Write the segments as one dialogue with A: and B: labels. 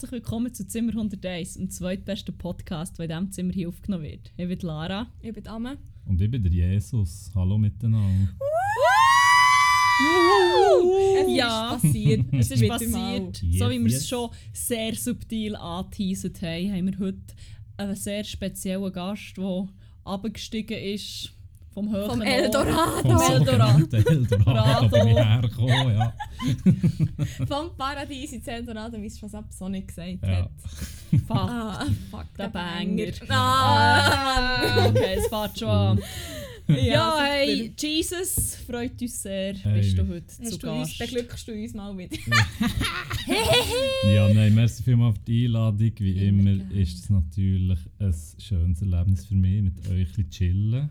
A: Herzlich willkommen zu Zimmer 101, dem zweitbesten Podcast, der in diesem Zimmer hier aufgenommen wird. Ich bin Lara.
B: Ich bin Amme.
C: Und ich bin der Jesus. Hallo miteinander.
B: Es
A: Ja.
B: ist passiert.
A: Es ist passiert. so wie wir es
C: yes.
A: schon sehr subtil angeteasert haben, haben wir heute einen sehr speziellen Gast, der abgestiegen ist vom Höhen
B: Vom. Eldorado.
A: Vom Eldorado.
C: Eldorado. Da bin ich hergekommen, ja.
B: Vom Paradies ins Eldorado, wie es schon Sapsonic gesagt
C: ja.
B: hat.
A: Fuck.
B: Ah, fuck,
A: Der Banger.
B: Ah.
A: Okay, es fährt schon an. Ja,
B: super.
A: hey, Jesus, freut uns sehr,
C: Hey,
A: bist du heute zu
B: Hast du uns,
A: Gast.
B: beglückst du uns mal wieder.
C: ja, nein, merci vielmals für die Einladung. Wie
B: Immer
C: immer ist es natürlich ein schönes Erlebnis für mich, mit euch ein bisschen chillen.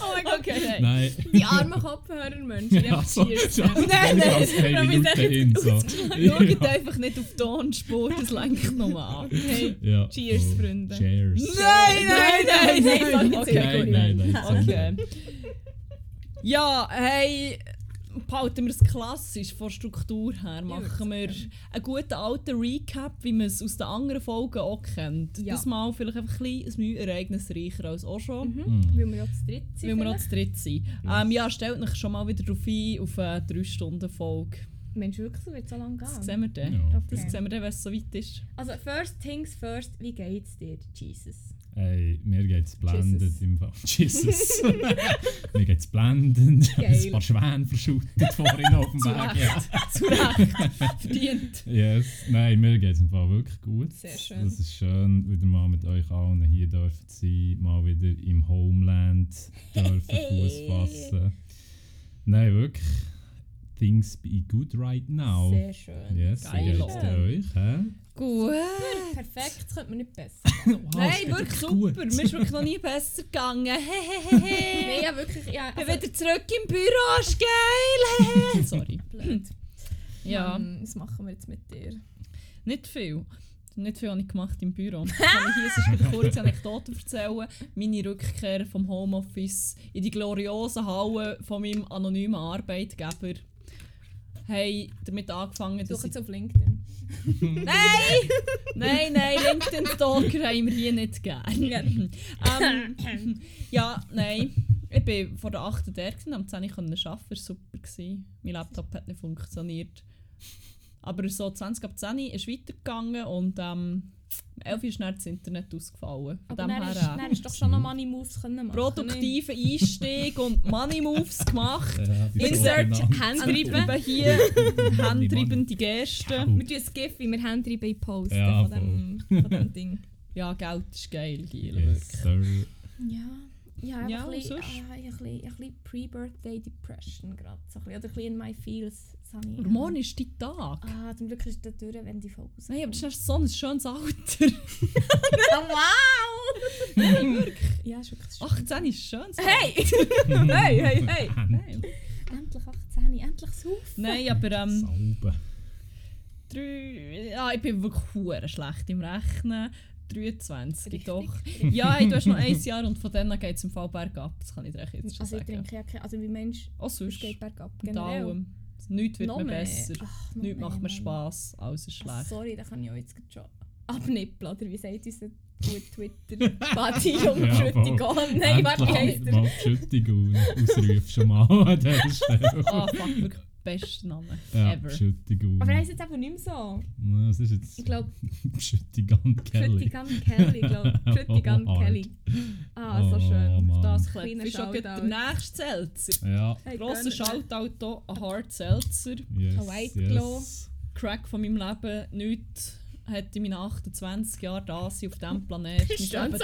B: Oh
A: okay.
B: Die armen Kopfhörermenschen, die
C: ja,
B: Nee,
C: so,
B: nee,
C: nee.
B: nein,
C: nein,
B: wir
A: sagen einfach nicht auf Tonspur, das.
C: Hey.
B: Cheers,
C: oh,
B: Freunde.
C: Cheers.
A: Nein, nein, nein, nein, nee.
C: nein, nein, nein,
A: behalten wir es klassisch von der Struktur her. Machen wir einen guten alten Recap, wie man es aus den anderen Folgen auch kennt.
B: Ja.
A: Das mal vielleicht einfach ein bisschen ein Mühe ereignisreicher als auch schon.
B: Mhm.
C: Mhm.
B: Weil wir ja zu dritt sind.
A: Weil wir auch zu dritt sind. Ähm, ja, stellt euch schon mal wieder darauf ein, auf eine 3-Stunden-Folge.
B: Mensch, wirklich, so wird so lange
A: Das
B: gehen.
A: sehen wir dann.
C: Ja.
A: Das
B: Okay.
A: sehen wir dann, wenn es so weit ist.
B: Also, first things first, wie geht's dir, Jesus?
C: Hey, mir geht's blendend
B: Jesus.
C: im Fall. Jesus. mir geht's blendend.
B: Geil.
C: Ein paar Schwäne verschüttet vorhin auf dem Weg. Ja.
A: Zu Recht. Verdient.
C: Yes. Nein, mir geht's im Fall wirklich gut.
B: Sehr schön.
C: Es ist schön, wieder mal mit euch allen hier dürfen zu sein, mal wieder im Homeland dürfen Fuß fassen. Nein, wirklich. Things be good right now.
B: Sehr schön.
C: Yes,
A: Geil.
C: denn euch? Hä?
A: Gut.
B: Perfekt, könnte man nicht besser.
C: Wow,
A: Nein, wirklich
C: gut.
A: super. Mir ist wirklich noch nie besser gegangen. Hehehehe.
B: Nein, ja, wirklich, ja. Also,
A: wieder zurück im Büro, ist geil. Sorry.
B: blöd.
A: Ja,
B: Mann, was machen wir jetzt mit dir?
A: nicht viel. Nicht viel habe ich gemacht im Büro. Kann ich hier sonst eine kurze Anekdote erzählen? Meine Rückkehr vom Homeoffice in die gloriosen Hallen von meinem anonymen Arbeitgeber haben damit angefangen, dass
B: Such
A: ich...
B: jetzt auf LinkedIn.
A: Nein! nein, nein, LinkedIn-Stalker haben wir hier nicht gern. ähm, ja, nein. Ich bin vor der 8. der gewesen, am 10 Uhr arbeiten, arbeiten, war super. Gewesen. Mein Laptop hat nicht funktioniert. Aber so 20 ab 10 Uhr ist weitergegangen und ähm, um 11 Uhr ist dann das Internet ausgefallen. Von
B: Aber
A: dem
B: dann
A: her,
B: ist, dann ist doch schon noch Money Moves können machen.
A: produktiven Einstieg und Money Moves gemacht.
C: Ja,
A: Insert
C: sogenannten-
B: Handreiben.
A: Hier,
C: Money,
A: Handreiben die
C: Money.
A: Gesten.
B: Wir tun ein GIF, wie wir Handreiben posten
C: Ja,
B: von, dem, von dem Ding.
A: Ja, Geld ist geil, Giel,
C: Yes,
A: wirklich.
C: sir.
B: Ja, ja,
A: Ja,
B: ein bisschen, ah, ein bisschen, ein bisschen Pre-Birthday Depression gerade. So bisschen, oder ein bisschen in my feels. Das
A: Aber morgen ist dein Tag.
B: Ah, zum Glück ist der durch, wenn die Folge
A: Nein, aber das ist so ein schönes Alter.
B: Oh, wow!
A: Nein, wirklich.
B: Ja, ist wirklich schön.
A: 18 ist schön.
B: Hey!
A: hey, hey, hey. Nein,
B: endlich 18, endlich saufen.
A: Nein aber ähm,
C: Sauber.
A: drei, ja, ich bin wirklich schlecht im Rechnen. 23,
B: Richtig,
A: doch.
B: richtig.
A: Ja, hey, du hast noch ein Jahr und von dann geht es im Fall bergab. Das kann ich dir jetzt schon
B: Also ich
A: sagen.
B: trinke ja keine, also wie Mensch, es
A: sonst.
B: geht bergab. Generell.
A: allem. Nichts wird
B: Noch
A: mir
B: mehr.
A: besser.
B: Ach,
A: Nichts
B: mehr,
A: macht mir. Spass. Alles ist schlecht.
B: sorry, da kann ich auch jetzt schon abnippeln, oder wie sagt unser Twitter? Party Junge,
C: Ja,
B: Schüttig
C: voll.
B: Nein, warte, wie heisst er?
C: mal die Schüttigung ausrufen schon mal an dieser Stelle.
A: Ah, fuck, wirklich bester Name.
C: Ja,
A: Ever.
C: Schüttigung.
B: Aber er heisst jetzt einfach nicht mehr so.
C: Ja, Das ist jetzt
B: Ich glaube,
C: Schüttigan Kelly.
B: Schüttigan Kelly, glaube ich. Schüttigan
C: Oh,
B: Kelly. Ah, so
C: Oh,
B: schön.
C: Mann.
A: Das
B: Kleiner
A: klebt schon der nächste Seltzer.
C: Ja,
B: Hey,
A: Grosser. Shoutout hier an Hard Seltzer.
C: yes,
B: Ein White
C: yes.
B: Claw.
A: Crack von meinem Leben. Nichts hat in meinen 28 Jahren da sein auf diesem Planeten mich eben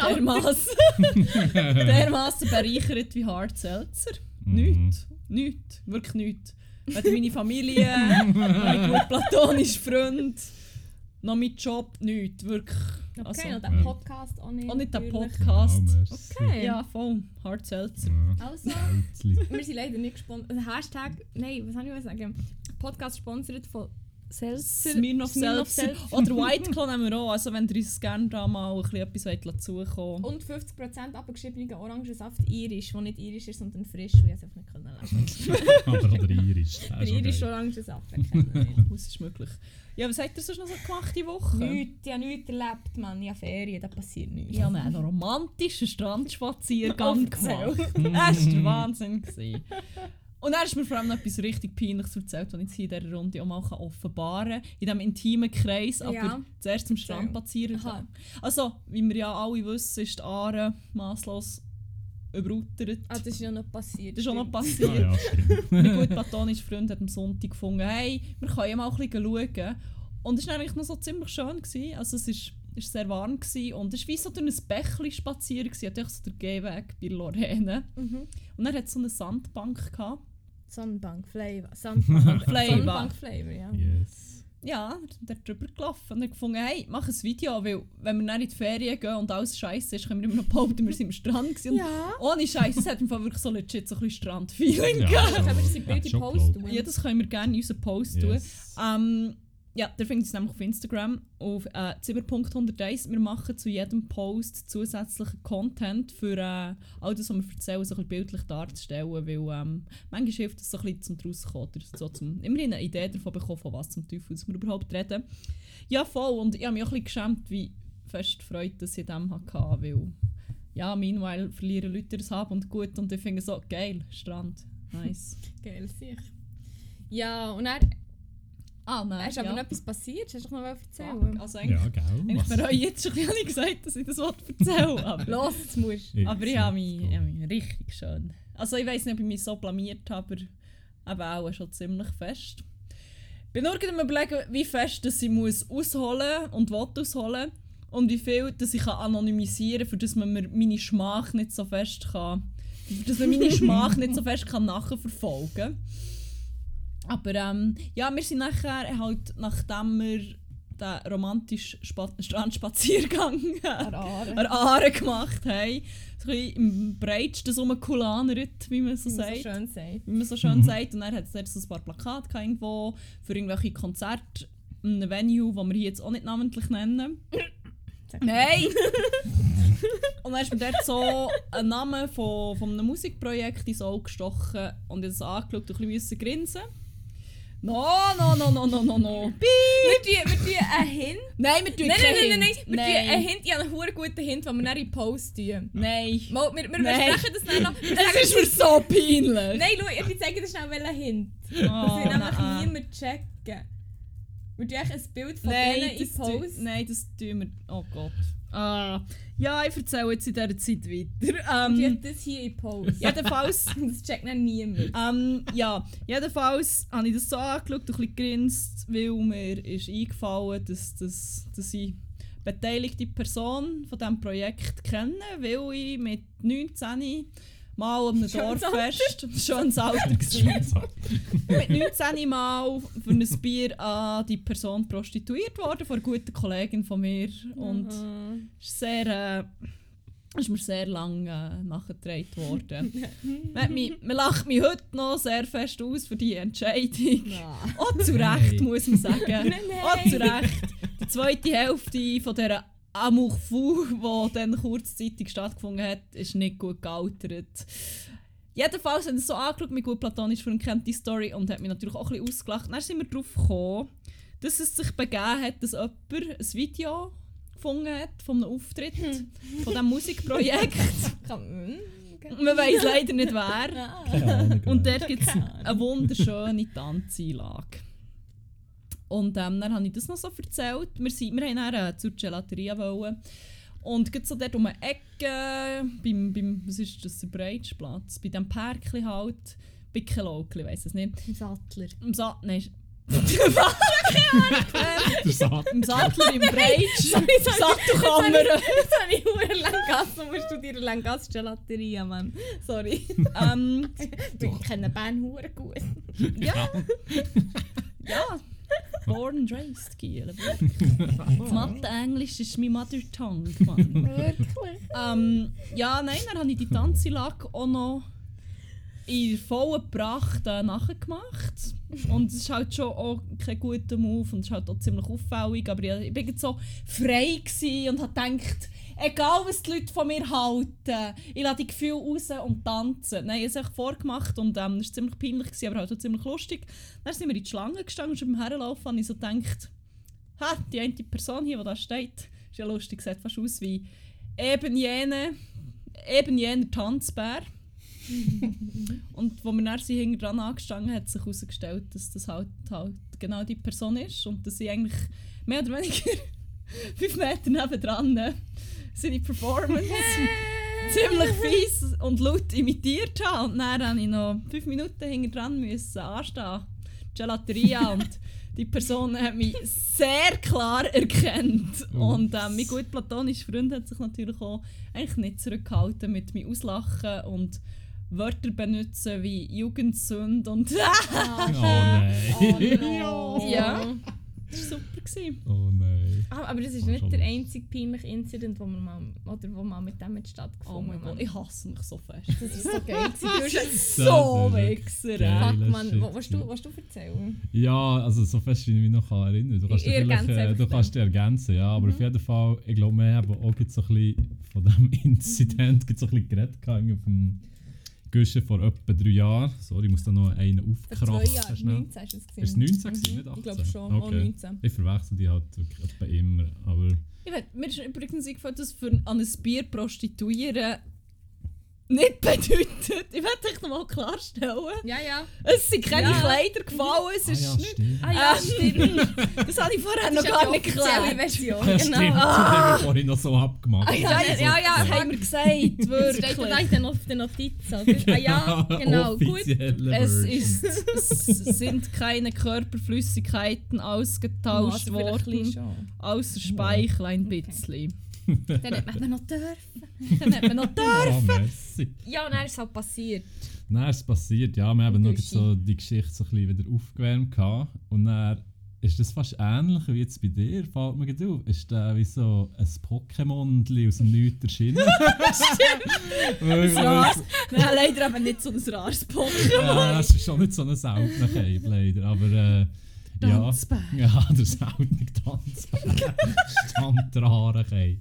A: dermassen bereichert wie Hard Seltzer.
C: Mhm.
A: Nichts. Nichts. Wirklich nichts. Weder meine Familie, mein gut platonischer Freund, noch mein Job, nichts. Wirklich.
B: Okay,
A: Also,
B: und der. Podcast auch nicht.
A: auch nicht der
B: natürlich.
A: Podcast.
C: Ja, merci.
B: Okay.
A: Ja, voll. Hard Seltzer.
C: Ja,
B: Also, wir sind leider nicht gesponsert. Also Hashtag, nein, was soll ich sagen? Podcast sponsert von Seltzer.
A: Smirnoff Seltzer. Oder White Claw nehmen wir auch. Also wenn ihr uns gerne da mal ein bisschen etwas wollt dazukommen
B: Und 50% abgeschriebenen Orangensaft irisch, der nicht irisch ist, sondern frisch, weil ich es einfach nicht können lesen
C: Oder, oder irisch.
B: Der irische Orangensaft.
A: Das ist möglich. Ja, was habt ihr sonst noch so gemacht die Woche?
B: Nichts, ich habe nichts erlebt, Mann. Ich habe Ferien, da passiert nichts.
A: Ich habe einen romantischen Strandspaziergang gemacht. Das war der Wahnsinn. Und dann ist mir vor allem noch etwas richtig Peinliches erzählt, was ich jetzt hier in dieser Runde auch mal offenbaren kann. In diesem intimen Kreis, aber
B: Ja.
A: zuerst zum
B: Erzähl.
A: Strandspaziergang.
B: Aha.
A: Also, wie wir ja alle wissen, ist die Aare masslos überutert.
B: Ah, das ist ja noch passiert.
A: Das ist auch noch passiert.
C: Ah, ja.
A: Mein gut platonischer Freund hat am Sonntag gefunden, hey, wir können ja mal ein bisschen schauen. Und es war eigentlich noch so ziemlich schön. Gewesen. Also es ist, ist sehr warm gewesen. und es war wie so durch ein Bächli spazieren. gewesen. Hatte so der Gehweg bei Lorraine.
B: Mhm.
A: Und dann hat es so eine Sandbank gehabt.
B: Sonnenbank Flavor. Sonnenbank
A: Flavor.
B: Sonnenbank Flavor, ja.
C: Yes.
A: Ja, der drüber gelaufen und hat gefunden, hey, mach ein Video, weil wenn wir dann in die Ferien gehen und alles scheiße ist, können wir immer noch behaupten, wir sind am Strand gewesen.
B: Ja.
A: Ohne Scheiß, es hat im Fall wirklich so legit so ein bisschen Strandfeeling
C: Ja,
A: gegeben.
B: Können wir das in Bild Post tun?
A: Ja, das können wir gerne in unseren Post tun.
C: Yes.
A: Ähm, ja, der findet es nämlich auf Instagram auf äh, zimmer.101. Wir machen zu jedem Post zusätzlichen Content für äh, all das, was wir erzählen, so ein bisschen bildlich darzustellen, weil ähm, manchmal hilft es so ein bisschen zum rauskommen, oder so zum immerhin eine Idee davon bekommen, von was zum Teufel wir überhaupt reden. Ja, voll. Und ich habe mich auch ein bisschen geschämt, wie fest Freude dass ich dem hatte, weil ja, meanwhile verlieren Leute das Hab und Gut und ich finde so, geil, Strand, nice.
B: Geil, sicher. Ja, und dann
A: Ah, nein,
B: ist aber
A: ja.
B: noch etwas passiert. Hast du noch erzählen?
A: Also eigentlich
C: Ja, gell?
A: Ich bereue jetzt schon ein gesagt, dass ich das erzählen. Aber,
B: Los, jetzt musst du.
A: aber ich habe mich, ich habe mich richtig schön. Also ich weiß nicht, ob ich mich so blamiert habe, aber eben auch schon ziemlich fest. Ich bin nur gerade überlegen, wie fest dass ich muss ausholen und will ausholen und wie viel dass ich anonymisieren kann, für dass man mir meine Schmach nicht so fest kann, für dass man meine Schmach nicht so fest kann nachverfolgen kann. Aber ähm, ja, wir sind nachher halt, nachdem wir den romantischen Spa Strandspaziergang
B: An Aare.
A: gemacht haben, so ein bisschen im breitsten rumkulanert, wie man so
B: Wie man
A: sagt.
B: so schön sagt.
A: Wie man so schön sagt. Und dann hat es so ein paar Plakate irgendwo für irgendwelche Konzerte in einem Venue, das wir hier jetzt auch nicht namentlich nennen. Nein! und dann ist mir dort so ein Name von, von einem Musikprojekt ins Auge gestochen und ich habe das angeschaut und ein bisschen grinsen. No, no, no, no, no, no, no. Piep.
B: Wir tun, wir tun einen Hint.
A: Nein, wir tun
B: Nein, nein,
A: keinen
B: nein, nein, nein. Wir tun einen Hint. Ich habe einen verdammt guten Hint, den wir dann in Post tun.
A: Nein.
B: Mal, wir wir
A: Nein.
B: besprechen das dann noch. Wir
A: Das
B: sagen-
A: ist mir so peinlich.
B: Nein, schau, ich zeige dir schnell welchen Hint.
A: Oh,
B: Das will nämlich
A: nein.
B: niemand checken. Wir tun ein Bild von
A: Nein,
B: denen in Post.
A: nein, das tun wir. Oh Gott. Ah. Ja, ich erzähle jetzt in dieser Zeit weiter.
B: Und ich
A: Ähm,
B: habe das hier in Post.
A: jedenfalls.
B: Das checkt dann niemand.
A: ähm, ja, jedenfalls habe ich das so angeschaut und ein bisschen gegrinst, weil mir ist eingefallen dass, dass, dass ich beteiligte Person von diesem Projekt kenne, weil ich mit 19 mal an einem Dorffest, schönes Alter war, mit 19 Mal für ein Bier an die Person prostituiert worden von einer guten Kollegin von mir und
B: Mhm.
A: ist sehr, äh, ist mir sehr lang äh, nachgetragen worden. man, mich, man lacht mich heute noch sehr fest aus für die Entscheidung.
B: Ja.
A: Auch zu Recht,
C: Nein.
A: muss man sagen.
B: Nein.
A: Auch zu Recht. Die zweite Hälfte von dieser Amour fou, die dann kurzzeitig stattgefunden hat, ist nicht gut gealtert. Jedenfalls haben sie es so angeschaut, mit gut platonisch Freund kennt die Story und hat mich natürlich auch ein bisschen ausgelacht. Dann sind wir darauf gekommen, dass es sich begeben hat, dass jemand ein Video gefunden hat von einem Auftritt von diesem Musikprojekt.
B: Hm.
A: Man weiß leider nicht wer. Und dort gibt es eine wunderschöne Tanzeinlage. Und ähm, dann habe ich das noch so erzählt. Wir, sind, wir haben dann äh, zur Gelateria wollen. Und gerade so dort um die Ecke, beim, beim was ist das, der Breitsplatz, bei diesem Pärkchen halt, Bickelokli, ich weiss es nicht.
B: Ein Sattler.
A: Im Sa nein,
C: Der Saat.
A: im Sattler, im Breitsch. Sattelkammer.
B: Jetzt habe ich hure Langasse, du musst studieren Langasse Gelateria, Mann. Sorry.
A: ähm,
B: Ich kenne Bern hure gut.
A: ja. ja. Born and raised, Giel. Mathe Englisch ist mein Mother Tongue, Mann.
B: Wirklich?
A: ähm, ja, nein, dann habe ich die Tanzeinlage auch noch in voller Pracht äh, nachgemacht. Und es ist halt schon auch kein guter Move und es ist halt auch ziemlich auffällig. Aber ich, ich bin jetzt so frei und habe gedacht, egal was die Leute von mir halten, ich lasse die Gefühle raus und tanzen. Nein, ich habe es vorgemacht und ähm, es war ziemlich peinlich, gewesen, aber halt auch ziemlich lustig. Dann sind wir in die Schlange gestanden und beim Herlaufen habe ich so gedacht, ha, die eine Person hier, die da steht, ist ja lustig, sieht fast aus wie eben jene, eben jener Tanzbär. und wo wir dann sind hinten dran angestanden hat sich herausgestellt, dass das halt, halt genau die Person ist und dass sie eigentlich mehr oder weniger fünf Meter nebendran seine Performance ziemlich fies und laut imitiert habe. Und dann musste ich noch fünf Minuten hinten dran müssen anstehen. Gelateria und die Person hat mich sehr klar erkannt. Und äh, mein gut platonischer Freund hat sich natürlich auch eigentlich nicht zurückgehalten mit mir auslachen und Wörter benutzen wie Jugendsünde und
C: Oh nein.
B: Oh no.
A: Ja. Das war super. Gewesen.
C: Oh nein.
B: Ah, aber das ist
C: Oh,
B: nicht der einzige peinliche Incident, wo, man mal, oder wo mal mit dem hat
A: Oh
B: stattgefunden
A: mein Gott, ich hasse mich so fest.
B: Das ist so geil. gewesen. Du
C: Das
A: so Wichser.
C: Geiler
B: man. Willst du, du erzählen?
C: Ja, also so fest, wie ich mich noch erinnern Du kannst,
B: Ich
C: äh,
B: einfach
C: du kannst dich ergänzen, ja. Aber
B: Mhm.
C: auf jeden Fall, ich glaube, wir haben auch jetzt so ein bisschen von diesem Inzident gibt's so ein bisschen geredet auf dem Guschen vor etwa drei Jahren. Sorry, ich muss da noch einen
B: Vor zwei
C: aufkratzen.
B: Jahren,
C: schnell.
B: 19 ist es. gewesen.
C: Ist es 19 gewesen,
B: Mhm,
C: nicht
B: Ich glaube
C: 18?
B: schon, auch
C: Okay.
B: 19.
C: Ich verwechsel die halt wirklich etwa immer. Aber
A: Ich will, mir ist übrigens eingefallen, dass für an ein Bier prostituieren nicht bedeutet. Ich will dich nochmal klarstellen.
B: Ja, ja.
A: Es sind keine
B: Ja.
A: Kleider gefallen, es
C: ah,
A: ist
C: ja,
A: nicht.
C: stimmt.
B: Ah ja,
A: Ähm,
B: stimmt.
A: Das habe ich vorher
B: Das
A: noch gar
B: ja
A: nicht geklärt.
B: Version.
C: Ja,
B: genau.
C: stimmt. Das haben wir vorhin noch so abgemacht.
B: Ah, ja,
A: Ja,
B: ja, ja.
A: Das haben wir gesagt,
B: Das steht
A: wirklich.
B: dann auf der Notiz. Oder? Ah ja, genau. Gut.
A: Es, ist, es sind keine Körperflüssigkeiten ausgetauscht
B: Also vielleicht ein bisschen
A: worden,
B: schon.
A: außer Speichel ein
B: Okay. Dann hat man noch dürfen.
A: Dann hat man noch da.
C: Ah, merci.
B: Ja, und dann ist es halt passiert.
C: Dann ist es passiert, ja, wir haben noch so die Geschichte so ein bisschen wieder aufgewärmt gehabt. und dann ist das fast ähnlich wie jetzt bei dir, fällt mir gerade auf. Ist der wie so ein Pokémon aus dem Nichts erschienen. Stimmt!
A: rares- Nein, leider eben nicht so ein rares Pokémon.
C: ja, es ist schon nicht so ein seltener Cape, leider, aber äh, ja.
A: Tanzbär.
C: Ja, der seltene Tanzbär. Standrare Cape.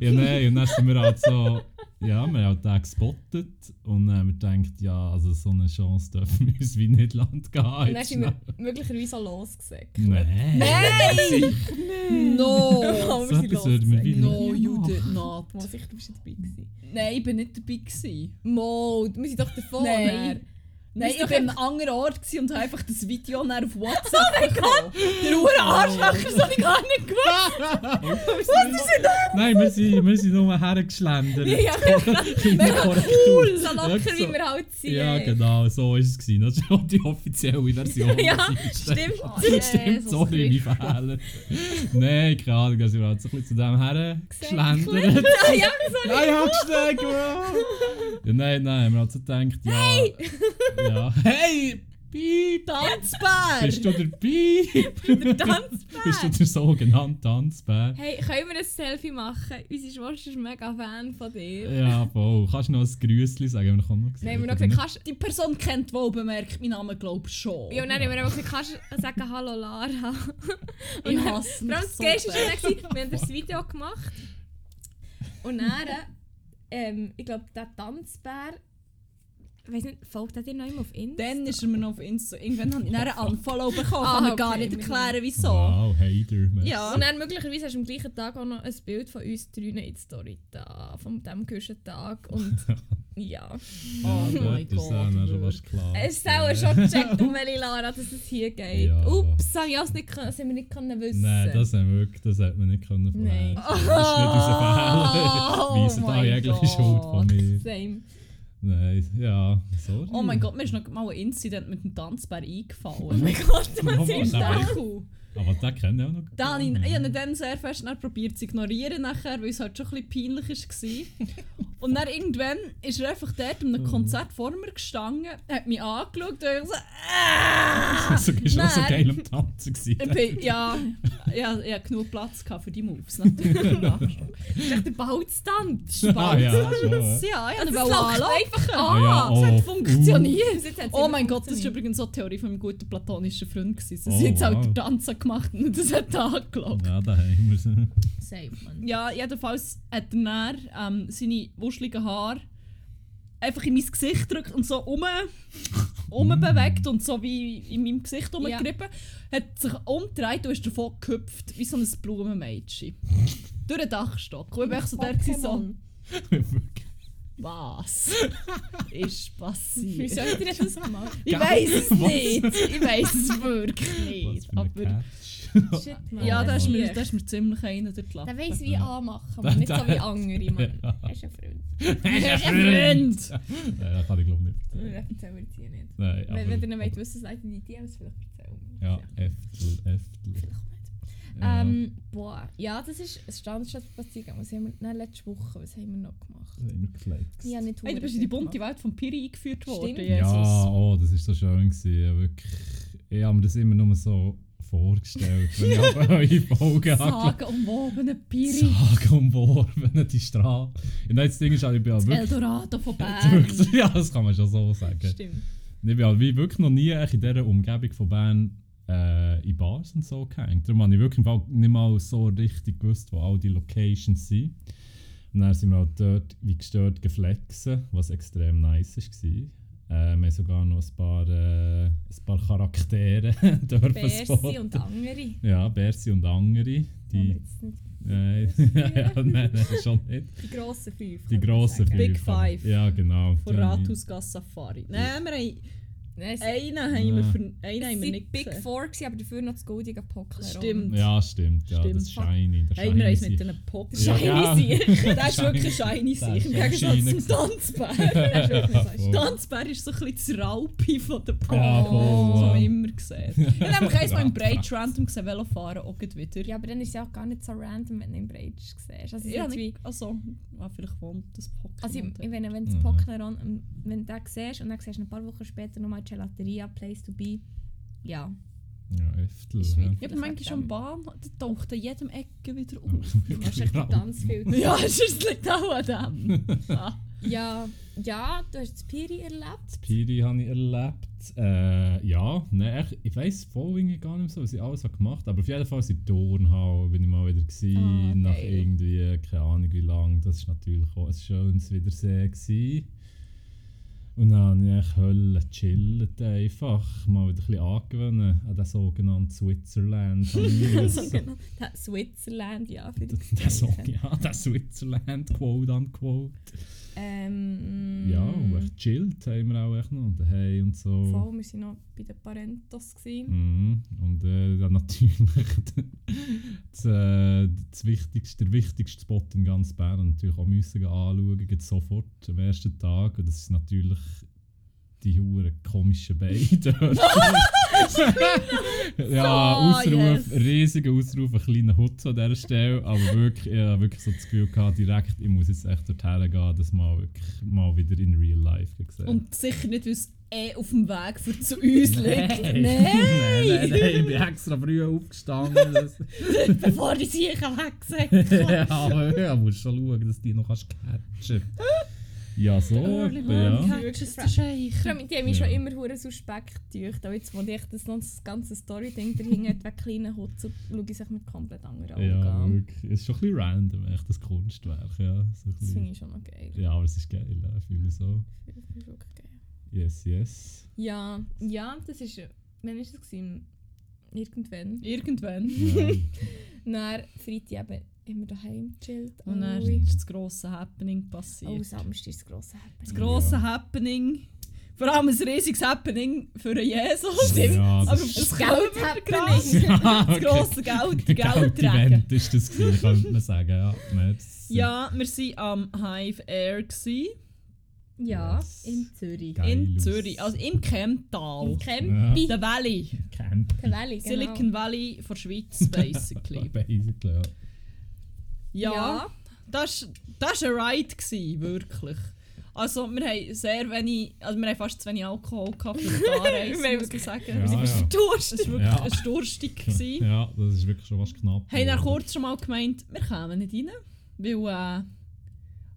C: Ja, nein, und dann sind wir halt so, ja, wir haben halt den gespottet und dann haben wir gedacht, ja, also so eine Chance dürfen wir uns wie nicht Land gehen.
B: Und dann sind wir möglicherweise auch losgesagt.
C: Nein!
A: Nein! No!
B: Aber
C: So etwas würden wir wie.
A: No, you did not.
B: Mo, sicher, du bist dabei gewesen.
A: Nein, ich bin nicht dabei. Gewesen.
B: Mo, wir sind doch.
A: Nein. Nein,
B: ist
A: ich war an einem anderen Ort und habe einfach das Video dann auf WhatsApp bekommen. Der Uhr Arschlöcher, das habe ich gar nicht gewusst.
C: Nein, wir sind, wir sind nur hergeschlendert.
B: Ja,
C: Kleine Korrektur.
B: So locker, wie wir halt sind.
C: Ja, genau, so ist es. Gewesen. Das ist auch die offizielle Version.
B: Ja, stimmt.
A: Jesus
C: Stimmt, sorry, mein Fehler. Nein, keine Ahnung, also wir haben so ein bisschen zu dem hergeschlendert.
B: Ah, ja, so.
C: Nein, Hackstein, Ja, nein, nein, wir haben halt so gedacht, ja. Hey! Ja. Hey! Piep!
A: Tanzbär!
C: Bist du der Piep?
B: Der Tanzbär.
C: Bist du der sogenannte Tanzbär?
B: Hey, können wir ein Selfie machen? Unsere Schwester ist mega Fan von dir.
C: Ja, voll. Kannst du noch ein Grüßli sagen? Haben wir noch nicht
B: Nein, wir haben noch gesagt, kannst
A: Die Person kennt wohl bemerkt meinen Namen, glaube ich, schon.
B: Ja, und dann haben wir einfach gesagt, kannst du sagen Hallo Lara?
A: ich
B: Und dann-
A: hasse mich so fest.
B: dann, gewesen, wir haben das Video gemacht. Und dann, ähm, ich glaube, der Tanzbär, ich weiß nicht, folgt er dir noch immer auf Insta?
A: Dann ist er mir noch auf Insta. Irgendwann habe ich einen Unfollow bekommen.
B: Ah,
A: kann mir gar nicht
B: wir-
A: erklären, wieso.
C: Wow, Hater.
A: Ja.
B: Und dann möglicherweise hast du am gleichen Tag auch noch ein Bild von uns drinnen in die Story da, von diesem gehörsten Tag. Und ja,
A: Oh mein
C: ist
A: Gott,
C: auch schon klar.
B: es ist auch schon gecheckt, um welche Lara, dass es hier geht.
C: Ja.
B: Ups, habe ich nicht, das haben wir nicht können wissen.
C: Nein, das haben wir wirklich, das hat man nicht können
B: Nein.
C: vorher. Das ist nicht unser Fehler.
A: Oh mein
C: jegliche
A: Gott.
C: Schuld von mir.
B: Same.
C: Nein, ja, sorry.
A: Oh mein Gott, mir ist noch mal ein Incident mit dem Tanzbär eingefallen.
B: Oh mein Gott, was ist das?
A: Cool.
C: Aber den kennen wir auch noch.
A: Dann habe ich, ich habe dann sehr fest dann probiert zu ignorieren, nachher, weil es halt schon ein bisschen peinlich war. Und dann irgendwann ist er einfach dort an einem Konzert vor mir gestanden, hat mich angeschaut und ich so, ah!
C: So bist du auch so geil am Tanzen gewesen.
A: Bin, ja, ja, ich hatte genug Platz gehabt für die Moves natürlich.
B: Das ist echt der Balztanz.
C: Ah, ja, schon, ja.
A: Ja, ja,
B: Das lacht einfach
C: Ah,
B: an.
C: ja,
A: Es
C: oh,
A: hat funktioniert.
B: Jetzt hat's
A: Oh mein Gott, das ist
B: funktioniert.
A: übrigens so die Theorie von meinem guten platonischen Freund. Gewesen. dass
C: Oh,
A: jetzt halt
C: wow.
A: den Tanzen gemacht und das hat er angeschaut.
C: Ja, da haben wir sie.
B: Safe, man.
A: Ja, jedenfalls hat er dann ähm, seine wuscheligen Haare einfach in mein Gesicht gedrückt und so um, umbewegt und so wie in meinem Gesicht umgerieben. Hat sich umgedreht und ist davon gehüpft, wie so ein Blumenmädchen. Durch den Dachstock. Und ich echt so gewesen, so.
C: Wirklich.
A: Was ist passiert?
B: Wieso hat er das gemacht?
A: Ich weiß es
C: Was?
A: nicht. Ich weiß es wirklich
C: Was
A: nicht.
C: für ein
A: Aber.
B: Shit, man.
A: ja, da ist, mir, da ist mir ziemlich einer durch die
B: Der
A: Lappe.
B: weiss wie anmachen, aber nicht so wie andere.
C: Ja.
B: Er ist ein Freund.
A: Er ist ein Freund.
C: Nein, das kann ich glaube nicht.
B: Das erzählen wir hier nicht.
C: Nein,
B: Wenn, wenn ihr nicht
C: aber-
B: wollt wissen, seid ihr die DMs vielleicht erzählen.
C: Ja, Eftel, Eftel.
B: Vielleicht nicht.
C: Ja.
B: Ähm, boah, ja, das ist ein Standardspaziergang. Was haben wir, nein, letzte Woche, was haben wir noch gemacht?
C: Das haben wir geflext.
B: Habe nicht
A: Hey, du bist in die bunte Welt von Piri eingeführt worden,
B: Stimmt.
A: Jesus.
C: Ja, oh, das war so schön. Gewesen. Ja, wirklich. Ich habe mir das immer nur so vorgestellt, wenn ich aber eure Folgen
A: Sagen umwobene Piri.
C: Sage umworben, die Straße. Und das Ding ist, halt, ich bin halt wirklich,
A: Eldorado von Bern.
C: Ja, das kann man schon so sagen.
B: Stimmt.
C: Ich bin halt wie wirklich noch nie in dieser Umgebung von Bern äh, in Bars und so gehängt. Darum habe ich wirklich nicht mal so richtig gewusst, wo all die Locations sind. Und dann sind wir halt dort wie gestört geflexen, was extrem nice war. Äh, wir haben sogar noch ein paar, äh, ein paar Charaktere dürfen
B: Bersi
C: spotten.
B: und andere.
C: Ja, Bersi und andere.
B: Die,
C: Nein, ja, nein, nein, schon nicht.
B: die grossen fünf.
C: Die grossen
B: sagen.
A: Big
C: fünf.
A: Five.
C: Ja, genau.
A: Von Rathausgasse Safari. Nein, wir haben,
B: Nein,
A: einen haben wir, für, einen haben wir nicht
B: Big
A: gesehen.
B: Four, gewesen, aber dafür noch das goldige Pokémon.
A: Stimmt.
C: Ja, stimmt. Ja,
A: Stimmt.
C: das Shiny. Der
A: Hey, wir
C: Shiny
A: mit Pops.
C: Ja,
B: Shiny
C: ja.
B: sicher.
A: Der ist wirklich shiny
C: Der
A: sich. Im Gegensatz
C: shiny
A: zum Tanzbär.
B: Der.
A: Tanzbär ist so ein bisschen das Raupi von den Pops.
C: Ja, voll,
A: Das haben wir immer gesehen. Ich habe nämlich eins mal im
C: krass.
A: random gesehen, Velofahren auch wieder.
B: Ja, aber dann ist es ja auch gar nicht so random, wenn du im Breitsch siehst. Also, ist
A: Ja, nicht, also, ah, vielleicht wohnt das Pokémon.
B: also ich,
A: dort.
B: ich meine, wenn du das. Pokémon, ähm, wenn du den siehst und dann siehst du ein paar Wochen später nochmal Gelateria, Place to be, ja.
C: Ja, Eftel.
B: Ist
C: ja.
A: aber manchmal schon Bahn, der taucht an jedem Ecke wieder auf.
B: Du hast echt ganz viel.
A: ja, es liegt auch an dem.
B: Ja, ja, du hast das Piri erlebt.
C: Piri habe ich erlebt. Äh, ja, nein, ich, ich weiß irgendwie gar nicht mehr so, was ich alles habe gemacht habe. Aber auf jeden Fall in der Turnhalle bin ich mal wieder gewesen,
B: Ah,
C: nach
B: geil.
C: irgendwie, keine Ahnung wie lange. Das war natürlich auch ein schönes Wiedersehen. Gewesen. Und dann habe ich Hölle gechillt einfach. Mal wieder ein bisschen angewöhnen an den sogenannten Switzerland.
B: Switzerland, ja, für die
C: Der so, ja, der Switzerland, quote unquote.
B: Ähm,
C: Ja, und echt chillt haben wir auch echt noch daheim und so.
B: Voll, wir waren noch bei den Parentos.
C: Mhm. Und äh, dann natürlich das, äh, das wichtigste, der wichtigste Spot in ganz Bern natürlich auch müssen anschauen, gleich sofort am ersten Tag. Und das ist natürlich die hure komischen Beine ja,
A: So,
C: Ausruf,
A: yes.
C: riesiger Ausruf, ein kleiner Hutz an dieser Stelle. Aber wirklich, ich habe wirklich so das Gefühl gehabt, direkt, ich muss jetzt echt dorthin gehen, das mal, wirklich, mal wieder in real life gesehen.
A: Und sicher nicht, weil es eh auf dem Weg für zu uns liegt.
C: nein,
A: Nein!
C: nein, nein, ich bin extra früh aufgestanden.
A: Bevor die sicher wegsäckt.
C: ja, aber ja, musst schon schauen, dass du die noch kannst catchen Ja, so.
A: Early
C: etwa,
A: Morning
C: ja.
A: Sheikh.
B: Vor allem, Die haben mich
C: Ja.
B: schon immer hure suspekt gedacht. Aber jetzt, wo ich das, ganze Story-Ding dahinter hat, wegen kleinen Hutz, schaue ich sich mit komplett anderen Augen
C: Ja,
B: an.
C: wirklich. Es ist schon ein bisschen random, echt, das Kunstwerk. Ja, so
B: Das finde ich schon noch geil.
C: ja aber es ist geil, ja, ich fühle so.
B: Das finde ich wirklich geil.
C: Yes, yes.
B: Ja, ja, das ist. Wann war das? Gewesen? Irgendwann.
A: Irgendwann.
C: Ja.
B: Dann Freitag eben immer daheim gechillt.
A: Und dann ist das grosse Happening
B: Oh,
A: passiert.
B: Samstag ist das grosse Happening.
A: Das grosse
C: Ja.
A: Happening. Vor allem ein riesiges Happening für einen Jesus.
C: Ja,
A: Aber
C: das
A: das
B: Das
A: Geld
B: Geld-Happening.
C: Ja,
A: Das
C: okay.
A: grosse Geld, Geldträger.
C: Geld-Event ist das gewesen, könnte man sagen. Ja, merci.
A: Ja, wir waren am Hive Air. Gewesen,
B: Ja,
C: Yes.
B: in Zürich.
C: Geil.
A: in
C: aus.
A: Zürich, also im Chemtal.
B: Im Campi.
A: Der Valley.
C: Camp.
B: Der Valley, genau.
A: Silicon Valley von der Schweiz, basically.
C: Basically, ja.
A: Ja,
B: Ja.
A: das, das war ein Ride, gewesen, wirklich. Also wir haben sehr wenig, also wir haben fast zu wenig Alkohol gehabt für die Anreise,
B: Wir
A: muss ich sagen.
C: Ja,
A: wir sind
C: ja.
B: Durst.
A: Es war wirklich
C: Ja.
A: ein durstig. gewesen.
C: Ja, das ist wirklich schon was knapp.
A: Haben dann kurz schon mal gemeint, wir kommen nicht rein, weil äh,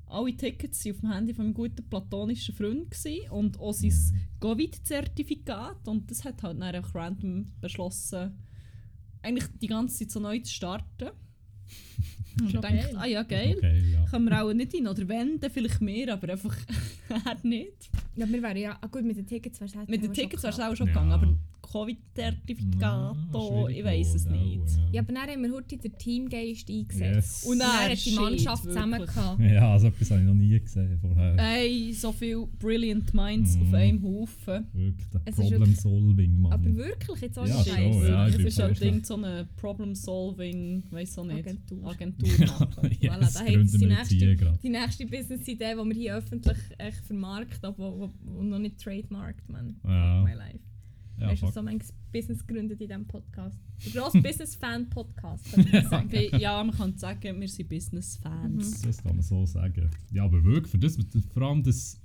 A: alle Tickets waren auf dem Handy von meinem guten platonischen Freund gewesen und auch sein Covid-Zertifikat und das hat halt dann einfach random beschlossen, eigentlich die ganze Zeit so neu zu starten. Und ich
B: geil.
A: ah ja geil,
C: Okay, ja.
A: können wir auch nicht rein oder wenn, dann vielleicht mehr, aber einfach er nicht.
B: Ja, wir wären ja... Ah, gut, mit den Tickets wäre es
A: Mit den Tickets wäre es auch schon
C: Ja.
A: gegangen, aber Covid-Zertifikat,
C: Ja,
A: ich weiß es nicht.
C: auch,
B: Ja, aber dann haben wir heute den Teamgeist eingesetzt.
C: Yes.
B: Und dann
A: dann
B: hat die Mannschaft zusammen gehabt.
C: Ja, so etwas habe ich noch nie gesehen vorher.
A: Ey, so viele Brilliant Minds
C: Mhm.
A: auf einem Haufen.
C: Wirklich,
B: ist
C: Problem-Solving, Mann.
B: Aber wirklich, jetzt auch
C: Ja,
B: nicht
C: schon, ja, ich
A: es ist halt Ding, so eine Problem-Solving, weiß auch nicht,
B: Agentur.
A: Agentur machen.
C: yes,
B: Voilà, da jetzt die nächste, die nächste Business-Idee, die wir hier öffentlich echt vermarkten, aber wo, wo, wo noch nicht trademarkt, man.
C: Ja.
B: My life.
C: Ja,
B: Weißt du, so mein Business gegründet in diesem Podcast. Der grosse Business-Fan-Podcast, ich
A: ja, man kann sagen, wir sind Business-Fans.
C: Das kann man so sagen. Ja, aber wirklich, für das, vor allem das...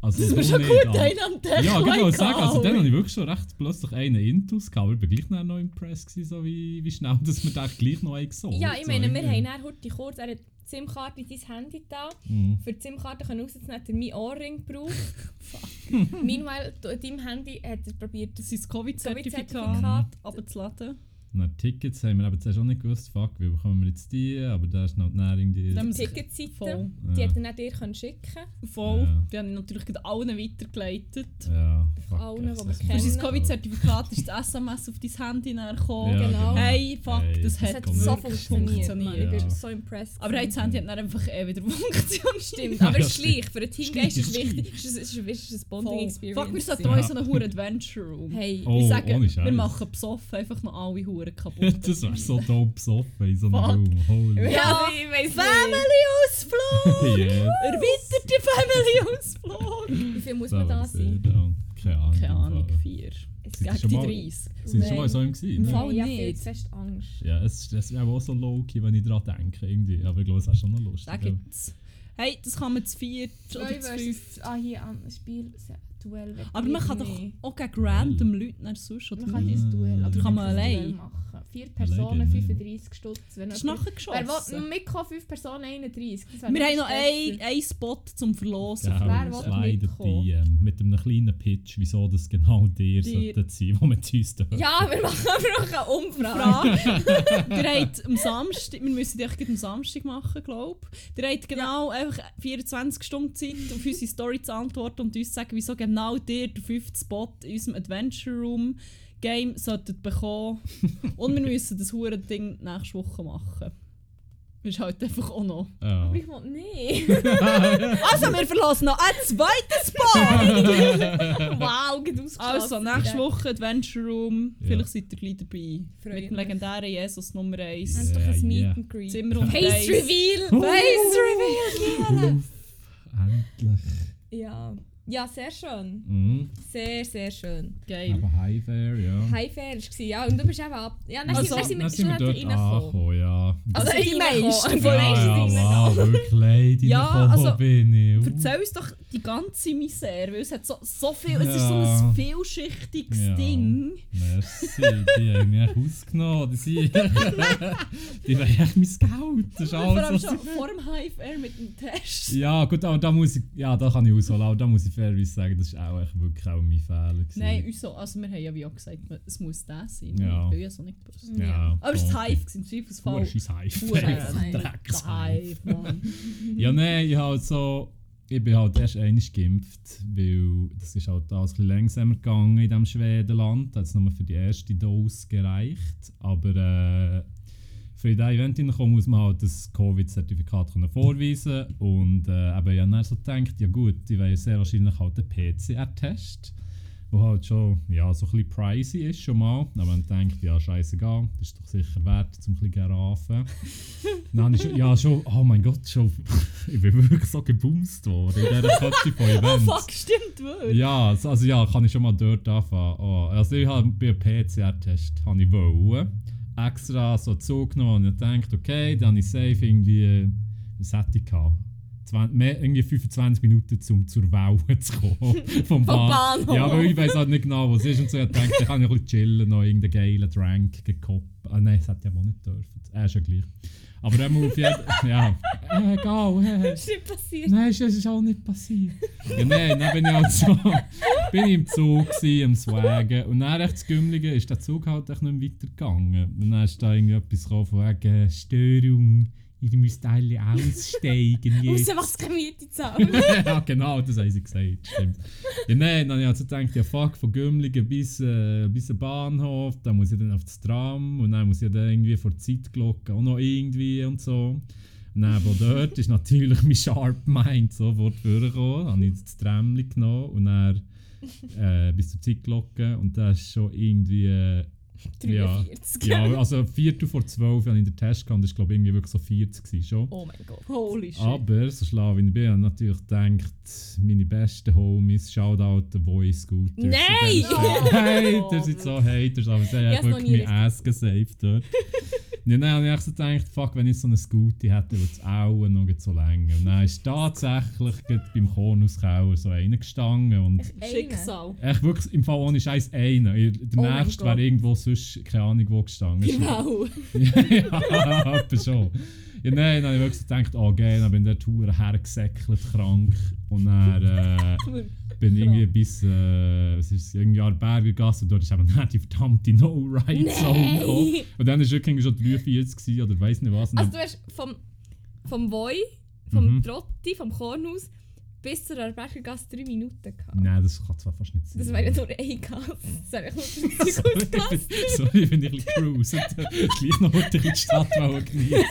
C: Also
A: Das war schon gut, einen am Tag.
C: Ja, genau, sagen. Also dann habe ich wirklich schon recht plötzlich einen Intus gehabt, aber ich war gleich noch noch impressed, gewesen, so wie, wie schnell dass wir den gleich noch einen gesollt
B: Ja, ich
C: so
B: meine, wir haben dann heute kurz SIM-Karte in dein Handy da.
C: Mhm.
B: Für die SIM-Karte rauszunehmen, hat er meinen Ohrring gebraucht. Meanwhile, an deinem Handy hat er probiert,
A: Das ist das
B: Covid-Zertifikat.
A: Covid-Zertifikat abzuladen.
C: Na, Tickets haben wir eben zuerst auch nicht gewusst, fuck, wie bekommen wir jetzt die, aber da ist noch die Nährung, die...
B: Die Ticketseite,
A: Voll.
B: die
C: Ja.
B: hat er dann dir können schicken
A: Voll.
C: Ja.
A: Die haben ich natürlich gerade allen weitergeleitet.
C: Ja, fuck.
B: allen, die wir
A: Für
B: kennen.
A: sein
C: noch-
A: Covid-Zertifikat ist das SMS auf dein Handy gekommen.
C: Ja,
B: Genau.
A: Hey, fuck,
C: Hey,
A: das
B: Das
A: hat,
B: so funktioniert.
A: funktioniert.
B: Mann. Ich bin
C: Ja.
B: so impressed.
A: Aber hey, das Handy hat dann einfach eh wieder Funktion.
B: Stimmt, aber es ist
C: Ja,
B: gleich. Für einen Teamgeist ist es wichtig. Es ist, es ist, es ist eine Bonding-Experience.
A: Fuck, wir sollten
C: Ja.
A: so einen hohen Adventure Room.
B: Hey,
C: Oh,
A: ich sage,
C: ohne
A: wir machen besoffen einfach noch alle Huren kaputt.
C: das wäre so dope besoffen in so einem
A: Fuck.
C: Raum. Holy
B: ja,
A: Ja,
B: ich.
A: Family-Ausflug!
C: yes.
A: Erweiterte Family-Ausflug!
B: Wie viel muss man da sein?
C: Keine Ahnung.
A: Keine Ahnung, vier.
B: Es
A: Gegen die
C: mal-
A: 30.
C: Sind Sie schon mal so im gewesen?
A: Im? Fall
B: viel
A: nicht.
B: zu fest Angst.
C: Ja, es, das wäre auch so low-key, wenn ich daran denke. Irgendwie. Aber ich glaube, es wäre schon noch lustig.
A: Da
C: ja.
A: gibt's. Hey, das kann man zu viert oder
B: Zwei
A: zu fünf.
B: Ah, hier am Spiel, Duell.
A: Aber man kann doch auch gegen random Leute nach sonst oder
B: Man kann dieses Duell,
C: Oder
A: kann
B: wir
A: man allein?
B: Machen. Vier Personen,
C: Alleine,
B: 35 Stutz. Wenn
A: Das ist nachher
B: Wer will
A: geschossen.
B: mitkommen? Fünf Personen, 31. Das wäre
A: Wir haben noch einen Spot zum Verlosen.
C: Ja,
B: Wer will mitkommen?
C: DM mit einem kleinen Pitch, wieso das genau dir
A: Dir.
C: sollte sein, wo mit uns dürfen.
B: Ja, wir machen einfach eine Umfrage.
A: Frage. Ihr habt am Samstag, wir müssen die echt am Samstag machen, glaube ich. Ihr habt genau einfach 24 Stunden Zeit, auf unsere Story zu antworten und uns zu sagen, wieso genau ihr den fünften Spot in unserem Adventure Room Game solltet bekommen. und wir müssen das hure Ding nächste Woche machen. Das ist halt einfach auch noch.
C: Ja.
B: Aber ich will nicht.
A: Also, wir verlassen noch einen zweiten Spot!
B: wow, geht ausgeschlossen.
A: Also, nächste Woche Adventure Room.
C: Ja.
A: Vielleicht seid ihr gleich dabei.
B: Freue
A: Mit dem legendären Jesus Nummer 1.
B: Haben doch
C: Ja,
B: ein Meet
C: yeah.
B: and Greet.
A: Zimmer und
B: Face. Reveal!
C: Oh.
B: Face Reveal!
C: Endlich.
B: Ja. Ja, sehr schön.
C: Mhm.
B: Sehr, sehr schön.
A: Geil.
C: Aber High Fair, ja.
B: High Fair war ja. Und du bist eben ab. Ja, dann,
A: Also,
B: sind, dann sind wir
C: Dann sind wir dort
B: reingekommen.
C: angekommen, ja.
B: Also,
A: Also, die
B: die
A: meisten Von
C: ja, ja, wow, wirklich leid,
A: Ja, also,
C: bin ich. Uh.
A: Erzähl uns doch die ganze Misere, weil es hat so, so viel, es ist so
C: Ja.
A: ein vielschichtiges
C: Ja.
A: Ding.
C: Merci, die haben mich echt ausgenommen. Die, sind, die wollen echt mein Geld. Das ist
A: Vor allem
C: alles,
A: schon vor dem Hive Air mit dem Test.
C: Ja, gut, aber da muss ich, ja, da kann ich ausholen. Aber da muss ich fairerweise sagen, das war auch echt wirklich auch mein Fehler. Gewesen.
A: Nein, uns so, also wir haben ja wie auch gesagt, es muss das sein.
C: Ja.
A: Ich bin ja so nicht gewusst.
C: Ja,
A: Aber es war. Hive, im Zweifelsfall.
C: Hure scheisse Hive.
A: Hure
B: Hive.
A: Mann.
C: Ja, nein, ich halt so. Ich bin halt erst einmal geimpft, weil das ist halt alles ein bisschen langsamer gegangen in diesem Schwedenland. Da hat es nur für die erste Dose gereicht. Aber äh, für in dieses Event hineinkommen muss man halt das Covid-Zertifikat können vorweisen Und äh, eben, ich habe dann so gedacht, ja gut, ich will sehr wahrscheinlich halt den PCR-Test. Der halt schon ja, so ein bisschen pricey ist schon mal. Aber man denkt, ja scheißegal, das ist doch sicher wert, zum ein bisschen gerafen. Dann habe ich schon, ja schon, oh mein Gott, schon, ich bin wirklich so gebumst worden in dieser Kette von
A: Oh
C: Events.
A: fuck, stimmt wirklich.
C: Ja, also, also ja, kann ich schon mal dort anfangen. Oh, also ich habe bei einem PCR-Test habe ich wollen, extra so zugenommen und ich dachte, okay, dann ich safe irgendwie was hätte ich gehabt? 20, mehr, irgendwie 25 Minuten, um zur Welle zu kommen. Vom, Bahn.
B: Bahnhof.
C: Ja, weil ich weiß halt nicht genau, was es ist und so. Ich dachte, ich kann ein bisschen chillen, noch irgendeinen geilen Drink gekoppt. Ah nein, das hätte ich aber auch nicht dürfen. Äh, ist ja gleich. Aber dann auf jeden ja, äh, egal. Äh.
B: Das ist nicht passiert.
C: Nein, es ist auch nicht passiert. Ja, nein, dann bin ich halt so, bin ich im Zug gsi, am Swaggen und dann recht das Gümmelige ist der Zug halt echt nicht mehr weitergegangen. Und dann ist da irgendwie etwas gekommen von wegen Störung, ihr müsst alle aussteigen
B: Außer
C: jetzt.
B: was keine Miete zahlen.
C: ja genau, das haben sie gesagt, stimmt. Ja nein, dann habe ich also gedacht, ja fuck, von Gümligen bis, äh, bis zum Bahnhof, dann muss ich dann auf das Tram und dann muss ich dann irgendwie vor die Zeitglocke auch noch irgendwie und so. Und dann von dort ist natürlich mein Sharp Mind sofort vorgekommen. Habe ich das Tramli genommen und dann äh, bis zur Zeitglocke und das ist schon irgendwie... Äh,
B: 43.
C: ja, also Viertel vor zwölf habe ich den Test gehabt das war glaube ich irgendwie wirklich so 40 gewesen, schon.
B: Oh mein Gott.
A: Holy shit.
C: Aber, so schlau wie ich bin, habe ich natürlich gedacht, meine besten Homies, Shoutout the Voice Scooters.
B: Nein!
C: Haters sind so Haters, aber sie haben wirklich mein Ass gesaved dort. ja, dann habe ich so gedacht, fuck, wenn ich so eine Scooty hätte, würde es auch noch so länger. Und dann ist tatsächlich beim Kornuskauer so einer gestanden und
A: Schicksal.
C: echt wirklich im Fall ohne Scheiß einer. Der
B: Oh
C: nächste wäre irgendwo sonst, keine Ahnung wo gestanden.
A: Wow.
C: ja, etwa schon. Ja, nein, dann habe ich wirklich gedacht, oh geil, dann bin ich dort hergesäckelt, krank. Und dann äh, bin ich irgendwie bis, äh, was ist es, irgendwie an Bergergasse und dort ist eben dann die verdammte No-Ride-Zone gekommen. Und dann war wirklich schon 43 gewesen, oder weiss nicht was.
B: Also du hast vom, vom Voi, vom
C: Mhm.
B: Trotti, vom Kornhaus bis zur Arbeitergasse drei Minuten gehabt.
C: Nein, das kann zwar fast nicht sein.
B: Das wäre ja nur eine Gasse. Das wäre ja.
C: Sorry, ich ein bisschen cruise und gleich noch heute die Stadt geniessen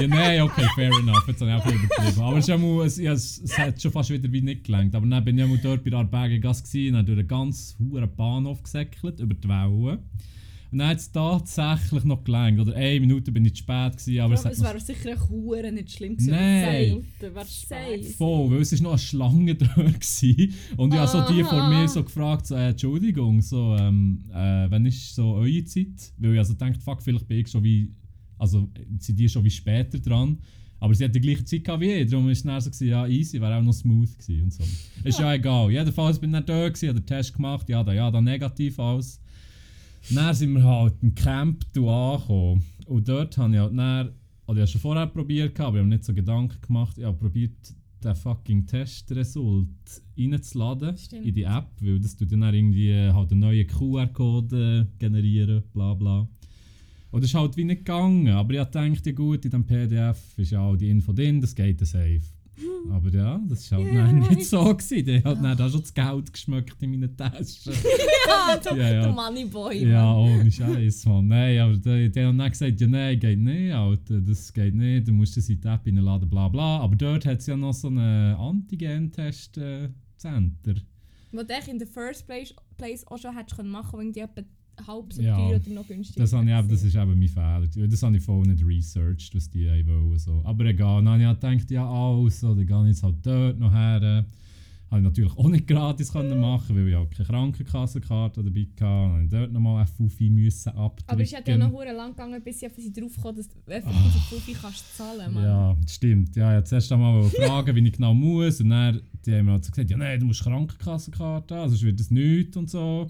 C: Ja, nein, okay, fair enough. Jetzt habe ich auch ein übertrieben. Aber es, mal, es, ja, es, es hat schon fast wieder wie nicht gelangt. Aber dann bin ich ja mal dort bei der Arbergengasse gewesen, dann durch einen ganz hohen Bahnhof gesäckelt, über die Wellen. Und dann hat es tatsächlich noch gelangt. Oder eine Minute bin ich zu spät gewesen, aber es hat
A: es
C: noch
A: wäre sicher ein Hure nicht schlimm gewesen.
C: Nein.
A: Wäre
B: Safe.
C: Voll, weil es ist noch eine Schlange da gewesen. Und ich habe so die vor
B: Aha.
C: mir so gefragt, so, äh, Entschuldigung, so, ähm, äh, wann ist so eure Zeit? Weil ich also gedacht, fuck, vielleicht bin ich schon wie, also sind die schon wie später dran. Aber sie hat die gleiche Zeit gehabt wie ich, darum war es dann so, gewesen, ja easy, wäre auch noch smooth gewesen und so. Ist ja egal, jedenfalls bin ich dann da gewesen, habe den Test gemacht, ja da, ja da, negativ alles. Dann sind wir halt im Camp angekommen. Und dort habe ich halt dann, oder ich habe schon vorher probiert, aber ich habe nicht so Gedanken gemacht. Ich habe probiert, den fucking Testresult reinzuladen
B: Stimmt.
C: in die App, weil das tut dann irgendwie halt einen neuen QR-Code äh, generieren, bla bla. Und das ist halt wie nicht gegangen, aber ich gedacht, ja gut, in dem PDF ist ja auch die Info drin, das geht dann safe. Aber ja, das war halt
B: Ja,
C: nicht so. Gewesen. Der hat dann da schon das Geld geschmeckt in meinen Taschen.
B: Ja, der,
C: Ja, ja.
B: der Moneyboy.
C: Ja, ohne Scheiß, Mann. Nein, aber der, der hat dann gesagt, ja, nein, geht nicht, Alter, das geht nicht, du musst das in die App reinladen, bla bla. Aber dort hat es ja noch so ein Antigen-Test-Center.
B: Was du echt in the first place, place auch schon hättest machen können, wenn die etwa halb so
C: Ja.
B: teuer oder noch günstiger
C: Das, ich, eben- das ist eben mein Fehler. Das habe ich vorhin nicht researched, was die wollen. So. Aber egal, dann habe ich halt gedacht, ja, also, dann gehe ich jetzt halt dort noch her. Habe ich natürlich auch nicht gratis können machen, weil ich auch keine Krankenkassenkarte dabei hatte. Dann habe ich dort nochmal FUFI müssen abdrücken.
B: Aber es hat ja noch hure lang gegangen, bis ich auf sie drauf kam, dass du effektiv so Fuffi kannst zahlen Mann.
C: Ja, das stimmt. Ja, ich wollte zuerst einmal fragen, wie ich genau muss. Und dann die haben mir halt so gesagt, ja nein, du musst Krankenkassenkarte haben, sonst wird das nichts und so.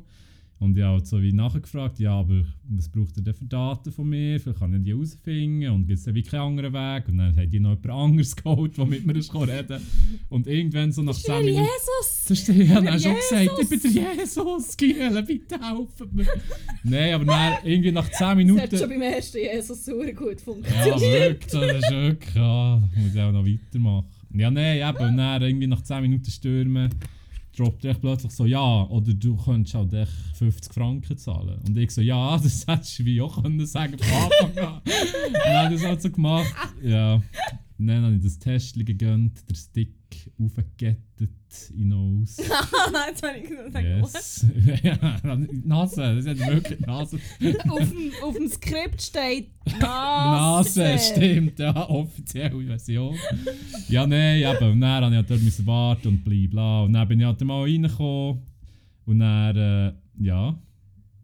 C: Und ich habe halt so wie nachgefragt, ja, aber was braucht ihr denn für Daten von mir? Vielleicht kann ich die herausfinden und gibt es wie keinen anderen Weg. Und dann hat die noch jemand anderes geholt, der mit mir ist reden Und irgendwann so nach
B: Das ist
C: 10
B: der
C: Minuten...
B: Jesus!
C: Das ist der, ich habe dann schon gesagt, ich bin der Jesus, Giele, bitte helfen mir. Nein, aber dann irgendwie nach 10
A: Das hat
C: Minuten...
A: schon beim ersten Jesus super gut
C: Ja,
A: funktioniert.
C: wirklich, das ist wirklich, ja, muss ich auch noch weitermachen. Ja, nein, eben, und dann irgendwie nach 10 Minuten stürmen, droppt echt plötzlich so, ja, oder du könntest halt echt 50 Franken zahlen. Und ich so, ja, das hättest du wie auch können sagen von Anfang an. Und dann ich das halt so gemacht, ja. Dann habe ich das Testchen gegönnt, der Stick aufgegettet in den Aus.
B: Jetzt habe ich gesagt,
C: Yes. ja, Nase, das hat wirklich Nase.
A: auf, dem, auf dem Skript steht
C: Nase,
A: Nase.
C: stimmt, ja, offizielle Version. ja, nein, eben, und dann musste ich halt dort müssen warten und bla bla. Und dann bin ich halt mal reingekommen und dann, äh, ja,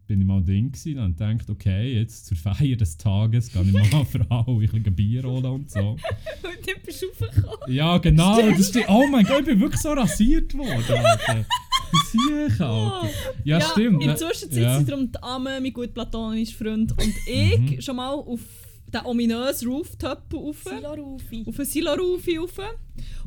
C: bin ich mal Ding gewesen und dachte, okay, jetzt zur Feier des Tages kann ich mal für alle ein bisschen Bier holen und so.
B: Und dann bist du raufgekommen.
C: Ja, genau. Das stimmt. Oh mein Gott, ich bin wirklich so rasiert worden. Alter. Sicher, Alter. Ja, stimmt.
A: In
C: ne? ja.
A: sind darum die Amme, mein gut platonischer Freund, und ich
C: Mhm.
A: schon mal auf den ominösen Rooftop rauf.
B: Silo Rufi.
A: auf einen Silo-Rufi rauf.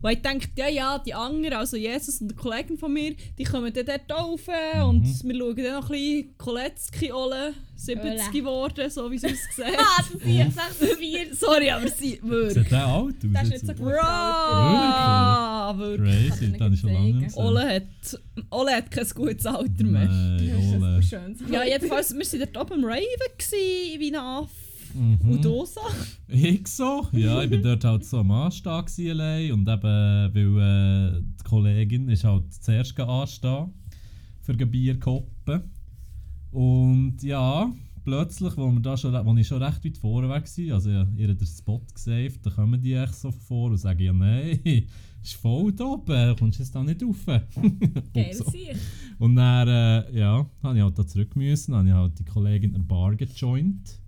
A: Und ich dachte, ja, ja, die anderen, also Jesus und der Kollegen von mir, die kommen dann dort rauf
C: Mhm.
A: und wir schauen dann noch ein bisschen Koletzki Ole, 70
B: Ole.
A: geworden, so wie es aussieht.
B: Ah, das ist 64.
A: Sorry, aber sie
C: Sieht
A: wirklich.
C: der alt aus?
B: Das ist nicht so gut.
A: Bra, wirklich.
C: Crazy, das ist schon lange.
A: Ole hat, Ole hat kein gutes Alter mehr.
C: Nein,
B: Das
C: Ole.
A: Ja, jedenfalls, wir waren dort oben am Raven, wie ein Aff.
C: Mhm.
A: Und Dosa.
C: Ich so? Ja, ich bin dort halt so am Anstehen gewesen allein und eben, weil äh, die Kollegin ist halt zuerst anstehen für ein Bier koppen. Und ja, plötzlich, wo, wir da schon, wo ich schon recht weit vorne war, also ja, ihr habt den Spot gesaved, da kommen die echt so vor und sagen, ja nein, ist voll da oben, kommst du jetzt da nicht rauf?
B: Geil,
C: und, so. und dann, äh, ja, habe ich halt da zurück müssen, habe ich halt die Kollegin an der Bar gejoint.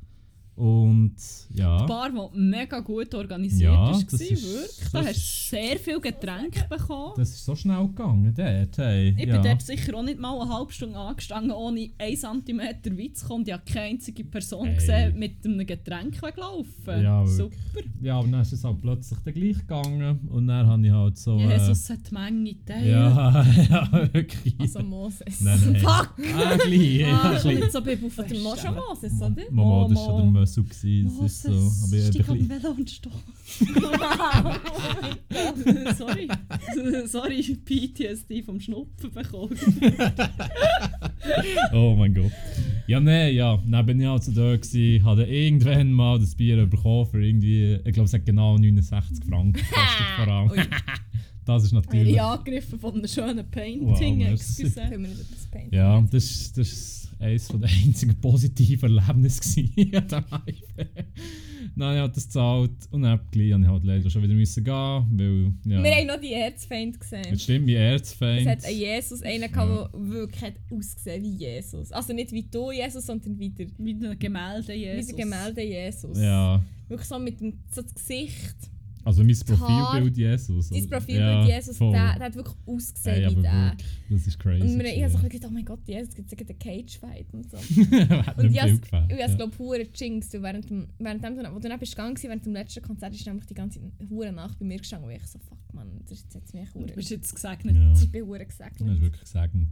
C: Und ja.
A: Die Bar, die mega gut organisiert
C: Ja,
A: war,
C: das ist-
A: wirklich. Da
C: das
A: hast du sehr viel Getränke bekommen.
C: Das ist so schnell gegangen dort, hey.
A: Ich
C: ja.
A: bin dort sicher auch nicht mal eine halbe Stunde angestanden, ohne 1 cm weit zu kommen. Und Ich habe keine einzige Person
C: Hey.
A: gesehen mit einem Getränk weglaufen.
C: Ja,
A: Super.
C: Ja, und dann ist es halt plötzlich dann gleich gegangen. Und dann habe ich halt so...
A: Jesus hat die Menge teilen.
C: ja, ja, wirklich.
B: Also Moses.
C: nein, nein.
A: Fuck!
C: Ah, gleich. Ja,
A: Ah,
C: ein
A: ich bin
C: bisschen.
A: nicht so.
B: Oder Moses, oder?
C: Mama, das war Der Mössel. gewesen, Das ist so. Aber ich habe
A: dem
C: bisschen...
A: Velo und stopp. Sorry. Sorry, PTSD vom Schnupfen bekommen.
C: Oh mein Gott. Ja, nein, ja. Dann bin ich also da gewesen, hatte irgendwann mal das Bier bekommen für irgendwie... Ich glaube, es hat genau 69 Franken gekostet vor allem. Das ist natürlich...
A: ich angegriffen von einem schönen
C: Wow,
A: Painting.
C: merci.
A: excuse.
B: Können wir nicht etwas painten?
C: Ja, das ist, das ist eines der einzigen positiven Erlebnisse an diesem Hype. Nein, ich habe das gezahlt und dann gleich habe ich halt leider schon wieder müssen gehen, weil, ja...
B: Wir haben noch die Erzfeind gesehen.
C: Das stimmt, wie Erzfeind.
B: Es hat einen Jesus, einen gehabt, der wirklich hat ausgesehen wie Jesus. Also nicht wie du Jesus, sondern wie der,
A: Mit einem Gemälde
B: wie
A: Jesus.
B: der Gemälde Jesus.
C: Ja,
B: Wirklich so mit dem so das Gesicht.
C: Also mein. Profilbild Jesus.
B: Dein? Profilbild
C: ja,
B: Jesus, der,
C: voll.
B: der hat wirklich ausgesehen
C: Ey,
B: wie der.
C: das ist crazy.
B: Und ich habe so gedacht, oh mein Gott, Jesus, gibt es einen Cage-Fight und so. Und ich habe es, glaube ich, hure jinxed, weil während dem, während dem, wo du dann bist gegangen, während dem letzten Konzert, ist nämlich die ganze hure Nacht bei mir gestanden, wo ich so, fuck man, das ist jetzt mich hure.
A: Du bist jetzt gesegnet.
C: Ja.
B: Ich bin hure
C: Das
B: gesegnet.
C: ist wirklich gesegnet.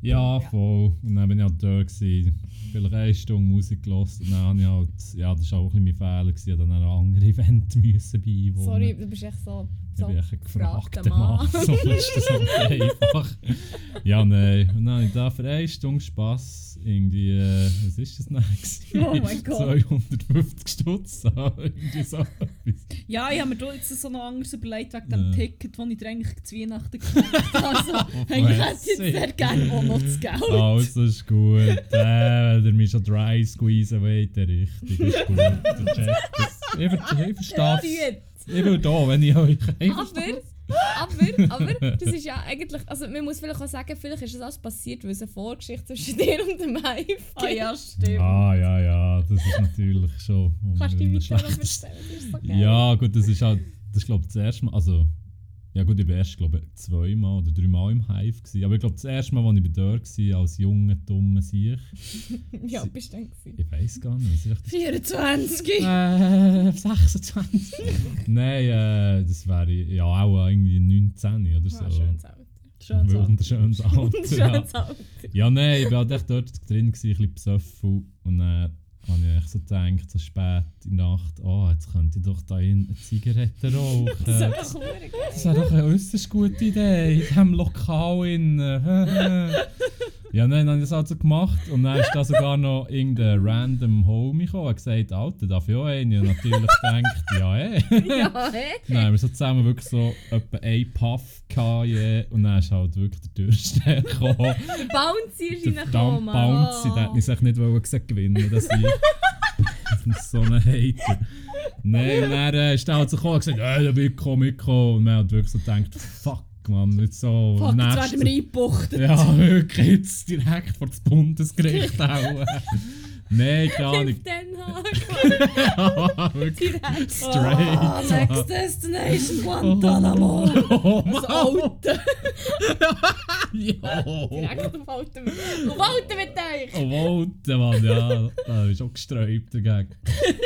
C: Ja, voll. Und dann bin ich halt da gewesen. Vielleicht eine Stunde Musik gehört. Und dann habe ich halt, ja, das war auch ein bisschen mein Fehler. gewesen. Ich dann ein anderes Event müssen beiwohnen.
B: Sorry, du bist echt so, so
C: echt ein
B: gefragter
C: Mann.
B: Mann.
C: So ist das halt einfach. Ja, nein. Und dann habe ich da für eine Stunde Spass irgendwie, äh, was ist das denn? gewesen?
A: Oh mein Gott.
C: 250 Stutz. so, irgendwie so etwas.
A: Ja, ich habe mir jetzt so noch anders überlegt wegen dem. Ticket, das ich dir eigentlich zu Weihnachten gekauft habe. Also, eigentlich hätte ich jetzt sehr gerne auch noch das Geld.
C: Also ist gut. Äh, weil ihr mich schon dry squeezen wollt, der richtig. Ist gut. Ich, ver- ich verstehe
B: Dude.
C: Ich will da, wenn ich euch
B: Aber, aber, aber, das ist ja eigentlich, also man muss vielleicht auch sagen, vielleicht ist das alles passiert, weil es eine Vorgeschichte zwischen dir und dem Hive gibt.
A: Ah ja, stimmt.
C: Ah, ja, ja, das ist natürlich schon.
B: Kannst du die weiter erzählen? Das ist so geil.
C: Ja, gut, das ist halt, das ist glaube ich das erste Mal, also, ja gut, ich war erst, glaube ich, zweimal oder dreimal im Hive gewesen, aber ich glaube das erste Mal, als ich da war, als junger, dummer Sieg,
B: Ja, bist du gewesen?
C: ich weiß gar nicht, was ist echt
A: 24.
C: Äh, 26. Nein, äh, das wäre ja auch irgendwie 19 oder so.
B: Ah, schönes Alter.
A: Schön so.
C: Wunderschönes Alter. ja.
B: Schönes Alter.
C: ja, nein, ich war halt echt dort drin, gewesen, ein bisschen besoffen. Und dann habe ich echt so gedacht, so spät in der Nacht, oh, jetzt könnte ich doch da in eine Zigarette rauchen.
B: Das hure geil.
C: Das wäre doch eine äußerst gute Idee, in diesem Lokal. In, ja, nein, dann habe ich das halt so gemacht. Und dann ist da sogar noch irgendein random Homie gekommen und hat gesagt, Alter, darf ich auch einen? Habe natürlich gedacht, ja, eh.
B: Ja, hä?
C: Dann haben wir so zusammen wirklich so etwa einen Puff gehabt, je. und dann ist halt wirklich der Türsteher gekommen.
B: Der Bouncy ist
C: der
B: reingekommen, Mann.
C: Bouncy, der hat mich nicht gesehen gewinnen dass ich... Das ist so ein Hater. Nein, und dann äh, ist der halt so gekommen und gesagt, ja, da will ich kommen, mitkommen. Und man hat wirklich so gedacht, fuck fuck, man, nicht so.
A: Fuck, jetzt
C: nächste-
A: werden wir eingebuchtet.
C: Ja, wirklich, jetzt direkt vor das Bundesgericht hauen. Nein, keine Ahnung.
B: Hilf Den Haag.
C: Ja, wirklich
B: Direkt.
C: straight.
A: Ah, next
C: Mann.
A: Destination Guantanamo.
C: Oh,
A: Das
C: Mann.
A: Alte.
C: Ja.
B: Direkt auf Alten mit, auf Alten mit euch.
C: Oh, Walter, Mann, ja. Da ist auch gesträubt dagegen.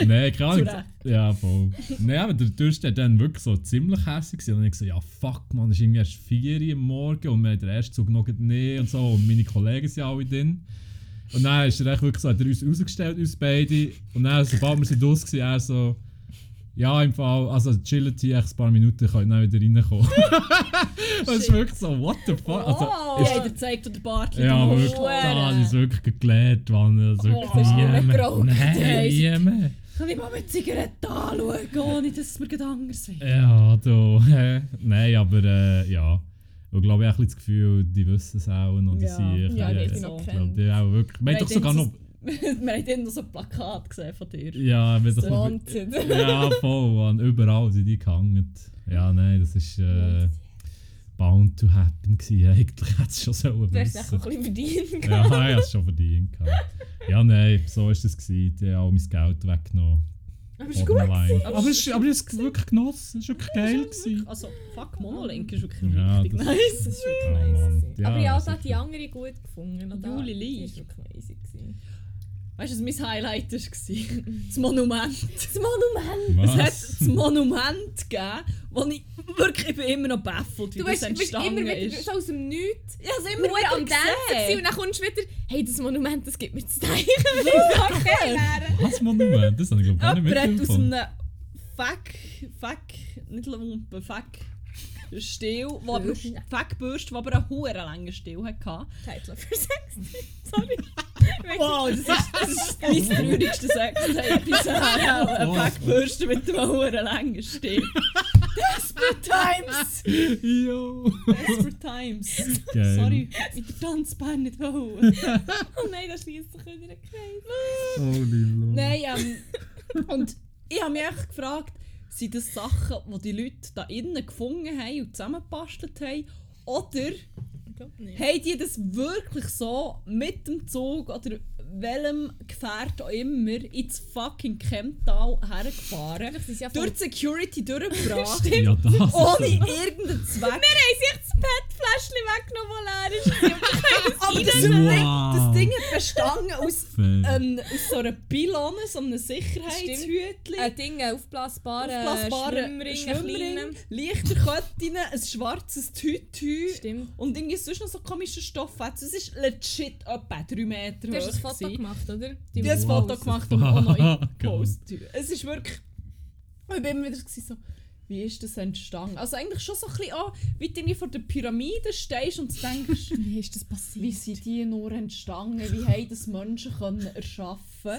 C: Nein, keine Ahnung.
A: Zu Recht.
C: Ja, voll. Nein, aber der Durst war dann wirklich so ziemlich hässlich. gewesen. Und dann habe ich gesagt, ja fuck, man, es ist irgendwie erst 4 Uhr am Morgen und wir haben den ersten Zug noch nicht und so. Und meine Kollegen sind alle drin. Und dann ist er echt wirklich so, hat er uns rausgestellt, uns beide. Und dann, sobald wir sind raus waren, er so, ja, im Fall, also chillen hier echt ein paar Minuten, könnt dann wieder reinkommen. das ist wirklich so, what the fuck? Also,
B: Oh.
A: Ja, gezeigt, wo der Bart
C: ja, wirklich,
A: schwören.
C: da ist wirklich gelehrt, Mann. Das ist
B: Oh,
C: wirklich
B: hast du
C: nie
B: nicht
C: mehr.
B: geraucht?
C: Nein,
A: Hey,
C: nie mehr.
A: Kann ich mal mit Zigaretten anschauen, ohne dass es mir anders wird?
C: Ja, du. Nein, aber äh, ja. Ich glaube, ich habe ein bisschen das Gefühl, die wissen es auch noch. Die
A: Ja.
C: sind,
A: Ja, die noch
B: kennen.
C: die auch wirklich. Wir haben doch sogar noch.
A: Wir haben dann noch so ein Plakat gesehen von dir.
C: Ja, wir haben doch. Ja, voll, Mann. Überall sind die gehangen. Ja, nein, das ist äh, bound to happen gewesen. Eigentlich hätte es schon sollen
B: Du hast echt
C: wissen.
B: ein bisschen verdient.
C: Ja, ich habe es schon verdient. Ja, nein, so ist es gewesen. Die haben all mein Geld weggenommen.
B: Aber ist gut.
A: Aber
C: Aber
A: es
C: es ist aber es ist wirklich genossen. Es war wirklich geil. gewesen.
A: Also, fuck, Monolink ist wirklich
C: Ja,
A: richtig
C: das-
A: nice.
B: Das ist
C: Oh,
B: wirklich
C: Mann.
B: nice. gewesen.
C: Ja,
B: Aber ja,
C: das
B: da hat
C: ist
B: die andere gut gefunden.
A: Juli Lee.
B: Die ist wirklich gewesen.
A: Weißt du, was mein Highlight war? Das Monument.
B: Das Monument!
A: Es hat
C: Was?
A: das Monument gegeben, wo ich wirklich, ich bin immer noch baffelt, wie
B: Du
A: das
B: bist, bist immer
A: entstanden
B: wieder
A: ist.
B: so aus dem Nichts.
A: Ich habe es immer
B: Nur
A: wieder
B: am Dancen und dann kommst du wieder, hey, das Monument, das gibt mir zu denken, wenn ich da wäre.
C: Was Monument? Das habe ich glaube ich gar nicht
A: aus
C: mitbekommen.
A: einem Fuck, Fuck, nicht Lumpen, Fuck, Stiel, wo aber. Fuck-Bürste, die aber einen hohen langen Stiel hatte.
B: Title für Sex. Sorry.
A: Wow, das ist, das ist mein traurigste Sextape bisher. Eine
C: Oh.
A: Fuck-Bürste mit einem hohen langen Stiel. Desperate Times!
C: Jo.
A: Desperate Times.
C: Geil.
A: Sorry, mit der Tanzbahn nicht wollen.
B: Oh nein, das schließt sich wieder ein Kreis.
C: Holy Lord.
A: Nein, ähm, und ich habe mich echt gefragt, sind das Sachen, die die Leute da innen gefunden haben und zusammengebastelt haben? Oder haben die das wirklich so mit dem Zug oder welchem Gefährt auch immer ins fucking Chemtal hergefahren,
B: ja
A: durch die Security durchgebracht,
C: Ja,
A: ohne irgendeinen Zweck?
B: Wir haben sich das PET-Fläschchen weggenommen, das leer ist.
A: Aber das,
C: Wow.
A: Ding, das Ding hat bestanden aus, ähm, aus so einer Pylone, so einem Sicherheitshütchen.
B: Ein Ding, ein aufblasbarer
A: aufblasbare
B: Schwimmring,
A: Schwimmring,
B: ein
A: Lichterketten, ein schwarzes Tütü
B: Stimmt.
A: und irgendwie sonst noch so komische Stoffe. Also es ist legit etwa 3 Meter hoch.
B: Foto gemacht, oder?
A: Ich habe ein. Foto gemacht und auch noch. Post. Es ist wirklich... Ich bin immer wieder so... Wie ist das entstanden? Also eigentlich schon so ein bisschen an, wie du irgendwie vor der Pyramide stehst und denkst,
B: Wie ist das passiert?
A: wie sind die nur entstanden? Wie haben das Menschen können erschaffen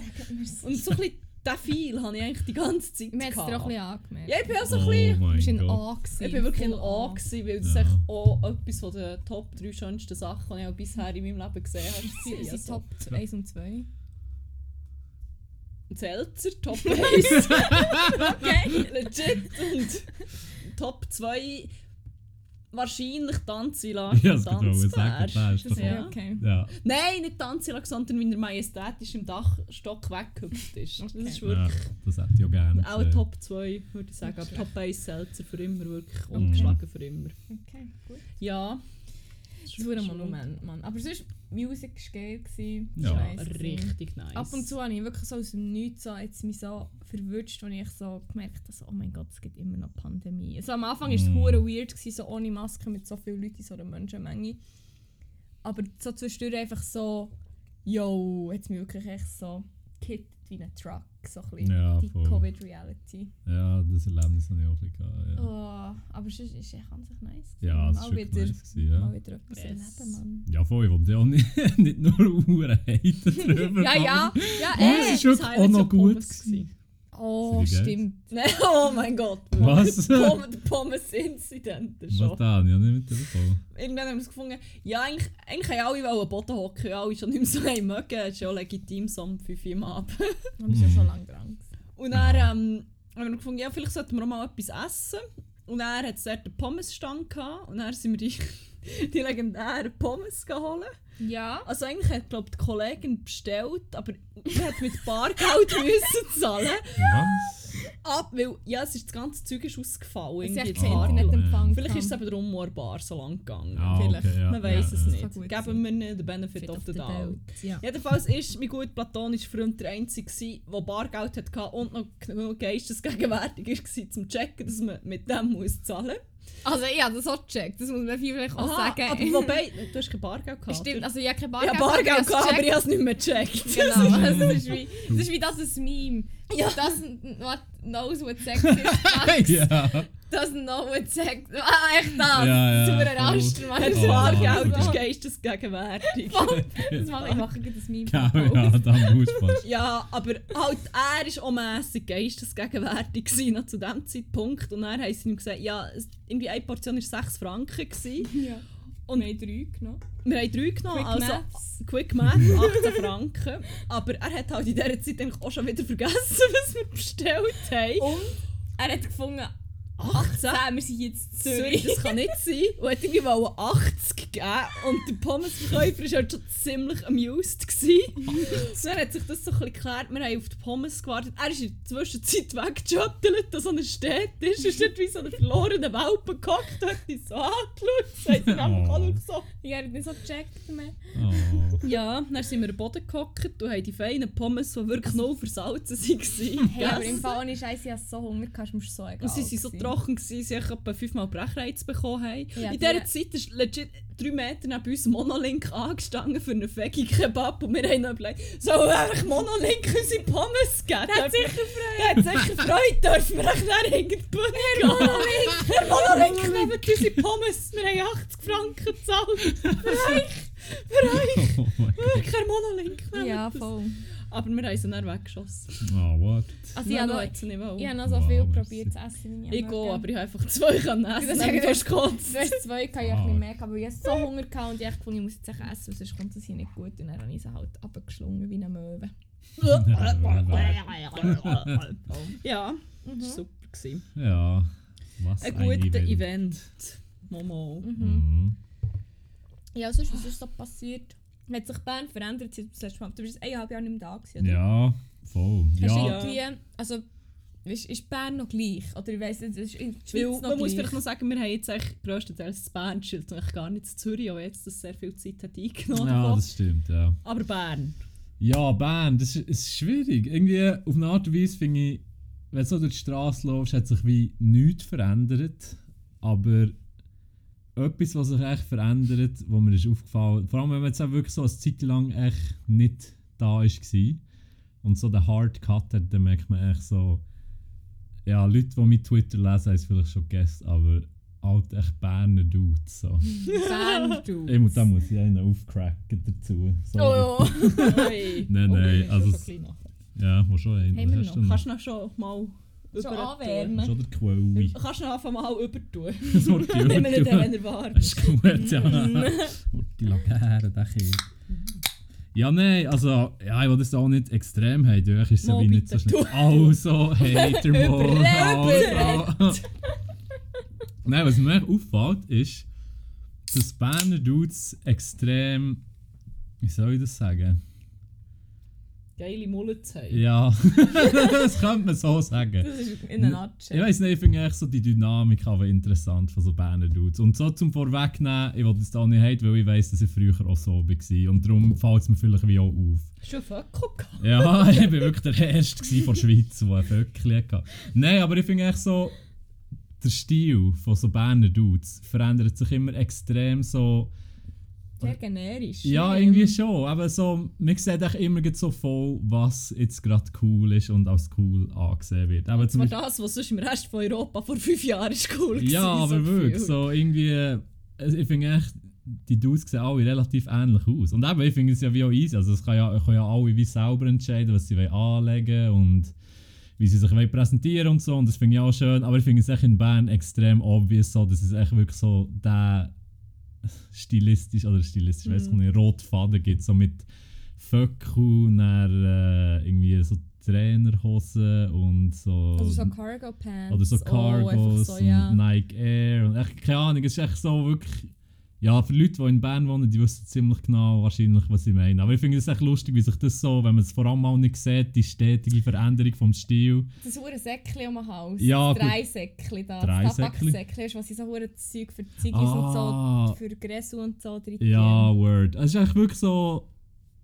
A: Und so ein bisschen diesen Feel habe ich eigentlich die ganze Zeit
B: Wir haben es dir auch ein bisschen angemerkt.
A: Ja, ich bin auch so ein
C: Oh
A: bisschen...
B: Du bist
C: mein
B: in
C: Gott.
B: A gewesen.
A: Ich bin wirklich in A, gewesen, weil das
C: Ja.
A: echt auch etwas von den Top 3 schönsten Sachen, die ich auch bisher in meinem Leben gesehen habe.
B: Sie
A: war.
B: sind
A: Also,
B: Top 1 und 2.
A: Seltzer, Top 1.
B: Okay.
A: Legit. Und Top 2 wahrscheinlich Tanzila
C: Ja,
A: und
C: das sagen, ist doch
B: Das
A: Ja.
B: ja. okay.
C: Ja.
A: Nein, nicht Tanzila, sondern wie er majestätisch im Dachstock weggehüpft ist. Das
B: Okay.
A: ist
C: ja,
A: wirklich
C: das hätte ich auch gerne
A: auch. Top 2, würde ich sagen. Aber
B: Okay.
A: Top 1 Seltzer für immer, wirklich
C: Mhm.
A: ungeschlagen für immer.
B: Okay, gut.
A: Ja.
B: Das ist ein Monument, Mann. Aber sonst, Musik war geil. gewesen. Das
C: Ja.
B: war nice.
A: Richtig nice.
B: Ab und zu habe ich wirklich so aus dem Nichts so, jetzt mich so verwünscht, als ich so gemerkt habe, so, oh mein Gott, es gibt immer noch Pandemie. Also am Anfang war es
C: Mm.
B: hure weird, gewesen, so ohne Maske mit so vielen Leuten in so einer Menschenmenge. Aber so zwischendurch einfach so, yo, hat es mich wirklich echt so gehittet wie ein Truck. So ein bisschen
C: Ja,
B: die
C: voll.
B: Covid-Reality.
C: Ja, das Erlebnis habe ich auch ein bisschen gehabt. Ja,
B: Oh, aber es ist, ist echt an sich nice.
C: ja
B: Mal
C: war
B: wieder,
C: nice. Gewesen, ja.
B: mal wieder etwas
A: Yes.
B: erleben, Mann.
C: ja, voll, ich wollte ja auch nicht, nicht nur Uhren haten drüber.
B: Ja, ja, ja,
C: Oh,
B: ey.
C: es ist wirklich auch noch gut. gewesen.
B: Oh, stimmt.
A: Nein, oh mein Gott.
C: Was?
A: Pommes, der Pommes-Incident ist
C: Was
A: schon.
C: da? Ich habe nicht mitbekommen.
A: Irgendwann haben wir es gefunden, ja, eigentlich, eigentlich haben alle wollen am Boden hocken, alle schon nicht mehr so haben mögen. Es ist ja auch legitim, so um 5 Uhr am Abend.
B: Wir sind ja schon lange dran.
A: Und dann ähm, haben wir gefunden, ja, vielleicht sollten wir auch mal etwas essen. und er hat dort einen Pommesstand gehabt und dann sind wir die, die legendären Pommes geholt.
B: Ja.
A: Also eigentlich hat glaub, die Kollegin bestellt, aber er hat mit Bargeld müssen zahlen.
C: Was?
A: Ab, weil ja, es ist, das ganze Zeug ist ausgefallen.
B: Es ist. Internetempfang.
A: Vielleicht ist es eben darum nur Bar so lang gegangen.
C: Ah,
A: Vielleicht.
C: okay, ja.
A: Man weiß
C: Ja,
A: es
C: ja.
A: nicht. Geben wir nicht den Benefit
B: Fit
A: of the doubt. Jedenfalls ist mein gut platonischer Freund der Einzige, gewesen, der Bargeld hatte und noch genug geistesgegenwärtig war, zum zu checken, dass man mit dem muss zahlen muss.
B: Also ich habe das auch gecheckt, das muss man vielleicht auch sagen.
A: aber wobei, du hast kein Bargeld gehabt.
B: Stimmt, also ich habe kein
A: ich
B: Bargeld.
A: habe Bargeld
B: ich
A: gehabt, aber ich habe es nicht mehr gecheckt.
B: gecheckt. Genau, also das, ist wie, das ist wie das ein Meme.
A: Ja.
B: Das what knows what sex is.
C: ja.
B: Doesn't know what sex Ah, echt das.
C: Ja, ja,
B: Super. Raster, Mann.
A: Das
C: Oh,
A: Bargeld
C: Mann.
A: ist geistesgegenwärtig.
B: Das mache ich mache das Meme.
C: Ja, ja, dann muss fast.
A: Ja, aber halt, er war auch mässig geistesgegenwärtig gewesen, noch zu diesem Zeitpunkt. Und dann haben sie ihm gesagt, ja, irgendwie eine Portion war 6 Franken. Gewesen.
B: Ja.
A: Und
B: Wir haben drei genommen.
A: wir haben drei genommen,
B: Quick
A: also
B: Maths.
A: Quick Math, 18 Franken. Aber er hat halt in dieser Zeit auch schon wieder vergessen, was wir bestellt haben.
B: Und er hat gefunden,
A: 18?
B: 18, wir sind jetzt in
A: Zürich,
B: Zürich.
A: das kann nicht sein. Und hat irgendwie wollte 80 gegeben. Und der Pommesverkäufer war halt schon ziemlich amused. Dann hat sich das so ein bisschen geklärt. Wir haben auf die Pommes gewartet. Er ist in der Zwischenzeit weggeschottelt, dass so eine Stadt ist. Er ist dort wie so ein verlorener Welpe gehockt, hat uns so angeschaut. Er einfach auch nur so.
B: Ich habe nicht so gecheckt mehr.
C: Oh.
A: Ja, dann sind wir am Boden gehockt und haben die feinen Pommes, die wirklich null versalzen waren,
B: Hey, aber im. Fall ohne Scheiße, ich hatte so Hunger, gehabt, es mir so egal.
A: Und sie waren so. Trocken, gewesen, sie haben etwa fünfmal Brechreiz bekommen. Haben.
B: Ja,
A: In
B: die-
A: dieser Zeit ist legit drei Meter neben uns Monolink angestanden für einen Veggie-Kebab und wir haben noch überlegt, wir eigentlich Monolink unsere Pommes geben? Der hat sicher Freude. Der hat sicher Freude, dürfen wir echt dann hinter die Bühne gehen. Monolink! Herr Monolink, nehmt unsere Pommes, wir haben 80 Franken gezahlt. Für euch! Für euch!
C: Oh mein Gott.
A: Wirklich, Herr Monolink, nehmt
B: Ja,
A: das. Aber wir haben sie dann weggeschossen.
C: Oh, what?
B: Also ich habe
A: noch wollen.
B: ich habe noch so
C: Wow,
B: viel probiert zu essen. wie
A: Ich
B: auch
A: gehe, aber ich habe einfach zwei können essen. Dann
B: sagen
A: fast gekotzt.
B: Du hast zwei, gehabt, ich
C: Ah.
B: habe ein bisschen mehr, gehabt, aber ich hatte so Hunger gehabt und ich dachte, ich muss jetzt essen, sonst kommt das hier nicht gut. Und dann habe ich sie halt abgeschlungen wie eine Möwe.
A: ja,
B: Mhm.
A: das war super. Gewesen.
C: Ja. Was
A: Ein
C: ein
A: guter
C: Event.
A: Event. Momo.
B: Mhm.
C: Mhm.
B: Ja, sonst, was ist so passiert? Hat sich Bern verändert seit das letzte Mal? Du bist eineinhalb Jahre nicht mehr da gewesen, oder?
C: Ja, voll.
B: Hast du
C: Ja,
B: irgendwie, also, ist, ist Bern noch gleich? Oder ich weiss nicht, ist in der
A: Weil,
B: noch
A: man muss
B: gleich?
A: vielleicht noch sagen, wir haben jetzt eigentlich grösstenteils das Bernschild und eigentlich gar nicht in Zürich, auch jetzt das sehr viel Zeit hat eingenommen
C: ja,
A: davon.
C: das stimmt, ja.
A: Aber Bern.
C: Ja, Bern, das ist, ist schwierig. Irgendwie auf eine Art und Weise finde ich, wenn du so durch die Straße läufst, hat sich wie nichts verändert. Aber etwas, was sich echt verändert, wo mir ist aufgefallen, vor allem wenn man jetzt auch wirklich so eine Zeit lang echt nicht da war und so den Hard Cut hat, dann merkt man echt so, ja, Leute, die mit Twitter lesen, haben es vielleicht schon gegessen, aber halt echt Berner Dudes. So.
B: Bern, du.
C: Ich muss, da muss ich einen aufcracken dazu. Sorry.
B: Oh, oh.
A: Hey.
C: Nein, nein,
A: ich
C: also. Ja, wo schon einen. Hast
B: noch?
C: du
A: Kannst du noch schon mal
B: Schon anwärmen?
C: Schon der Quowi.
A: Kannst du noch einfach mal übertun.
C: So die
A: Wenn wir nicht wenn warm
C: Das ist gut, ja. Die Lagerre, der Kind. Ja, nein, also, ja, ich will das auch nicht extrem haben, durch ist so
A: Mo,
C: wie nicht so schlimm. Also, Hatermore,
A: Überredet.
C: also. Nein, was mir echt auffällt, ist, dass Berner Dudes extrem, wie soll ich das sagen?
A: Geile Mullets haben.
C: Ja, das könnte man so sagen.
B: Das ist in einer Nutshell.
C: Ich weiß nicht, ich finde echt so die Dynamik aber interessant von so Berner Dudes. Und so zum Vorwegnehmen, ich will das da nicht haben, weil ich weiss, dass ich früher auch so war. Und darum fällt es mir vielleicht wie auch auf.
A: Schon Föcko gehabt.
C: Ja, ich war wirklich der Erste von der Schweiz, der ein Vöckchen hatte. Nein, aber ich finde echt so, der Stil von so Berner Dudes verändert sich immer extrem so.
B: Sehr generisch.
C: Ja, irgendwie schon. Aber so, man sieht echt immer so voll, was jetzt gerade cool ist und als cool angesehen wird. Aber zum
A: das, was sonst im Rest von Europa vor fünf Jahren ist cool
C: Ja,
A: gewesen,
C: aber
A: so
C: wirklich, so irgendwie, ich finde echt, die Dudes sehen alle relativ ähnlich aus. Und eben, ich finde es ja wie auch easy, also es kann ja, können ja alle wie selber entscheiden, was sie wollen anlegen und wie sie sich wollen präsentieren und so, und das finde ich auch schön, aber ich finde es echt in Bern extrem obvious so, dass es echt wirklich so der stilistisch, oder stilistisch, weiß ich
A: Mhm.
C: nicht, rote Faden gibt, so mit Föcku, dann äh, irgendwie so Trainerhosen und so.
B: Oder so Cargo Pants.
C: oder so
B: Oh,
C: Cargos
B: so, ja.
C: und Nike Air. Und echt, keine Ahnung, es ist echt so wirklich. Ja, für Leute, die in Bern wohnen, die wissen ziemlich genau wahrscheinlich, was ich meine. Aber ich finde es echt lustig, wie sich das so, wenn man es vor allem mal nicht sieht, die stetige Veränderung vom Stil.
B: Das hure Säckchen um den Hals.
C: Ja,
B: das. Dreisäckchen da.
C: Drei
B: das
C: Säckchen?
B: Tabaksäckchen, ist, was sie so hure Zeug für Ziggis
C: Ah.
B: und so, für Gräsu und so drin
C: Ja. Word. Es ist eigentlich wirklich so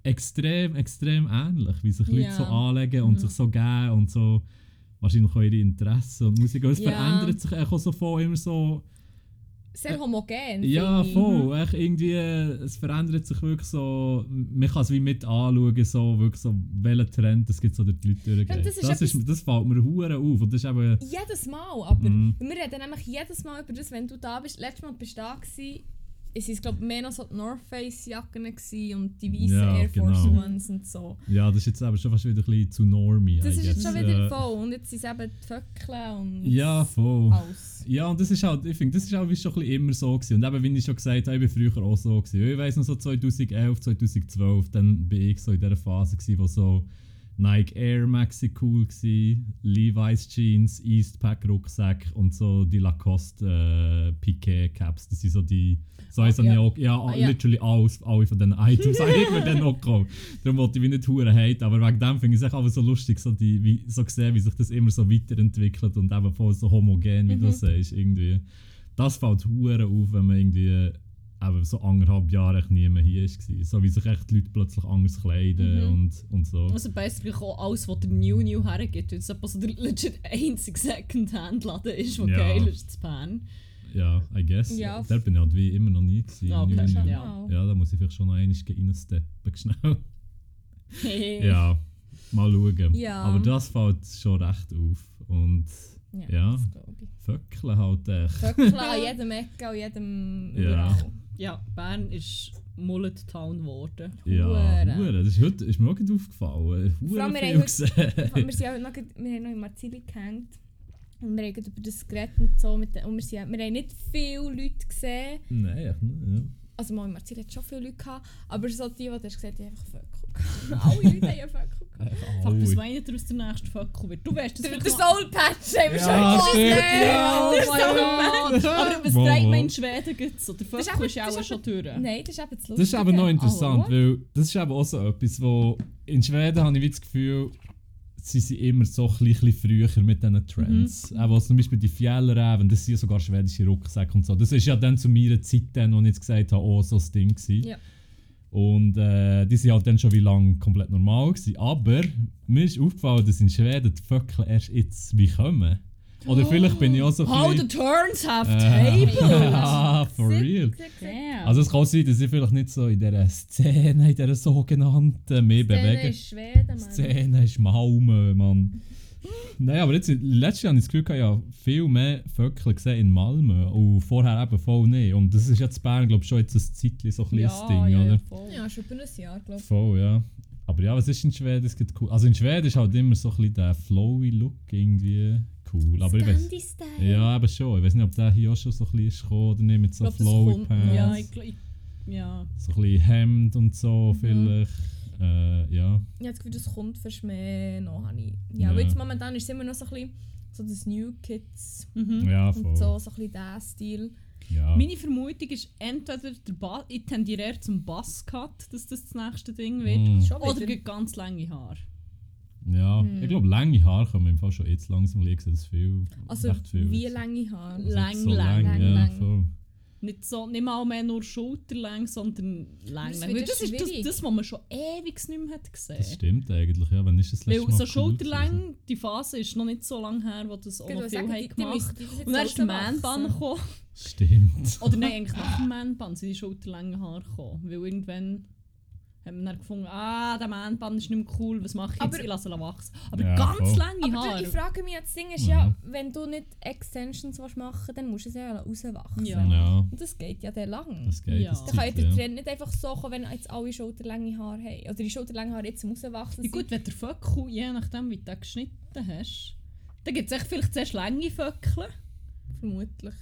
C: extrem, extrem ähnlich, wie sich Leute
B: Ja.
C: so anlegen und
B: Mhm.
C: sich so geben und so wahrscheinlich auch ihre Interessen und Musik. Und es
B: Ja.
C: verändert sich auch so voll immer so.
B: Sehr homogen.
C: Ja, voll. Echt irgendwie, es verändert sich wirklich so. Man kann es wie mit anschauen, so, wirklich so, welchen Trend es gibt so durch die Leute durchgeht.
B: das ist
C: das, ist, das fällt mir hure auf. Und das ist eben.
B: Jedes Mal, aber
C: Mhm.
B: wir reden nämlich jedes Mal über das, wenn du da bist. Letztes Mal bist du da gewesen, es waren glaube mehr noch so die North Face Jacken gewesen und die weißen
C: Ja,
B: Air Force
C: genau.
B: Ones und so.
C: Ja, das ist jetzt aber schon fast wieder ein bisschen zu normie.
B: Das ist jetzt schon wieder
C: Äh,
B: voll und jetzt sind es eben die Föckle und
C: Ja, voll.
B: alles.
C: Ja, und das ist halt, ich finde, das ist auch wie schon ein bisschen immer so gewesen. Und eben, wie ich schon gesagt habe, ich war früher auch so gewesen. Ich weiss noch so 2011, 2012, dann bin ich so in dieser Phase gewesen, wo so Nike Air Maxi cool war, Levi's Jeans, Eastpak Rucksack und so die Lacoste äh, Piquet Caps. Das sind so die, so heisst
B: ja.
C: ja. auch, ja,
B: Ah, ja.
C: literally alles, alle von diesen Items habe ich mir dann noch gekauft. Darum wollte ich wie nicht hure hate, aber wegen dem finde ich es echt einfach so lustig, so, die, wie, so sehen, wie sich das immer so weiterentwickelt und eben voll so homogen, wie du
B: Mhm.
C: sagst, irgendwie. Das fällt hure auf, wenn man irgendwie eben so anderthalb Jahre echt mehr hier war. So wie sich echt die Leute plötzlich anders kleiden
B: Mhm.
C: und, und so.
A: Also basically auch alles, was der New New hergibt, weil es etwa so der legit einzige Second-Hand-Laden ist, der
C: Ja.
A: geil ist zu Bern.
C: Ja, I guess.
B: Ja.
C: Da bin ich halt wie immer noch nie gewesen.
A: Ah, okay, ja.
B: mal.
C: ja, da muss ich vielleicht schon noch einmal reinsteppen, schnell.
A: Hey.
C: ja, mal schauen.
B: Ja.
C: Aber das fällt schon recht auf. Und
B: Ja,
C: Ja.
B: das glaube ich.
C: Vöckle halt echt.
B: Föckle an jedem Ecke, an jedem...
C: Ja.
B: überall.
A: Ja, Bern ist Mullet Town geworden.
C: Ja,
B: Hure.
C: hure. Das ist, heute, ist mir auch aufgefallen.
B: Vor allem,
C: Hure
B: wir haben
C: gesehen.
B: wir, sind auch noch, wir haben noch in Marzili gehängt. Und wir haben über das geredet und so. Mit den, und wir, sind, wir haben nicht viele Leute gesehen.
C: Nein, echt nicht. Ja.
B: Also mal in Marzili hat schon viele Leute gehabt. Aber so die, die du hast gesehen die haben einfach gehabt. Alle Leute haben Vöckel gehabt.
A: Fuck, was
C: Alle.
A: meint ihr aus der nächsten Vöckel wird? Du weißt das
B: Der,
A: vielleicht
B: der Soul Patch haben wir
C: Ja,
B: schon gesehen.
C: ja.
B: Der
A: Oh
B: Soul Patch.
A: Aber was trägt man in Schweden gibt so? Der
B: Das ist eben-
A: auch schon durch.
B: Nein, das ist eben das
C: Das ist aber noch interessant,
A: Oh,
C: weil das ist eben auch so etwas, wo in Schweden habe ich wie das Gefühl, sie sind immer so ein bisschen früher mit diesen Trends.
A: Mhm.
C: Auch was zum Beispiel die Fjellräven, das sind ja sogar schwedische Rucksäcke und so. Das ist ja dann zu meiner Zeit, dann, als ich jetzt gesagt habe, oh, so das Ding gewesen.
B: Ja.
C: Und äh, die sind halt dann schon wie lange komplett normal gewesen. Aber mir ist aufgefallen, dass in Schweden die Vöckel erst jetzt wie kommen. Oder vielleicht bin ich auch so
A: How the
C: bisschen...
A: turns have
C: Äh,
A: tables!
C: ja, for real. Also es kann sein, dass ich vielleicht nicht so in dieser Szene, in dieser sogenannten, mehr
B: Der
C: bewegen.
B: ist Schweden, Mann.
C: Szene ist Malmö, Mann. Nein, aber jetzt, letztes Jahr habe ich das Gefühl, ich habe ja viel mehr Vöckel gesehen in Malmö und vorher eben voll nicht. Und das ist jetzt in Bern, glaube ich, schon jetzt ein Zeitchen so ein kleines
A: ja,
C: Ding,
A: ja,
C: oder?
A: Ja, voll.
B: Ja, schon über ein Jahr, glaube ich.
C: Voll, ja. Aber ja, was ist in Schweden? Es gibt cool. Also in Schweden ist halt immer so ein bisschen der flowy Look irgendwie cool. Aber ich weiß. Ja, aber schon. Ich weiß nicht, ob der hier auch schon so ein bisschen ist gekommen oder nicht mit so
B: Ich glaub, das
C: flowy. Pants.
A: Ja, ich, ich, ja.
C: So ein bisschen Hemd und so
B: Mhm.
C: vielleicht. Äh, ja.
B: Ich habe das Gefühl, das kommt fast mehr noch. habe ich. Ja,
C: Ja.
B: aber jetzt momentan ist es immer noch so ein bisschen so das New Kids
A: Mhm.
C: Ja, voll.
B: und so, so ein bisschen der Stil.
C: Ja.
A: Meine Vermutung ist entweder der ba ich tendiere eher zum Buzzcut, dass das das nächste Ding wird.
C: Mm.
A: Oder ganz lange Haare.
C: Ja,
B: Hm.
C: ich glaube, lange Haare kommen im Fall schon jetzt langsam liegen, das viel.
B: Also
C: recht viel.
B: wie lange Haare?
C: Also
A: lang,
C: so
A: lang,
C: lang, ja,
B: lang.
C: voll.
A: Nicht, so, nicht mal mehr nur schulterlang, sondern lang.
B: Das
A: lang. Das ist das, das, was man schon ewig nicht mehr hat gesehen
C: Das stimmt eigentlich, ja. Wann ist das letzte
A: Weil
C: Mal
A: so
C: cool
A: schulterlang,
C: gewesen?
A: die Phase ist noch nicht so lange her, wo das auch
B: Genau,
A: noch
B: sagen,
A: viel
B: die-
A: haben
B: die
A: gemacht
B: die müssen
A: Und dann ist der
B: rauswachsen.
A: Man-Bun gekommen.
C: Stimmt.
A: Oder nein, eigentlich nach dem Man-Bun sind die schulterlangen Haare gekommen. Weil irgendwann haben wir dann gefunden, ah, der Man-Bun ist nicht mehr cool, was mache ich jetzt?
B: Aber-
A: ich lasse ihn wachsen. Aber
C: Ja,
A: ganz
C: voll.
A: lange
B: Aber
A: Haare.
B: du, ich frage mich, das Ding ist
C: Mhm.
B: ja, wenn du nicht Extensions willst machen dann musst du sie ja rauswachsen.
A: Ja.
C: Ja,
B: Und das geht ja dann lang.
C: das geht.
A: Ja.
C: Das
B: Dann kann ja der
C: ja.
B: Trend nicht einfach so kommen, wenn jetzt alle schulterlange Haare haben. Oder die schulterlangen Haare jetzt rauswachsen
A: Ja, gut, wenn der Föckel, je nachdem wie du den geschnitten hast, dann gibt es vielleicht zuerst lange Föckel.
B: Vermutlich.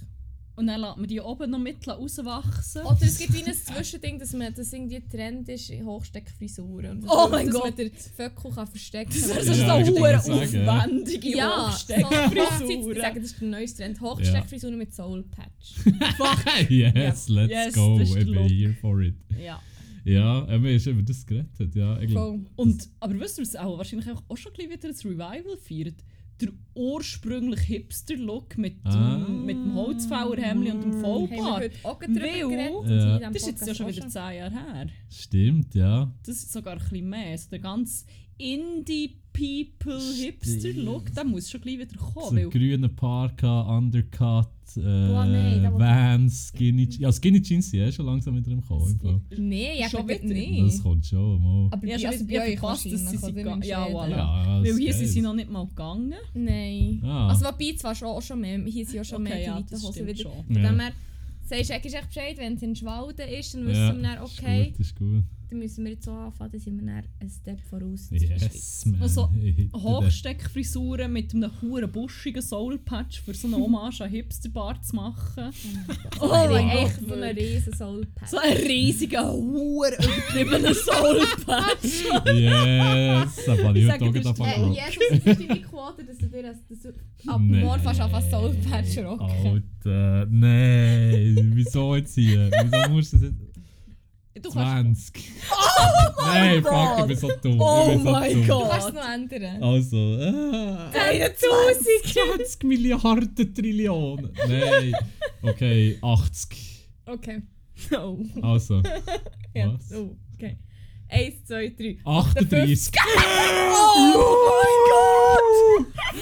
A: Und dann lässt man die oben noch mit rauswachsen.
B: Oder es gibt wie ein Zwischending, dass man das irgendwie Trend ist, Hochsteckfrisuren. Und
A: Oh mein
B: dass
A: Gott.
B: man den Föckel kann verstecken
A: Das
B: kann.
A: ist
C: Ja,
A: so eine
C: ja.
A: aufwendige
B: Ja, so
A: Hochsteckfrisur.
B: Ich sage, das ist der neueste Trend. Hochsteckfrisuren mit Soul Patch.
C: yes, let's
A: Yes,
C: go.
A: das
C: Ich bin here for it.
A: Ja.
C: Ja, haben wir schon über das geredet. Ja, ich glaub,
B: Voll.
A: Und, aber wisst ihr, was auch wahrscheinlich auch schon wieder ein Revival feiert? Der ursprüngliche Hipster-Look mit,
C: Ah.
A: dem, mit dem Holzfällerhemd und dem
B: wir
A: Vollbart.
B: drüber
A: Weil-
C: Ja.
A: Das ist jetzt ja schon wieder 10 Jahre her.
C: Stimmt, ja.
A: Das ist sogar ein bisschen mehr. Also der ganze Indie-People-Hipster-Look, der muss schon gleich wieder
C: So
A: kommen. Weil
C: grüne Parka, Undercut, äh,
B: da will-
C: Vans, Skinny Jeans. Ja, Skinny Jeans sind eh schon langsam wieder im Kommen.
B: Nein, ja,
A: Schon wieder?
B: nicht.
C: Das kommt schon mal.
B: Aber
A: Ja,
B: ja,
A: schon
B: also bei euch
A: verpasst, dass sie
B: Im
A: ja, voilà.
C: Ja,
A: weil hier
C: ist
A: sind sie noch nicht mal gegangen.
B: Nein.
C: Ah.
B: Also wobei zwar schon, auch schon mehr. Hier sind ja schon
A: Okay,
B: mehr
A: ja,
B: die Leute Hosen wieder.
A: schon.
C: Ja.
B: her, sagst du eigentlich echt Bescheid, wenn es in Schwalden ist, dann wissen
C: Ja,
B: wir dann,
C: Ist
B: okay,
C: gut, ist gut.
B: Dann müssen wir jetzt so anfangen, dann sind wir dann einen Step voraus.
C: Yes, man.
A: Also. Hochsteckfrisuren mit einem hohen buschigen Soulpatch für so eine Hommage an Hipsterbart zu machen.
B: Oh
A: mein
B: mein
A: Gott,
B: echt so eine riesen Soulpad.
A: So ein riesiger, hoher, übertriebener Soulpatch.
C: Yes, aber ich
A: Ich
C: heute auch
A: ist-
B: Äh. Jesus, das ist deine Quote, dass du dir das, dass du ab morgen fast auf einen Soulpatch rocken.
C: Alter, nein. Wieso jetzt hier? Wieso musst du das jetzt...
A: Du kannst,
C: 20. Nein, fuck, ich bin so dumm.
A: Oh
C: ich bin so
A: mein
C: dumm.
A: Gott.
B: Du kannst es noch ändern.
C: Also, äh,
B: 1000!
C: 20 Milliarden Trillionen. Nein. Okay, 80.
B: Okay. Oh.
C: Also,
B: Ja.
C: was?
B: Oh, okay. Eins, zwei, drei.
C: 38.
A: Oh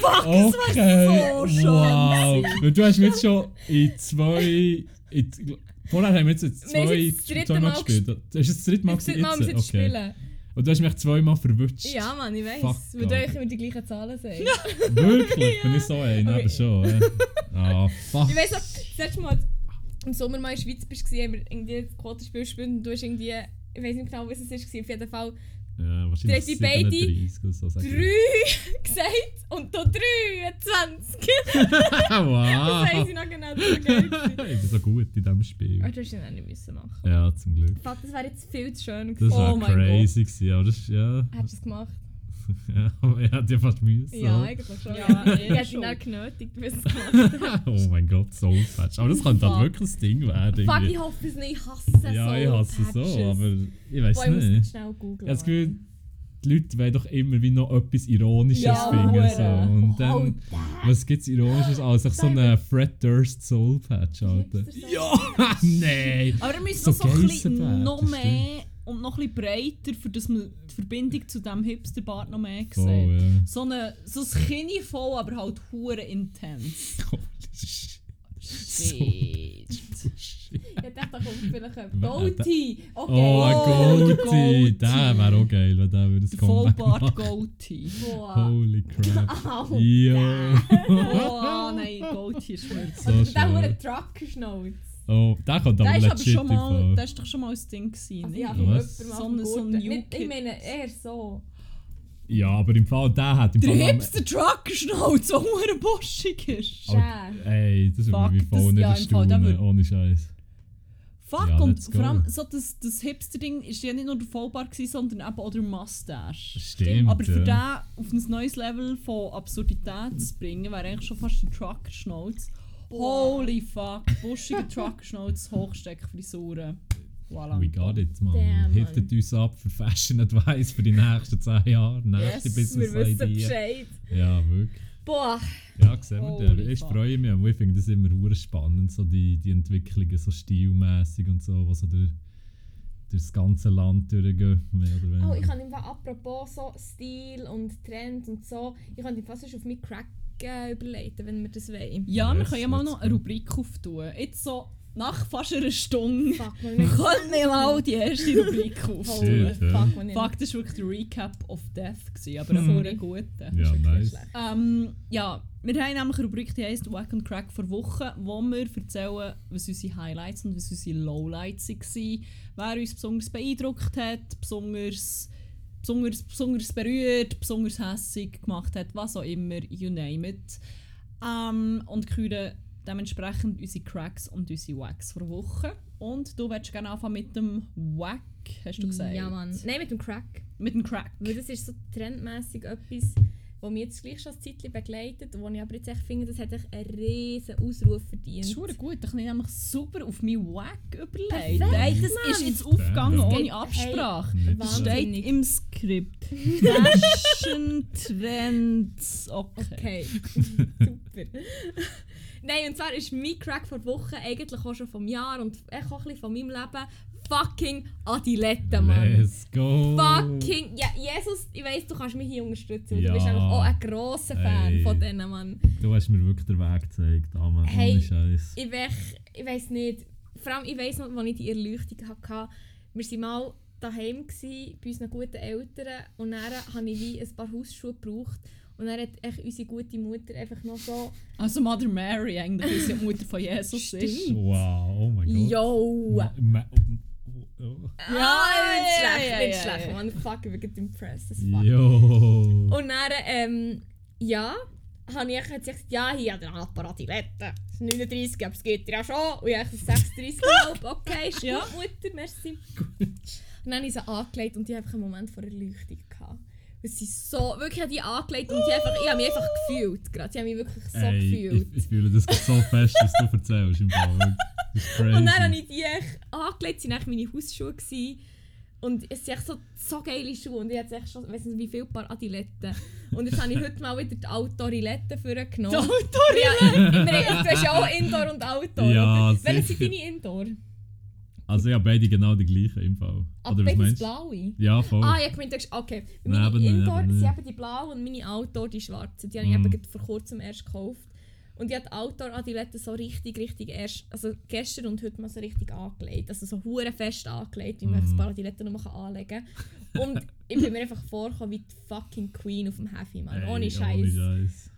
A: Fuck,
C: Okay,
A: so schön
C: wow. Du hast mir jetzt schon in zwei... In, vorher haben wir jetzt
B: Wir
C: zwei,
B: jetzt das dritte
C: zweimal
B: Mal
C: gespielt. Das ist das dritte Mal
B: Jetzt
C: gewesen,
B: mal wir
C: jetzt?
B: spielen.
C: Und du hast mich zweimal verwutscht.
B: Ja, Mann, ich weiss.
C: Fuck,
B: Weil du euch immer die gleichen Zahlen sagst.
C: Wirklich? Bin ich so ein?
B: Okay.
C: Eben schon, ja. Ah, fuck.
B: Ich weiss noch, das letzte Mal im Sommer mal in der Schweiz bist, haben wir irgendwie das Quotenspiel gespielt und du hast irgendwie, ich weiß nicht genau, was es war, auf jeden Fall
C: Ja, wahrscheinlich
B: Die beide
C: 37 oder so. sag ich.
B: drei gesagt und du 23. Das
C: wow.
B: weiss ich noch genau, das geil. gewesen.
C: ich bin so gut in diesem Spiel.
B: Aber du hast ihn auch nicht müssen machen.
C: Ja, zum Glück.
B: Fuck, das wäre jetzt viel zu schön
C: Das
B: gewesen.
C: war
A: Oh
C: crazy gewesen, aber das ist, ja,
B: Hättest du es gemacht?
C: ja, aber ich hätte ja fast müssen.
B: Ja, eigentlich schon.
A: Ja,
B: ich hätte
A: schon.
B: ihn auch genötigt, bis es gemacht
C: oh mein Gott, Soul Patch. Aber das könnte halt wirklich das Ding werden.
B: Fuck, ich hoffe es nicht, ich hasse
C: ja, ich hasse es so, aber ich weiß
B: Boah, ich muss
C: nicht.
B: jetzt schnell
C: Ich
B: googeln.
C: habe das Gefühl, die Leute wollen doch immer wie noch etwas Ironisches
A: Ja,
C: finden. So. Und dann,
B: Oh,
C: was gibt es Ironisches als sich so eine Fred Durst Soul Patch, Alter? Ja, nein!
A: Aber wir müssen
C: So
A: so ein bisschen noch mehr und noch ein bisschen breiter, für dass man die Verbindung zu diesem Hipsterbart noch mehr sieht.
C: Oh, ja.
A: So, eine, so ein Kinn voll, aber halt hure intens.
C: Holy shit.
A: Shit.
C: Shit.
B: Ich dachte, da kommt vielleicht ein Goatee. Okay.
C: Oh, ein
A: Oh, der
C: Goatee! Der wäre auch geil, wenn der würde das
A: Der
C: Comeback
A: Vollbart. Goatee.
C: Holy crap.
B: Au.
C: Ja.
A: Oh nein, Goatee ist mir
C: so
B: Und der hure. Trucker-Schnauz.
C: Oh, der kommt aber
A: Der ist
C: legit
A: schon mal,
C: im
A: der
C: Fall.
A: ist doch schon mal ein Ding gewesen.
B: Also
A: nicht?
B: ja,
C: Was?
A: So ein- so ein
B: Nicht- Ich meine, eher so.
C: Ja, aber im Fall, der hat im
A: Der
C: Fall... am-
A: Hipster Trucker-Schnauz, der hure buschig ist.
C: Aber,
B: Schön.
C: ey, das würde mich voll
A: das-
C: nicht
A: ja, im Fall, der
C: erstaunen,
A: würd-
C: ohne Scheiß.
A: Fuck,
C: Ja,
A: und vor allem so das, das Hipster-Ding ist ja nicht nur der Vollbart, gewesen, sondern eben auch der Mustache.
C: Stimmt,
A: Aber für
C: ja.
A: den auf ein neues Level von Absurdität zu bringen, wäre eigentlich schon fast ein Trucker-Schnauz. Holy fuck, buschige Trucker-Schnauz, Hochsteckfrisuren. Voilà.
C: We got it, man.
B: Damn,
C: Hilft uns ab für Fashion Advice für die nächsten 10 Jahre. Nächste
B: Yes,
C: Business
B: wir wissen
C: Idee.
B: Bescheid.
C: Ja, wirklich.
B: Boah.
C: Ja, sehen wir
A: Holy
C: den. Ich
A: fuck.
C: freue mich und ich finde das immer hure spannend, so die, die Entwicklungen, so stilmäßig und so, was so durch, durch das ganze Land durchgehen, mehr oder weniger.
B: Oh, ich kann im Fall apropos so Stil und Trend und so, ich kann fast auf meinen Crack äh, überleiten, wenn wir das wollen.
A: Ja, wir
C: Yes,
A: können ja mal noch eine. Rubrik auftun. Jetzt so nach fast einer Stunde
B: Fuck, man.
A: können wir mal die erste Rubrik auftun.
B: Fuck, man.
A: Fuck, das war wirklich der Recap of Death, gewesen, aber ein
B: Mhm.
A: hure guter.
C: ja, nice.
A: Ähm, ja, wir haben nämlich eine Rubrik, die heisst Wack and Crack vor Wochen, wo wir erzählen, was unsere Highlights und was unsere Lowlights waren, wer uns besonders beeindruckt hat, besonders, besonders, besonders berührt, besonders hässig gemacht hat, was auch immer, you name it. Ähm, und küren dementsprechend unsere Cracks und unsere Wacks vor Woche. Und du willst gerne anfangen mit dem Wack, hast du gesagt?
B: Ja, Mann. Nein, mit dem Crack.
A: Mit dem Crack.
B: Weil das ist so trendmäßig etwas, was mich jetzt gleich schon ein Zeitchen begleitet und wo ich aber jetzt echt finde, das hat echt einen riesen Ausruf verdient.
A: Das ist gut, da kann ich nämlich super auf meinen Wack überlegt.
B: Perfekt,
A: Hey, das
B: Mann.
A: ist jetzt aufgegangen
C: Das
A: ohne Absprache.
C: hey,
A: das steht im Skript. Fashion Trends. Okay.
B: Okay, super. Nein, und zwar ist mein Crack vor Wochen eigentlich auch schon vom Jahr und auch ein bisschen von meinem Leben fucking Adilette, Mann.
C: Let's go!
B: Fucking, ja, Jesus, ich weiss, du kannst mich hier unterstützen. weil
C: Ja.
B: Du bist einfach auch ein grosser Fan
C: Hey.
B: von denen, Mann.
C: Du hast mir wirklich den Weg gezeigt, Amen.
B: Hey.
C: Ohne Scheiß.
B: Ich, wech, ich weiss nicht, vor allem ich weiss noch, als ich die Erleuchtung hatte, wir waren mal daheim gsi, bei unseren guten Eltern und dann habe ich wie ein paar Hausschuhe gebraucht und dann hat echt unsere gute Mutter einfach noch so
A: Also Mother Mary eigentlich, weil sie die Mutter von Jesus ist.
B: Stimmt.
C: Wow, oh mein Gott.
B: «Yo!»
C: Ma- ma- oh.
B: Ja, nicht schlecht, nicht schlecht. Man, fuck, ich bin impressed as fuck.
C: Jo!
B: Und dann, ähm, ja, habe ich jetzt gesagt, ja, hier hat er ein Apparat Adilette. Das ist 39, aber es geht ja schon. Und ich habe 36 gehabt. Okay, ist gut,
A: Ja.
B: Mutter, merci. Und dann habe ich sie angelegt und die einfach einen Moment vor Erleuchtung gehabt. Und sie so, wirklich habe ich die angelegt und die einfach, ich habe mich einfach gefühlt. Gerade. Sie haben mich wirklich so
C: Ey,
B: gefühlt.
C: ich, ich fühle das so fest, was du erzählst im Fall.
B: Und dann habe ich die echt angelegt, das waren meine Hausschuhe. Gewesen. Und es sind echt so, so geile Schuhe. Und ich hatte echt schon, ich weiß nicht wie viele Paar Adiletten. Und jetzt habe ich heute mal wieder die Outdoor-Iletten vorgenommen.
A: Autor!
B: Ja, wir- du hast ja auch Indoor und Outdoor.
C: Ja,
B: oder? Welche sind deine Indoor?
C: Also habe beide genau die gleichen im Fall.
B: Aber
C: Oder was
B: beides
C: meinst du?
B: blaue.
C: Ja, voll.
B: Ah, ja, ich meinte, okay. Meine Indoor sind eben die blauen und meine Outdoor die schwarzen. Die habe ich
C: Mm.
B: eben vor kurzem erst gekauft. Und ich habe die Outdoor-Adiletten so richtig, richtig erst, also gestern und heute mal so richtig angelegt. Also so hure fest angelegt, wie man
C: Mhm.
B: ein paar Adiletten mal anlegen kann. Und ich bin mir einfach vorgekommen wie die fucking Queen auf dem Heavy, Mann.
C: Ey,
B: Ohne Scheiß.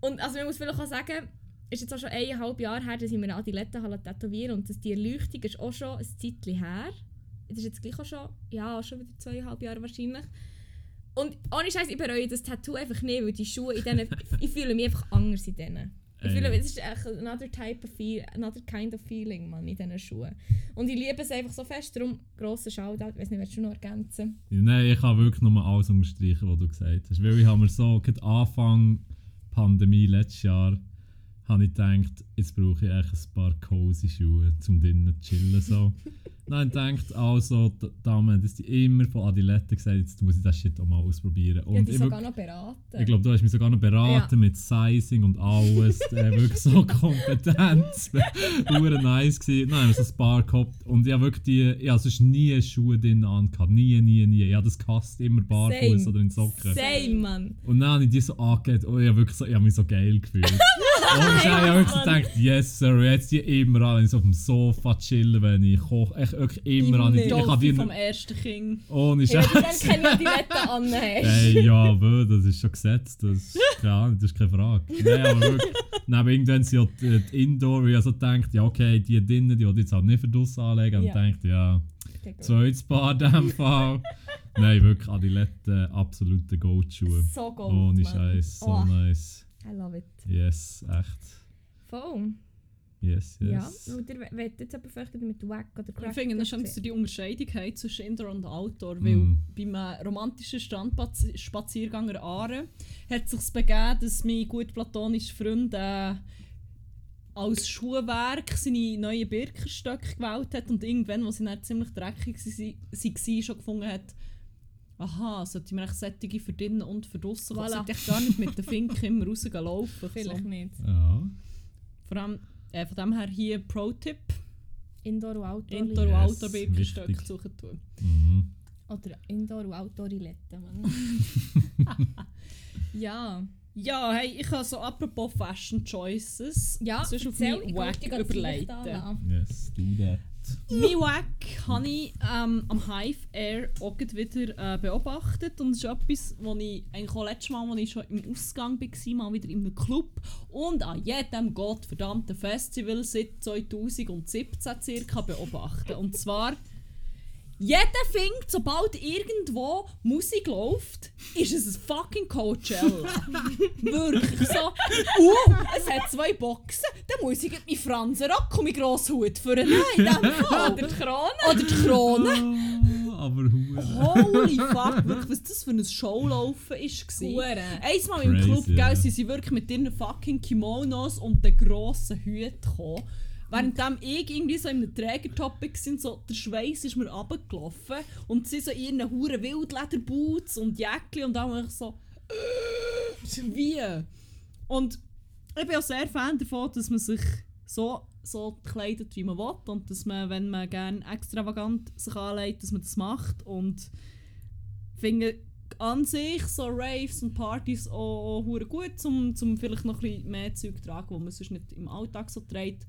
B: Und also man muss vielleicht auch sagen, ist jetzt auch schon eineinhalb Jahre her, dass ich mir eine Adilette tätowieren und dass die Erleuchtung ist auch schon ein Zeitchen her. Das ist jetzt gleich auch schon, ja, auch schon wieder zweieinhalb Jahre wahrscheinlich. Und ohne Scheiß, ich bereue das Tattoo einfach nicht, weil die Schuhe in denen, ich fühle mich einfach anders in denen. Ich fühle,
C: Ey.
B: es ist echt another type of feel, another kind of feeling, man, in diesen Schuhen. Und ich liebe es einfach so fest, darum grosser Shoutout, ich weiß nicht, willst du noch ergänzen?
C: Nein, ich kann wirklich nur alles unterstreichen, was du gesagt hast. Weil ich habe mir so, gerade Anfang Pandemie letztes Jahr, habe ich gedacht, jetzt brauche ich echt ein paar cozy Schuhe, um drinnen zu chillen. So. Habe ich gedacht, also, Damen, dass die immer von Adilette gesagt jetzt muss ich das Shit auch mal ausprobieren.
B: Ich habe
C: Und
B: dich
C: ich,
B: sogar noch beraten.
C: ich glaube, du hast mich sogar noch beraten mit Sizing und alles. äh, wirklich so kompetent. Hure nice gewesen. Dann haben wir so ein paar gehabt. Und ich habe wirklich die, ich habe sonst nie Schuhe drin angehabt. Nie, nie, nie. Ich habe das gehasst, immer barfuß oder in Socken.
B: Same, Mann.
C: Und dann habe ich die so angelegt und ich habe, wirklich so, ich habe mich so geil gefühlt. und ich habe wirklich so gedacht, yes sir, jetzt die immer an, wenn ich so auf dem Sofa chillen, wenn ich koche, echt wirklich immer an. Ich, ich habe die
A: vom ersten Kind.
C: ohne
B: Hey, wenn du dann
C: Scheiß.
B: keine Adilette an hast.
C: Ey, ja, bö, das ist schon gesetzt, das keine Ahnung, das ist keine Frage. Nein, aber wirklich, neben irgendwann sind ja die, die Indoor, wo ich so gedacht, ja okay, die drinnen, die ich jetzt halt nicht für draussen anlegen. Und
B: Ja.
C: dachte, ja, zweites Paar in dem Fall. Nein, wirklich, Adilette, absolute Goat-Schuhe.
B: So gut.
C: Ohne. Scheiß, so
B: Oh,
C: nice.
B: I love it.
C: Yes, echt.
B: Voll.
C: Yes,
B: Ja.
C: yes.
B: Und ihr wollt jetzt aber vielleicht mit Wack oder Crack.
A: Ich finde es schön, dass du die Unterscheidung hast zwischen Indoor und Outdoor, weil
C: Mm.
A: beim romantischen Strandspaziergang an Aare hat es sich begeben, dass mein gut platonischer Freund äh, als Schuhwerk seine neuen Birkenstöcke gewählt hat und irgendwann, wo sie dann ziemlich dreckig waren, schon gefunden hat, aha, sollte man echt Sättige für drinnen und für draussen voilà. Ich gar nicht mit den Finken immer rauslaufen.
B: Vielleicht
A: So.
B: nicht.
C: Ja.
A: Vor allem, äh, von dem her hier Pro-Tipp,
B: Indoor und Outdoor.
A: Indoor- und
C: Yes,
A: Outdoor-Birkenstöcke suchen tun.
C: Mhm.
B: Oder Indoor und Outdoor Iletten, Mann. ja.
A: Ja, hey, ich habe so apropos Fashion Choices.
B: Ja,
A: sonst auf
B: erzähl,
A: mein
B: ich
A: Wack überleiten.
C: Yes, do that.
A: Mein Wack habe ich ähm, am Hive Air auch wieder äh, beobachtet. Und es ist etwas, was ich eigentlich auch letztes Mal, als ich schon im Ausgang war, mal wieder in einem Club und an jedem gottverdammten Festival seit 2017 circa beobachten. Und zwar, jeder findet, sobald irgendwo Musik läuft, ist es ein fucking Coachella. Wirklich so. Uh, es hat zwei Boxen, dann muss ich meinen Fransenrock und meinen grossen Hut für einen.
B: Oder die Krone.
A: Oder die Krone.
C: Ah, aber.
A: Holy fuck, wirklich, was das für ein Showlaufen war.
B: Hure.
A: Einmal im Club,
C: ja.
A: gell, sind sie wirklich mit ihren fucking Kimonos und den grossen Hüten gekommen. Währenddem ich irgendwie so in einem Trägertopic sind, so der Schweiß ist mir runtergelaufen und sie so in ihren huren Wildlederboots und Jäckli und auch ich so äh, wie? Und ich bin auch sehr Fan davon, dass man sich so, so kleidet, wie man will und dass man, wenn man gerne extravagant sich anlegt, dass man das macht und finde an sich so Raves und Partys auch, auch gut, um, um vielleicht noch ein bisschen mehr Zeug zu tragen, wo man sonst nicht im Alltag so trägt.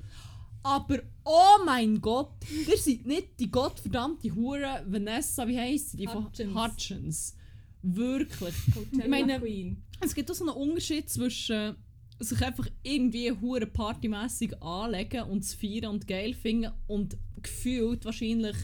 A: Aber oh mein Gott, ihr seid nicht die gottverdammte Hure Vanessa, wie heisst sie? Die von
B: Hutchins.
A: Hutchins. Wirklich.
B: Ich
A: meine-
B: Queen.
A: Es gibt auch so einen Unterschied zwischen sich einfach irgendwie hure partymässig anlegen und zu feiern und geil finden und gefühlt wahrscheinlich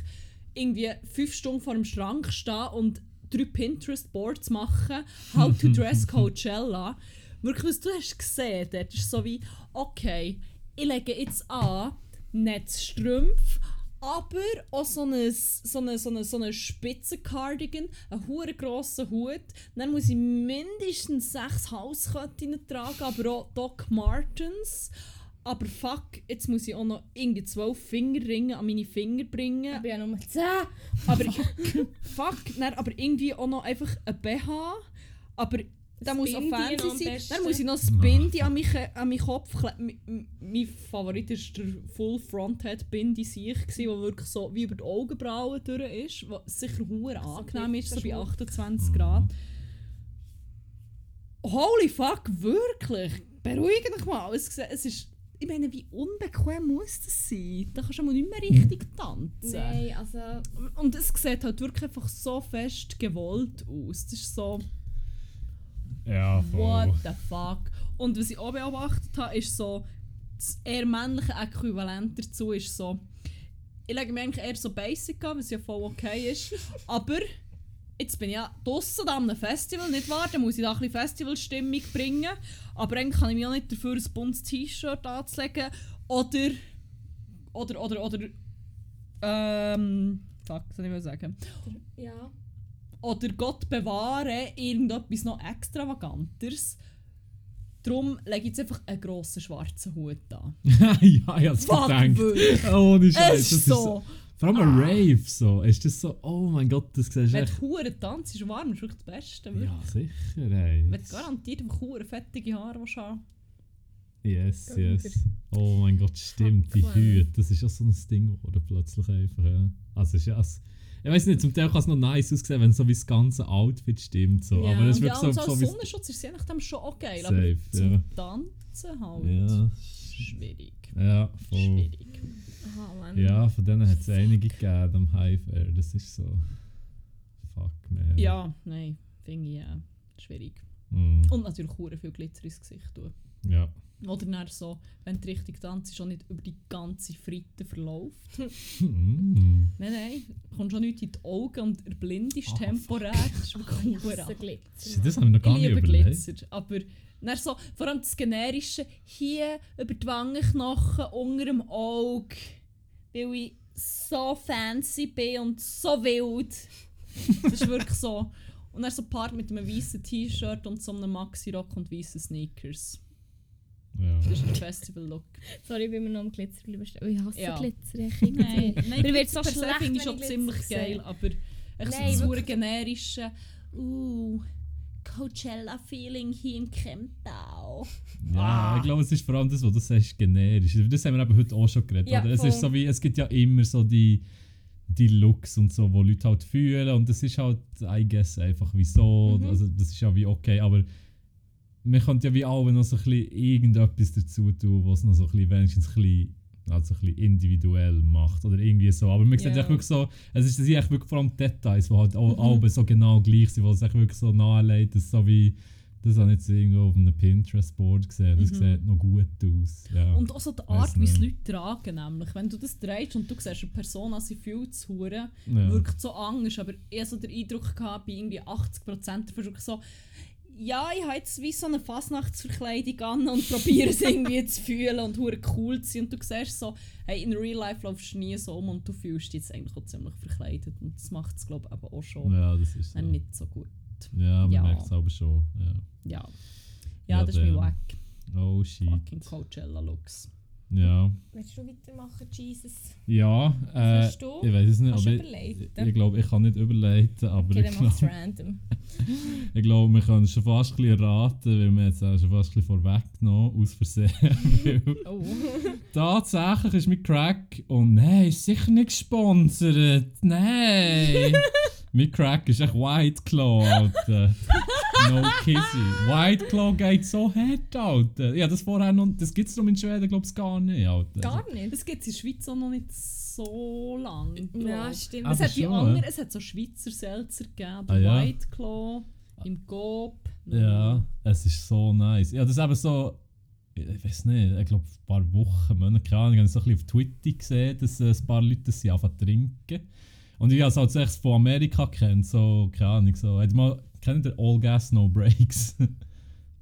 A: irgendwie fünf Stunden vor dem Schrank stehen und drei Pinterest-Boards machen, how to dress Coachella. Wirklich, was du hast gesehen, dort ist so wie, okay, ich lege jetzt an, Netzstrümpfe, aber auch so ein so eine, so eine, so eine Spitzencardigan, einen hure grossen Hut. Dann muss ich mindestens sechs Halsketten tragen, aber auch Doc Martens. Aber fuck, jetzt muss ich auch noch irgendwie zwölf Fingerringe an meine Finger bringen.
B: Ich bin ja nur 10.
A: Aber fuck, dann aber irgendwie auch noch einfach ein BH. Aber der muss auch fancy sein. Dann muss ich noch ein Bindi an, mich, an meinen Kopf kleben. Mein Favorit war der Full Fronthead Bindi sich, der wirklich so wie über die Augenbrauen durch ist. Was sicher hure angenehm ist, so bei 28 Grad. Holy fuck, wirklich? Beruhige dich mal. Es, es ist, ich meine, wie unbequem muss das sein? Da kannst du mal nicht mehr richtig tanzen.
B: Nein, also.
A: Und es sieht halt wirklich einfach so fest gewollt aus. Das ist so,
C: Ja, voll.
A: what the fuck. Und was ich auch beobachtet habe, ist so, das eher männliche Äquivalent dazu ist so, ich lege mich eigentlich eher so basic an, was ja voll okay ist. aber jetzt bin ich ja draussen an einem Festival, nicht wahr? Dann muss ich da ein bisschen Festivalstimmung bringen. Aber eigentlich kann ich mich auch nicht dafür ein buntes T-Shirt anzulegen. Oder, oder, oder, oder, ähm, fuck, was soll ich mal sagen?
B: Ja.
A: Oder Gott bewahre irgendetwas noch extravaganteres. Darum lege ich jetzt einfach einen grossen schwarzen Hut an.
C: ja, ich hab's gedacht. Ohne Scheiß.
A: Es
C: das
A: ist so.
C: Vor allem ein Rave so. Ist das so, oh mein Gott, das siehst du
A: Wenn
C: echt.
A: Huren tanzt, ist warm, ist wirklich das Beste. wirklich.
C: Ja, sicher, ey.
A: Wenn du garantiert einfach Huren fettige Haare willst haben
C: Yes, yes. Oh mein Gott, stimmt, die Hüte. Das ist ja so ein Ding geworden, plötzlich einfach. Ja. Also, ist ja. es- Ich weiß nicht, zum Teil kann es noch nice aussehen, wenn so wie das ganze Outfit stimmt. So.
B: Ja.
C: Aber es ist
A: Ja,
C: wirklich
A: und
C: so,
A: so
C: so.
A: Sonnenschutz ist je nachdem schon auch geil.
C: Safe,
A: aber zum
C: ja.
A: Tanzen halt
C: Ja,
A: schwierig.
C: ja, voll.
A: Schwierig.
B: Mann.
C: Ja, von denen hat es einige gegeben am Hive Air. Das ist so. Fuck, man.
A: Ja, nein, finde ich äh, schwierig.
C: Mm,
A: Und natürlich Huren viel Glitzer ins Gesicht tun.
C: ja.
A: Oder dann so, wenn du richtig tanzt, schon nicht über die ganze Fritte verläuft.
C: Mm.
A: Nein, nein, du kommst schon nicht in die Augen und erblindest
C: Ah,
A: temporär. Das ist
B: Glitzer.
C: Das haben wir noch gar
A: Ich
C: nicht
A: liebe
C: überlegt.
A: Glitzer, aber dann so, vor allem das generische, hier über die Wangenknochen, unter dem Auge, weil ich so fancy bin und so wild. Das ist wirklich so. Und dann so Part mit einem weißen T-Shirt und so einem Maxi-Rock und weißen Sneakers.
C: Ja.
A: Das ist der Festival-Look.
B: Sorry, ich bin mir noch am Glitzer. Oh, ich hasse
A: Ja.
B: Glitzer. Ich
A: Nein, nein,
B: Mir wird
A: Glitzer
B: so schlecht,
A: finde ich schon
B: ich
A: ziemlich
B: Glitzer
A: geil, aber echt
B: Nein,
A: so das generische uh, Coachella-Feeling hier in Kemptau.
C: Ja,
A: Ah.
C: ich glaube, es ist vor allem das, was du sagst, generisch. Das haben wir eben heute auch schon geredet.
B: Ja,
C: oder? Es ist so wie, es gibt ja immer so die, die Looks und so, wo Leute halt fühlen und das ist halt, I guess, einfach wieso.
B: Mhm.
C: Also das ist ja wie okay, aber man könnte ja wie alle noch so ein bisschen irgendetwas dazu tun, was noch so ein bisschen, wenigstens ein bisschen, also ein bisschen individuell macht oder irgendwie so. Aber man sieht
A: Ja.
C: echt wirklich so, es ist, echt wirklich vor allem Details, die halt
A: Mhm.
C: alle so genau gleich sind, wo es wirklich so nahelegt, dass so wie Das habe ich jetzt irgendwo auf einem Pinterest-Board gesehen. Das
A: Mhm.
C: sieht noch gut aus. Ja.
A: Und auch so die Art, wie es. Leute tragen, nämlich. Wenn du das drehst und du siehst eine Person, sie fühlt zu hure,
C: ja.
A: wirkt so anders, aber ich hatte so den Eindruck, gehabt, bei irgendwie 80% davon so, ja, ich habe jetzt wie so eine Fasnachtsverkleidung an und probiere es irgendwie zu fühlen und hure cool zu sein. Und du siehst so, hey, in Real Life laufst du nie so um und du fühlst dich jetzt eigentlich auch ziemlich verkleidet. Und das macht es, glaube ich, aber auch schon
C: ja, das ist so.
A: nicht so gut.
C: Ja, man
A: Ja.
C: merkt es aber schon. Ja.
A: Ja, ja,
C: Ja,
A: das ist mein. Wack.
C: Oh shit.
A: Fucking Coachella-Looks.
C: Ja.
B: Willst du weitermachen, Jesus?
C: Ja, äh, ich weiß es nicht, aber ich, ich glaube, ich kann nicht überleiten, aber
B: Okay,
C: ich glaube,
B: random.
C: ich glaube, wir können schon fast ein bisschen erraten, weil wir jetzt auch schon fast ein bisschen vorweggenommen, aus Versehen.
A: Oh.
C: Tatsächlich ist mit Crack und nein, ist sicher nicht gesponsert. Nein! mit Crack ist echt White Claw, Alter. No kissy. White Claw geht so hart, Alter. Ja, das vorher noch, das gibt es in Schweden, glaube ich, gar nicht, Alter.
B: Gar nicht.
A: Das gibt es in der Schweiz auch noch nicht so lange.
B: Ja, stimmt.
C: Aber
A: Es hat, die
C: schon,
A: anderen,
C: ja.
A: es hat so Schweizer Seltzer gegeben,
C: Ah, ja?
A: White Claw, im Gob.
C: Ja, es ist so nice. Ja, das ist eben so, ich weiß nicht, ich glaube, ein paar Wochen, Monate, keine Ahnung, ich habe so ein bisschen auf Twitter gesehen, dass äh, ein paar Leute das sie anfangen zu trinken. Und ich habe es halt echt von Amerika kennt, so, keine Ahnung, so. Hat mal, kennt ihr All Gas No Breaks?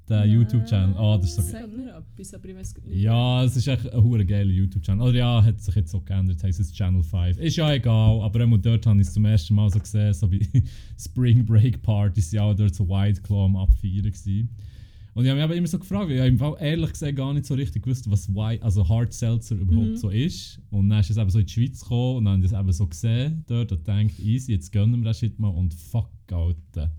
C: Der. YouTube-Channel. Ah, das ist so
A: Sagt mir etwas, aber ich weiß nicht.
C: ja, es ist echt ein hure geiler YouTube-Channel. Oder ja, hat sich jetzt so geändert, heisst es Channel 5. Ist ja egal, aber auch dort habe ich es zum ersten Mal so gesehen, so bei Spring Break Partys, ja, dort so White Claw am Abfeiern gewesen. Und ich habe mich aber immer so gefragt, ich habe im Fall ehrlich gesagt gar nicht so richtig gewusst, was White, also Hard Seltzer überhaupt
A: Mhm.
C: so ist. Und dann ist es eben so in die Schweiz gekommen und dann habe ich das eben so gesehen dort und gedacht, easy, jetzt gönnen wir das Shit mal und fuck, Alter.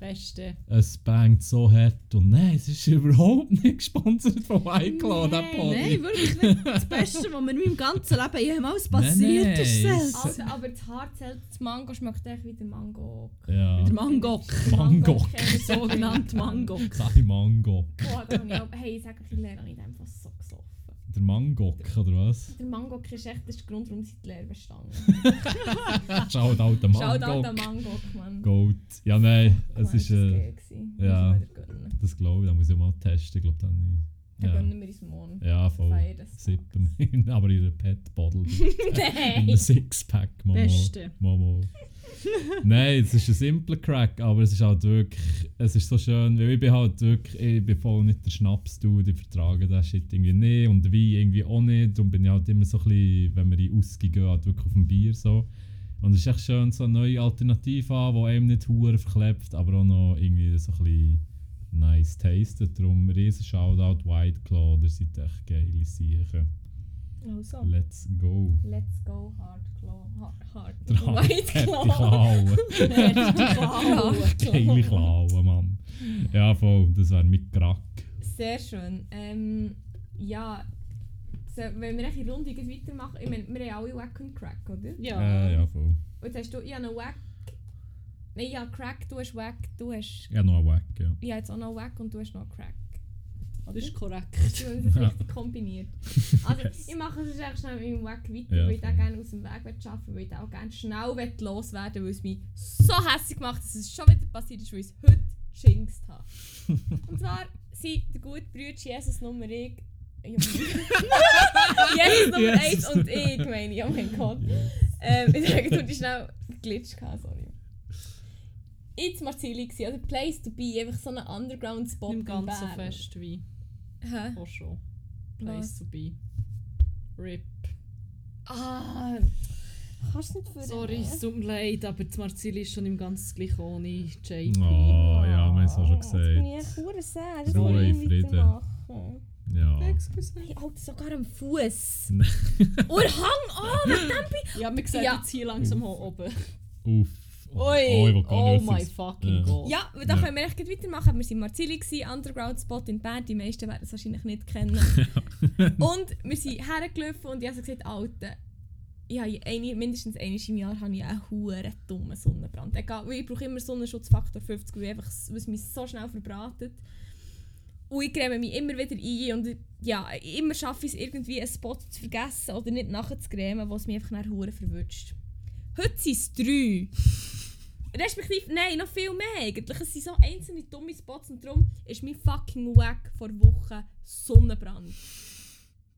A: Beste.
C: Es bangt so hart und nein, es ist überhaupt nicht gesponsert von der
B: Nein,
C: Podi.
A: Nein, wirklich nicht. Das Beste, was mir in meinem ganzen Leben jemals passiert
C: Nein,
A: ist. Seltzer.
B: Also, aber das Harzelt, das Mango schmeckt echt wie der Mango.
C: Ja.
A: Der Mangok.
C: Mangok.
A: Sogenannt Mangok.
C: Kein Mangok.
B: Boah, da habe ich auch, hey, ich sage ich in dem Fall so gesoffen.
C: Der Mangok, oder was?
B: Der Mangok ist echt der Grund, warum sie die Lehre bestanden.
C: Schaut der
B: Schaut auch der
C: Mangok.
B: Mangok, Mann.
C: Goat. Ja, nein,
B: Mann,
C: es ist.
B: das
C: Äh, ja. Das glaube ich, da muss ich mal testen. Ich glaube, dann.
B: Dann
C: Ja,
B: gönnen wir uns morgen.
C: ja voll. Sippen. Aber in einer Pet-Bottle. In einem
B: Nein!
C: Sixpack. Momo.
A: Beste.
C: Momo. Nein, es ist ein simpler Crack, aber es ist halt wirklich, es ist so schön, weil ich bin halt wirklich, ich bin voll nicht der Schnaps-Dude, ich vertrage das Shit irgendwie nicht und Wein irgendwie auch nicht, darum bin halt immer so ein bisschen, wenn wir in Ausgehen gehen, halt wirklich auf dem Bier so. Und es ist echt schön, so eine neue Alternative an, die einem nicht hure verklebt, aber auch noch irgendwie so ein bisschen nice tastet. Darum riesen Shoutout White Claw, ihr seid echt geile Siechen.
B: Also,
C: Let's go.
B: let's go hard claw. Hard, hard. White.
C: Klauen. Geile Klauen, Mann. Ja, voll, das wäre mit Crack.
B: Sehr schön. Ähm, ja, so, wenn wir in Runde weitermachen, ich meine, wir haben alle Wack und Crack, oder?
A: Ja.
C: Äh, ja, voll.
B: Und jetzt hast du, ich habe noch Wack. Nein, ich habe Crack, du hast Wack, du hast.
C: Ja, noch ein Wack, ja.
B: Ich habe jetzt auch noch Wack und du hast noch Crack.
A: Das ist korrekt.
B: Wir haben das richtig kombiniert. Also, ich mache es echt schnell mit meinem Wack weiter,
C: Ja,
B: weil ich
C: voll.
B: gerne aus dem Weg arbeiten will, weil ich auch gerne schnell loswerden weil es mich so hässlich macht, dass es schon wieder passiert ist, weil ich es heute geschinkt habe. Und zwar sind der gute Brüder Jesus Nummer 1. Jesus Nummer 1
C: Jesus.
B: und ich, meine ich, oh mein Gott. Ähm, ich sage, du hast schnell geglitscht, gehabt, sorry. Jetzt Marzili gsi, also Place to be, einfach so ein Underground-Spot
A: Nicht
B: im
A: ganz so fest wie
B: Hä?
A: auch schon. Place to be. RIP.
B: Ah, kannst du nicht für
A: Sorry, es tut mir leid, aber das Marzili ist schon im ganz gleich ohne JP.
C: Oh, ja, wir haben es auch schon
B: Jetzt bin ich
C: gesagt.
B: echt hure sad. Das
C: Ruhe in
B: ich
C: Frieden.
B: weitermachen.
C: Ja.
A: Excuse.
B: Hey, Alter, sogar am Fuß. Und hang an,
A: Ja, wir sehen
B: Ja.
A: jetzt hier langsam hier oben.
C: Uff. Oh,
A: Ui,
C: oh,
A: oh my fucking
C: Ja.
A: god.
B: Ja, da
C: Ja.
B: können wir echt gleich weitermachen. Wir waren in Marzili, gewesen, Underground-Spot in Bern. Die meisten werden es wahrscheinlich nicht kennen. und wir sind hergelaufen und ich habe gesagt, Alter, ich habe eine, mindestens einmal im Jahr habe ich einen huere dummen Sonnenbrand. Egal, weil ich brauche immer Sonnenschutzfaktor 50, weil, einfach, weil es mich so schnell verbratet. Und ich creme mich immer wieder ein und ja, immer schaffe ich es irgendwie, einen Spot zu vergessen oder nicht nachzugremen, was mich einfach nach hure verwünscht. Heute sind es drei. Respektive, nein, noch viel mehr eigentlich. Es sind so einzelne dumme Spots und darum ist mein fucking Wack vor Wochen Sonnenbrand.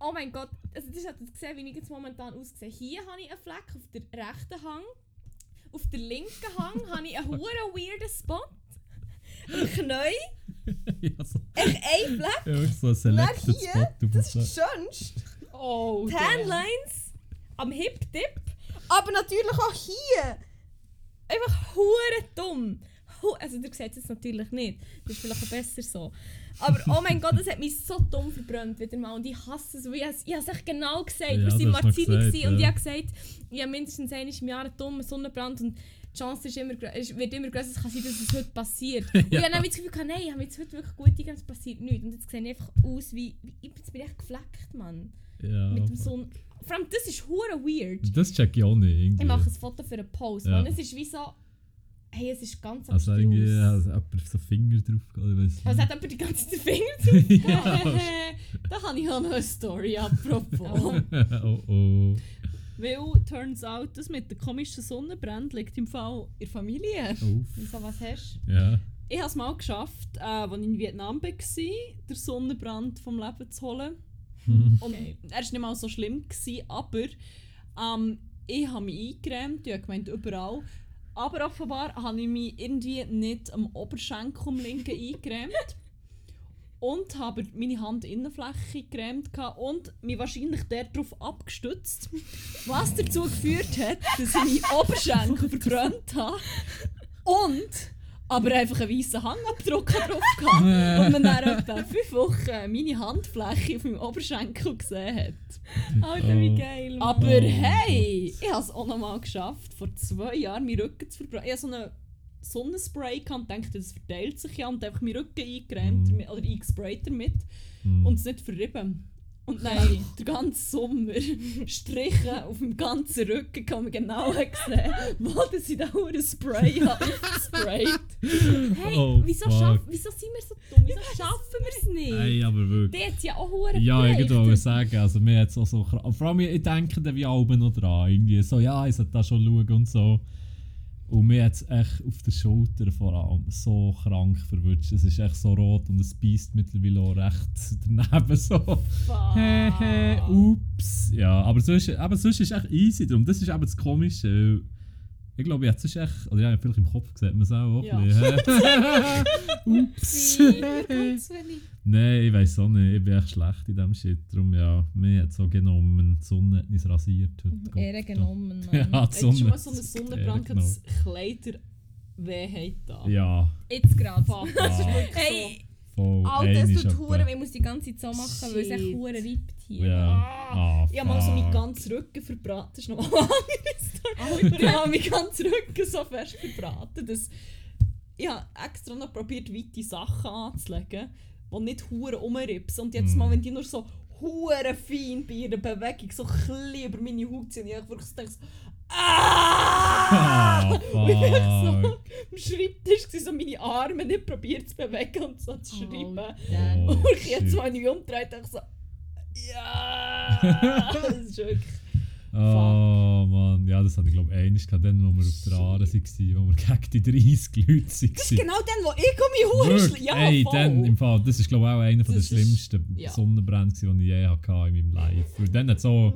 B: Oh mein Gott, also das hat jetzt gesehen, wie ich jetzt momentan aussehe. Hier habe ich einen Fleck auf der rechten Hang. Auf der linken Hang habe ich einen huren weirden Spot. Am Knie,
C: ja, so,
B: echt ein Fleck.
C: ja, so ein Selected
D: hier,
C: Spot. Du
D: Das ist schönst.
A: Oh,
B: Tanlines am Hip-Dip.
D: Aber natürlich auch hier.
B: Einfach hure dumm. Also, ihr seht es natürlich nicht. Das ist vielleicht auch besser so. Aber oh mein Gott, das hat mich so dumm verbrannt wieder mal. Und ich hasse es, weil ich, ich habe es echt genau gesagt.
C: Ja,
B: wir
C: du
B: waren Marzili
C: gesagt,
B: gewesen und ich
C: ja.
B: habe gesagt, ich habe mindestens einmal im Jahr einen dummen Sonnenbrand und die Chance ist immer, ist- wird immer größer, es kann sein, dass es heute passiert. Und ich habe dann das Gefühl, nein, ich habe jetzt heute wirklich gut eingegangen, es passiert nichts. Und jetzt sehe ich einfach aus wie, wie jetzt bin ich echt gefleckt, Mann.
C: Ja,
B: Mit dem Sonn... Vor allem, das ist hure weird.
C: Das check ich auch nicht. Irgendwie.
B: Ich mache ein Foto für einen Post.
C: Ja.
B: Und es ist wie so. Hey, es ist ganz
C: Also irgendwie
B: abstrus.
C: also jemand so Finger drauf weiss
B: Also hat jemand die ganze Zeit den Finger
C: ja.
A: da habe ich auch noch eine Story apropos.
C: oh oh.
A: Weil, turns out, das mit der komischen Sonnenbrand liegt im Fall in der Familie.
C: Uff.
B: Wieso, was hast
C: Ja.
A: Ich habe es mal geschafft, äh, als ich in Vietnam war, den Sonnenbrand vom Leben zu holen. Und er war nicht mal so schlimm, gewesen, aber ähm, ich habe mich eingecremt, ich habe gemeint, überall. Aber offenbar habe ich mich irgendwie nicht am Oberschenkel am linken eingecremt. Und habe meine Handinnenfläche gehabt und mich wahrscheinlich darauf abgestützt. Was dazu geführt hat, dass ich meinen Oberschenkel verbrannt habe. Und aber einfach einen weißen Hangabdruck drauf gehabt. und man dann etwa fünf Wochen meine Handfläche auf meinem Oberschenkel gesehen hat.
B: Alter, wie
C: Oh.
B: geil. Mann.
A: Aber
C: Oh
A: hey, ich habe es auch noch mal geschafft, vor zwei Jahren meinen Rücken zu verbrennen. Ich hatte so einen Sonnenspray gehabt und dachte, das verteilt sich ja und einfach meinen Rücken eingecremt
C: Mm.
A: oder eingesprayt damit
C: Hm.
A: und es nicht verrieben. Und nein, der ganze Sommer Striche auf dem ganzen Rücken kann man genau sehen, wo das in den Huren Spray hat gesprayt.
B: Hey,
C: Oh,
B: wieso, schaff, wieso sind wir so dumm? Wieso schaffen wir es nicht?
C: Hey, aber wirklich.
B: Die hat ja auch hure
C: Ja, ich wollte sagen, also mir hat auch so krank. Vor allem, ich denke dann wie Alben noch dran. Irgendwie so, ja, ich sollte da schon schauen und so. Und mir hat es echt auf der Schulter vor allem so krank verwünscht. Es ist echt so rot und es beißt mittlerweile auch recht daneben so. Hehe, ups. Ja, aber sonst, aber sonst ist es echt easy drum. Das ist eben das Komische. Ich glaube, jetzt ist echt. Oder ja, vielleicht im Kopf sieht man es auch.
A: Ja.
C: ein bisschen, hä? ups. Nein, ich weiß auch nicht. Ich bin echt schlecht in diesem Shit. Darum ja, mir hat so genommen. Die Sonne hat uns rasiert heute.
B: Ehre genommen, Mann.
C: Ja, die
A: Hast du schon mal so
C: Sonne.
A: einen Sonnenbrand dass Kleider weh haben da?
C: Ja,
B: Jetzt gerade.
C: Ah.
A: das
B: Hey,
C: voll.
B: Alter, es
C: Einmal
B: tut
C: etwa.
B: hure, ich muss die ganze Zeit so machen, weil es echt
A: Shit.
B: hure reibt hier.
C: Ja. Ah,
A: Ich habe mal so meinen ganzen Rücken verbraten. Das ist noch mal anderes. ich habe meinen ganzen Rücken so fest verbraten, dass ich habe extra noch probiert, weite Sachen anzulegen, die nicht hure umripsen. Und jetzt
C: Mm.
A: mal, wenn die nur so hure fein bei ihrer Bewegung so klein über meine Haut ziehen, ich wirklich so gedacht, so,
C: Ah!
A: Und ich so am Schreibtisch, gewesen, so meine Arme nicht probiert zu bewegen und so zu schreiben.
B: damn.
C: Oh,
A: Und ich jetzt mal mich umdreht, dachte ich so, ja, das ist wirklich.
C: Oh Mann, ja, das hatte ich glaube ich einmal gehabt, dann, wo wir auf der Aare waren, wo wir gegen die 30 Leute
A: Das ist
C: waren.
A: genau dann, wo ich um mich huschle. Ja,
C: Ey,
A: voll.
C: dann im Fall, das ist glaube ich auch einer von der
A: ist-
C: schlimmsten
A: ja.
C: Sonnenbrände, die ich je hatte in meinem Life. Und dann hat so,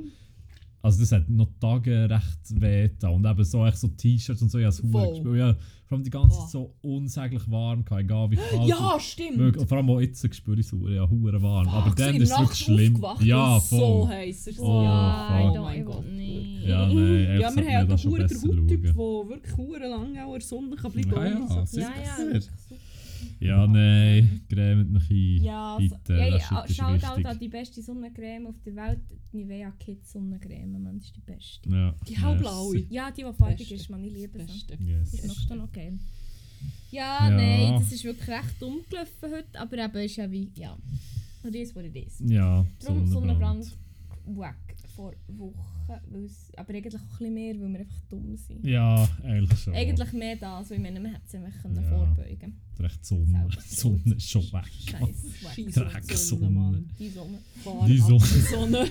C: also das hat noch Tage recht weh getan. und eben so, echt so T-Shirts und so, ich habe es
A: Voll.
C: gespielt. Ja, vor allem die ganze
A: Oh.
C: Zeit so unsäglich warm, gehabt, egal wie kalt.
A: Ja, stimmt.
C: Und vor allem auch jetzt spüre ich es ja, hure warm. Aber
A: Fuck, so
C: dann ist es wirklich schlimm. Ja,
A: und So
C: voll.
A: heiß ist es.
C: Oh,
B: ja,
A: Oh mein
B: ich
A: Gott.
C: Ja, nein,
A: Ja, wir haben auch
C: da
A: den
C: besser
A: Hauttyp, der wirklich hure lange auch in der Sonne kann bleiben
C: Ja, ja,
A: und so.
C: sicher.
B: Ja, ja.
C: Ja, nein, grämt mich ein.
B: Ja,
C: Bitte,
B: so, ja, ja,
C: ist
B: an die beste Sonnencreme auf der Welt. Die Nivea Kids Sonnencreme, man, das ist die beste.
C: Ja,
A: Die hellblaue.
B: Ja, die, die farbig ist, man, ich liebe sie.
A: Beste.
C: Yes.
B: Die ist noch dann okay.
C: Ja.
B: Ja, nein, das ist wirklich recht umgelaufen heute, aber eben ist ja wie, ja, it is what it is.
C: Ja,
B: Darum
C: Sonnenbrand.
B: Sonnenbrand wack vor Wochen, aber eigentlich auch ein bisschen mehr, weil wir einfach dumm sind.
C: Ja, eigentlich schon.
B: Eigentlich mehr das, weil hätten sie einfach können
C: Ja.
B: vorbeugen
C: Recht Sonne. Sonne ist schon weg.
B: Scheiße,
C: Dreck
A: Sonne.
B: Die Sonne.
A: Fahr
C: Die Sonne.
A: die Sonne.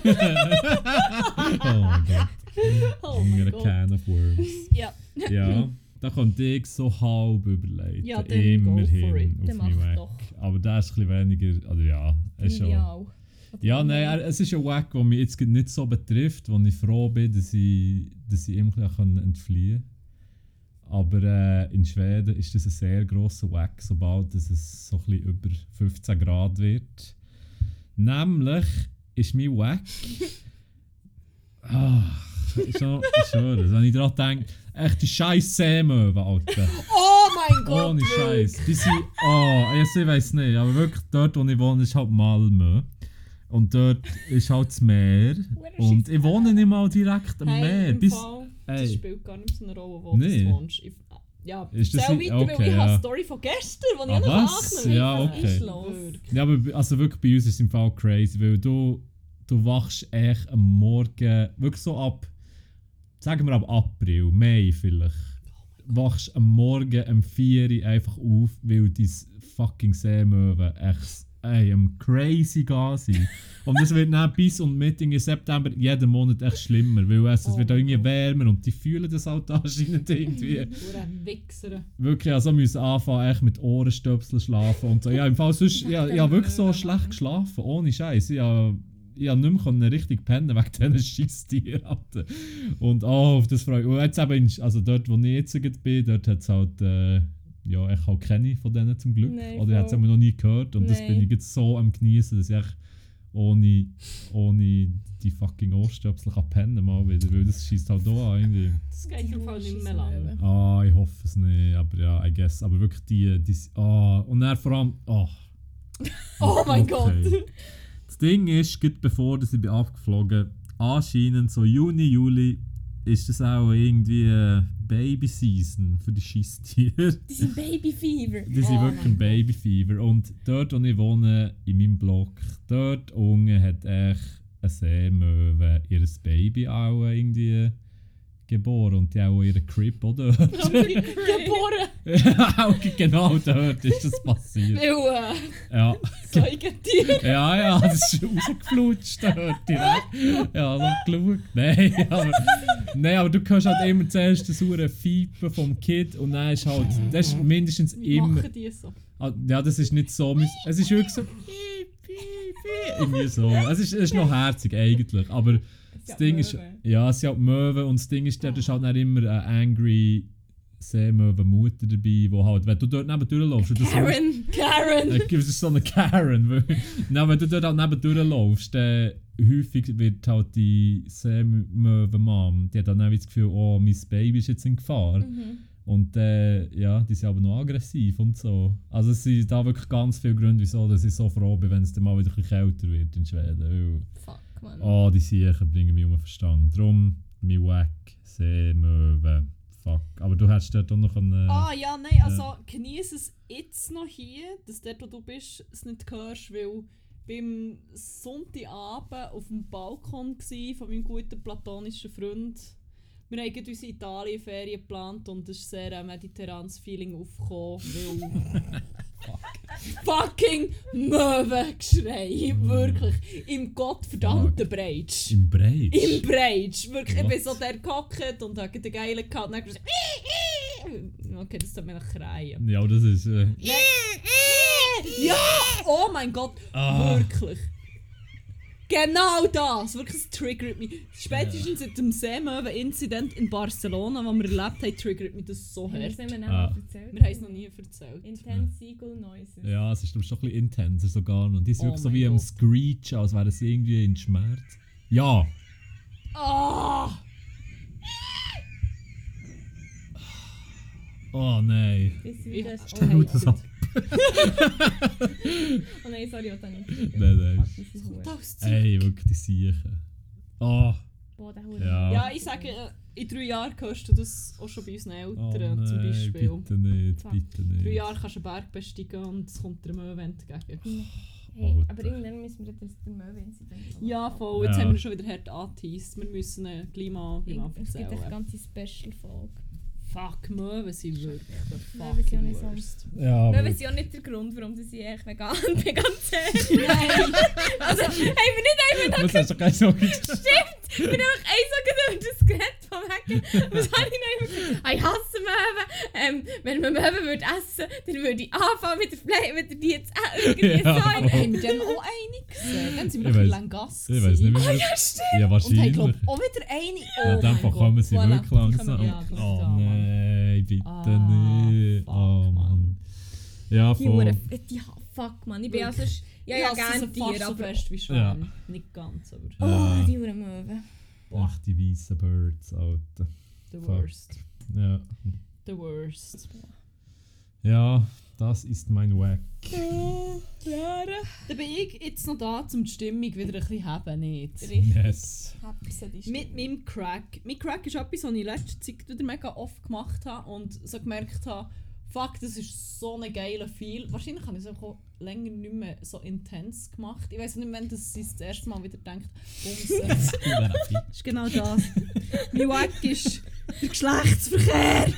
C: oh mein Gott.
A: Oh mein Gott.
C: can of worms.
A: Ja.
C: Ja. da könnte ich so halb überleiten.
A: Ja,
C: immerhin auf meinen
B: doch.
C: Aber der ist ein bisschen weniger, also ja, ist schon...
B: Ideal.
C: Ja, nein, es ist ein Wack, der mich jetzt nicht so betrifft, wo ich froh bin, dass ich, dass ich ihm entfliehen kann. Aber äh, in Schweden ist das ein sehr grosser Wack, sobald es so ein bisschen über 15 Grad wird. Nämlich ist mein Wack. ah, schon, schon, wenn ich daran denke, echt die scheiß Seemöwen, Alter.
D: Oh mein Gott!
C: Ohne. Scheiß. Die sind. Oh, also ich weiß nicht, aber wirklich dort, wo ich wohne, ist halt Malmö. Und dort ist halt das Meer. Und ich wohne nicht mal direkt am Meer.
A: im
C: Bis,
A: Fall, das spielt gar nicht so eine Rolle, wo
C: Nee.
A: du wohnst. Ich, ja,
C: Ist das nicht-
A: weiter, weil
C: okay,
A: ich habe
C: ja.
A: eine Story von gestern, die
C: Ah,
A: ich noch
C: was?
A: nachnehme.
C: Ja, okay. ja, aber also wirklich bei uns ist es im Fall crazy, weil du, du wachst echt am Morgen, wirklich so ab, sagen wir ab April, Mai vielleicht, wachst am Morgen um 4 Uhr einfach auf, weil dein fucking Seemöwe echt ey, am crazy gehen. Und das wird dann bis und mit in September jeden Monat echt schlimmer, weil es, es wird auch irgendwie wärmer und die fühlen das halt anscheinend irgendwie.
A: Wichser.
C: Wirklich, also müssen anfangen, echt mit Ohrenstöpseln schlafen und so. Ja, im Fall sonst, ja, ich habe wirklich so schlecht geschlafen, ohne Scheiß. Ich habe ich hab nicht mehr richtig pennen wegen diesen Scheisstieren. Alter. Und oh, auf das freue ich mich. Und jetzt eben, in- also dort, wo ich jetzt bin, dort hat es halt, äh, ja, ich habe keine von denen zum Glück.
B: Nein,
C: Oder ich habe es noch nie gehört und das bin
B: Nein.
C: ich jetzt so am genießen, dass ich ohne, ohne die fucking Ohrstöpsel kann pennen mal wieder, weil das schießt halt auch an irgendwie.
A: Das geht im Fall nicht mehr lang.
C: Ah, ich hoffe es nicht, aber ja, I guess. Aber wirklich die, die ah, und dann vor allem, oh.
A: Oh mein
C: Okay.
A: Gott!
C: Das Ding ist, gut bevor dass ich bin abgeflogen, anscheinend so Juni, Juli, ist das auch irgendwie äh, Baby-Season für die Scheisstiere.
B: Die sind Babyfever.
C: Die sind
A: Oh
C: wirklich ein Babyfever. Und dort, wo ich wohne, in meinem Block, dort unten hat echt eine Seemöwe ihr Baby auch irgendwie geboren. Und die auch ihre Crib, oder?
A: Geboren!
C: auch genau dort ist das passiert.
A: Weil, äh,
C: Ja,
A: Säugetier.
C: ja, ja, das ist rausgeflutscht dort direkt. Ja, so geschaut. Nein, aber, nein, aber du hörst halt immer zuerst das saure Fiepen vom Kind und dann ist halt, das ist mindestens immer...
A: machen die so?
C: Ah, Ja, das ist nicht so. Es ist wirklich so. Irgendwie so. Es ist, es ist noch herzig eigentlich. Aber das Ding ist. Ja, es sind halt Möwen und das Ding ist, dort ist halt dann immer eine angry Seemöwen-Mutter dabei, die halt, wenn du dort neben durchläufst, das so,
B: Karen.
A: Karen!
C: äh, es ist so eine Karen. weil- Nein, wenn du dort halt neben durchläufst, dann häufig wird halt die Seemöwen-Mom, die hat dann auch das Gefühl, oh, mein Baby ist jetzt in Gefahr.
B: Mhm.
C: Und äh, ja, die sind aber noch aggressiv und so. Also es sind da wirklich ganz viele Gründe, wieso dass ich so froh bin, wenn es dann mal wieder ein kälter wird in Schweden. Weil,
B: Fuck, man.
C: oh, die Siechen bringen mich um den Verstand. Darum, mein Wack, Seemöwe, fuck. Aber du hättest dort auch noch einen...
A: Ah ja, nein, also genieße es jetzt noch hier, dass dort, wo du bist, es nicht hörst, weil beim Sonntagabend auf dem Balkon von meinem guten platonischen Freund. Wir haben unsere Italien-Ferien geplant und es ist sehr ein mediterranes Feeling aufgekommen, weil... Fucking Möwengeschrei, wirklich. Im gottverdammten Breitsch.
C: Im Breitsch?
A: Im Breitsch. Wirklich, ich bin so der gehockt und habe den geilen gehabt. Und dann gesagt, okay, das tut mir nach kreien.
C: Ja, das ist... Äh,
A: Ja! Oh mein Gott!
C: Ah.
A: Wirklich. Genau das! Wirklich, es triggert mich. Spätestens seit dem Seemöwen-Incident in Barcelona, den wir erlebt haben, triggert mich das so
B: Haben wir
A: hart.
B: es nicht mehr
C: Ah.
B: erzählt?
A: Wir haben es noch nie erzählt.
B: Intense Seagull Noises.
C: ja, es ist ich, schon ein bisschen intenser sogar noch. Die ist
A: Oh
C: wirklich so wie am
A: Gott.
C: Screech, als wären sie irgendwie in Schmerz. Ja!
A: Ah!
C: Oh nein.
B: Bis
A: Ja,
B: wieder.
A: stell
B: oh,
C: das ab.
B: oh nein, sorry, ich nicht.
C: Nein, nein.
B: Fuck, das ist.
C: Ey, wirklich die Siechen. Oh,
B: Boah, der Hure.
C: Ja.
A: Ja, ich sage, äh, in drei Jahren hörst du das auch schon bei unseren
C: oh
A: Eltern
C: nein,
A: zum Beispiel.
C: bitte nicht,
B: Fuck.
C: bitte
A: In drei
C: nicht.
A: Jahren kannst du einen Berg besteigen und es kommt dir Möwe entgegen.
B: Hey,
C: Alter.
B: aber irgendwann müssen wir das den haben.
A: Ja, voll. Jetzt
C: Ja.
A: haben wir schon wieder hart angeteased. Wir müssen ein Klima, Klima
B: Es gibt eine ganze Special-Folge.
A: Fuck, Möwe sind wirklich der
B: Möwe sind
A: fucking
B: auch nicht so-
A: worst.
C: Ja,
B: Möwe sind ja nicht der Grund, warum sie eigentlich vegan bin, ganz ehrlich.
A: Nein!
B: Also, haben wir nicht einfach
C: Was hast du keine Sorge gesagt?
B: Stimmt! Wir haben einfach Sache über das geredet wegen, was habe ich noch immer gesagt? Ah, ich hasse Möwen. Ähm, wenn man Möwen würde essen, dann würde ich anfangen mit der Fleisch, mit der die jetzt äh, irgendwie
C: Ja.
B: so.
A: Haben wir dann auch eine gesehen? Dann sind wir
C: Ich
A: noch ein bisschen Gas.
C: Ich weiß nicht, wie
B: Oh
C: wir-
B: ja, stimmt.
C: Ja,
A: Und haben,
C: wahrscheinlich.
A: glaube auch wieder eine. Oh
C: Ja, in
A: Gott.
C: kommen sie
A: Voilà.
C: wirklich langsam.
A: Ja, das
C: oh
A: da, Mann.
C: nein, bitte
A: Ah,
C: nicht.
A: fuck,
C: oh Mann. Ja,
B: Die
C: voll.
B: Hure, die, fuck, man. Ich bin ja sonst, ja, ja, gerne
A: fast
B: Tiere,
A: so
B: aber...
A: fest wie Schwäne. Nicht ganz, aber
B: Oh,
C: Ja.
B: die Hure Möwen.
C: Echt die weißen Birds, Alter.
A: the
C: Fuck.
A: worst.
C: Ja.
A: The worst.
C: ja, das ist mein Wack.
A: Dann bin ich jetzt noch da, um die Stimmung wieder ein bisschen haben, nicht?
C: Yes.
A: Mit meinem Crack. Mein Crack ist etwas, was ich in letzter Zeit wieder mega oft gemacht habe und so gemerkt habe, fuck, das ist so ein geiler Feel. Wahrscheinlich habe ich es auch länger nicht mehr so intens gemacht. Ich weiß nicht, wenn das sie das erste Mal wieder denkt, bumsen. Das ist genau das. mein Wack ist der Geschlechtsverkehr,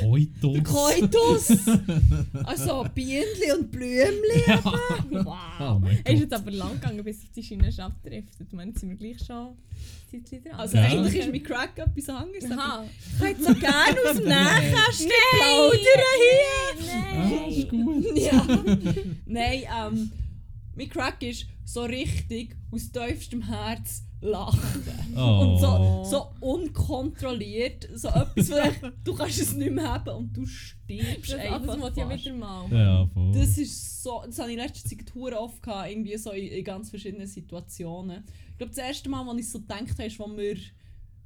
C: Koitus.
A: der Koitus. Also Bienenli und Blümli.
C: Oh
B: Wow.
C: mein
B: Es ist jetzt aber lang gegangen, bis auf die Schienenschaft abtrifft. Ich meine, jetzt sind wir gleich schon Zeitchen dran.
A: Also
C: Ja.
A: eigentlich ist mein Crack etwas anderes.
B: Aha.
A: Ich hätte so gerne aus dem Nähkästchen plaudern hier.
C: Ah, ist gut.
A: Ja. Nein, ähm, mein Crack ist so richtig aus tiefstem Herz lachen.
C: Oh.
A: Und so, so unkontrolliert. So etwas, wo du kannst es nicht mehr haben und du stirbst
B: Das,
A: einfach
B: das wollte ich ja wieder mal.
C: Ja, voll.
A: Das ist so, das habe ich in letzter Zeit hure oft gehabt, irgendwie so in, in ganz verschiedenen Situationen. Ich glaube, das erste Mal, als ich so gedacht habe, ist, als wir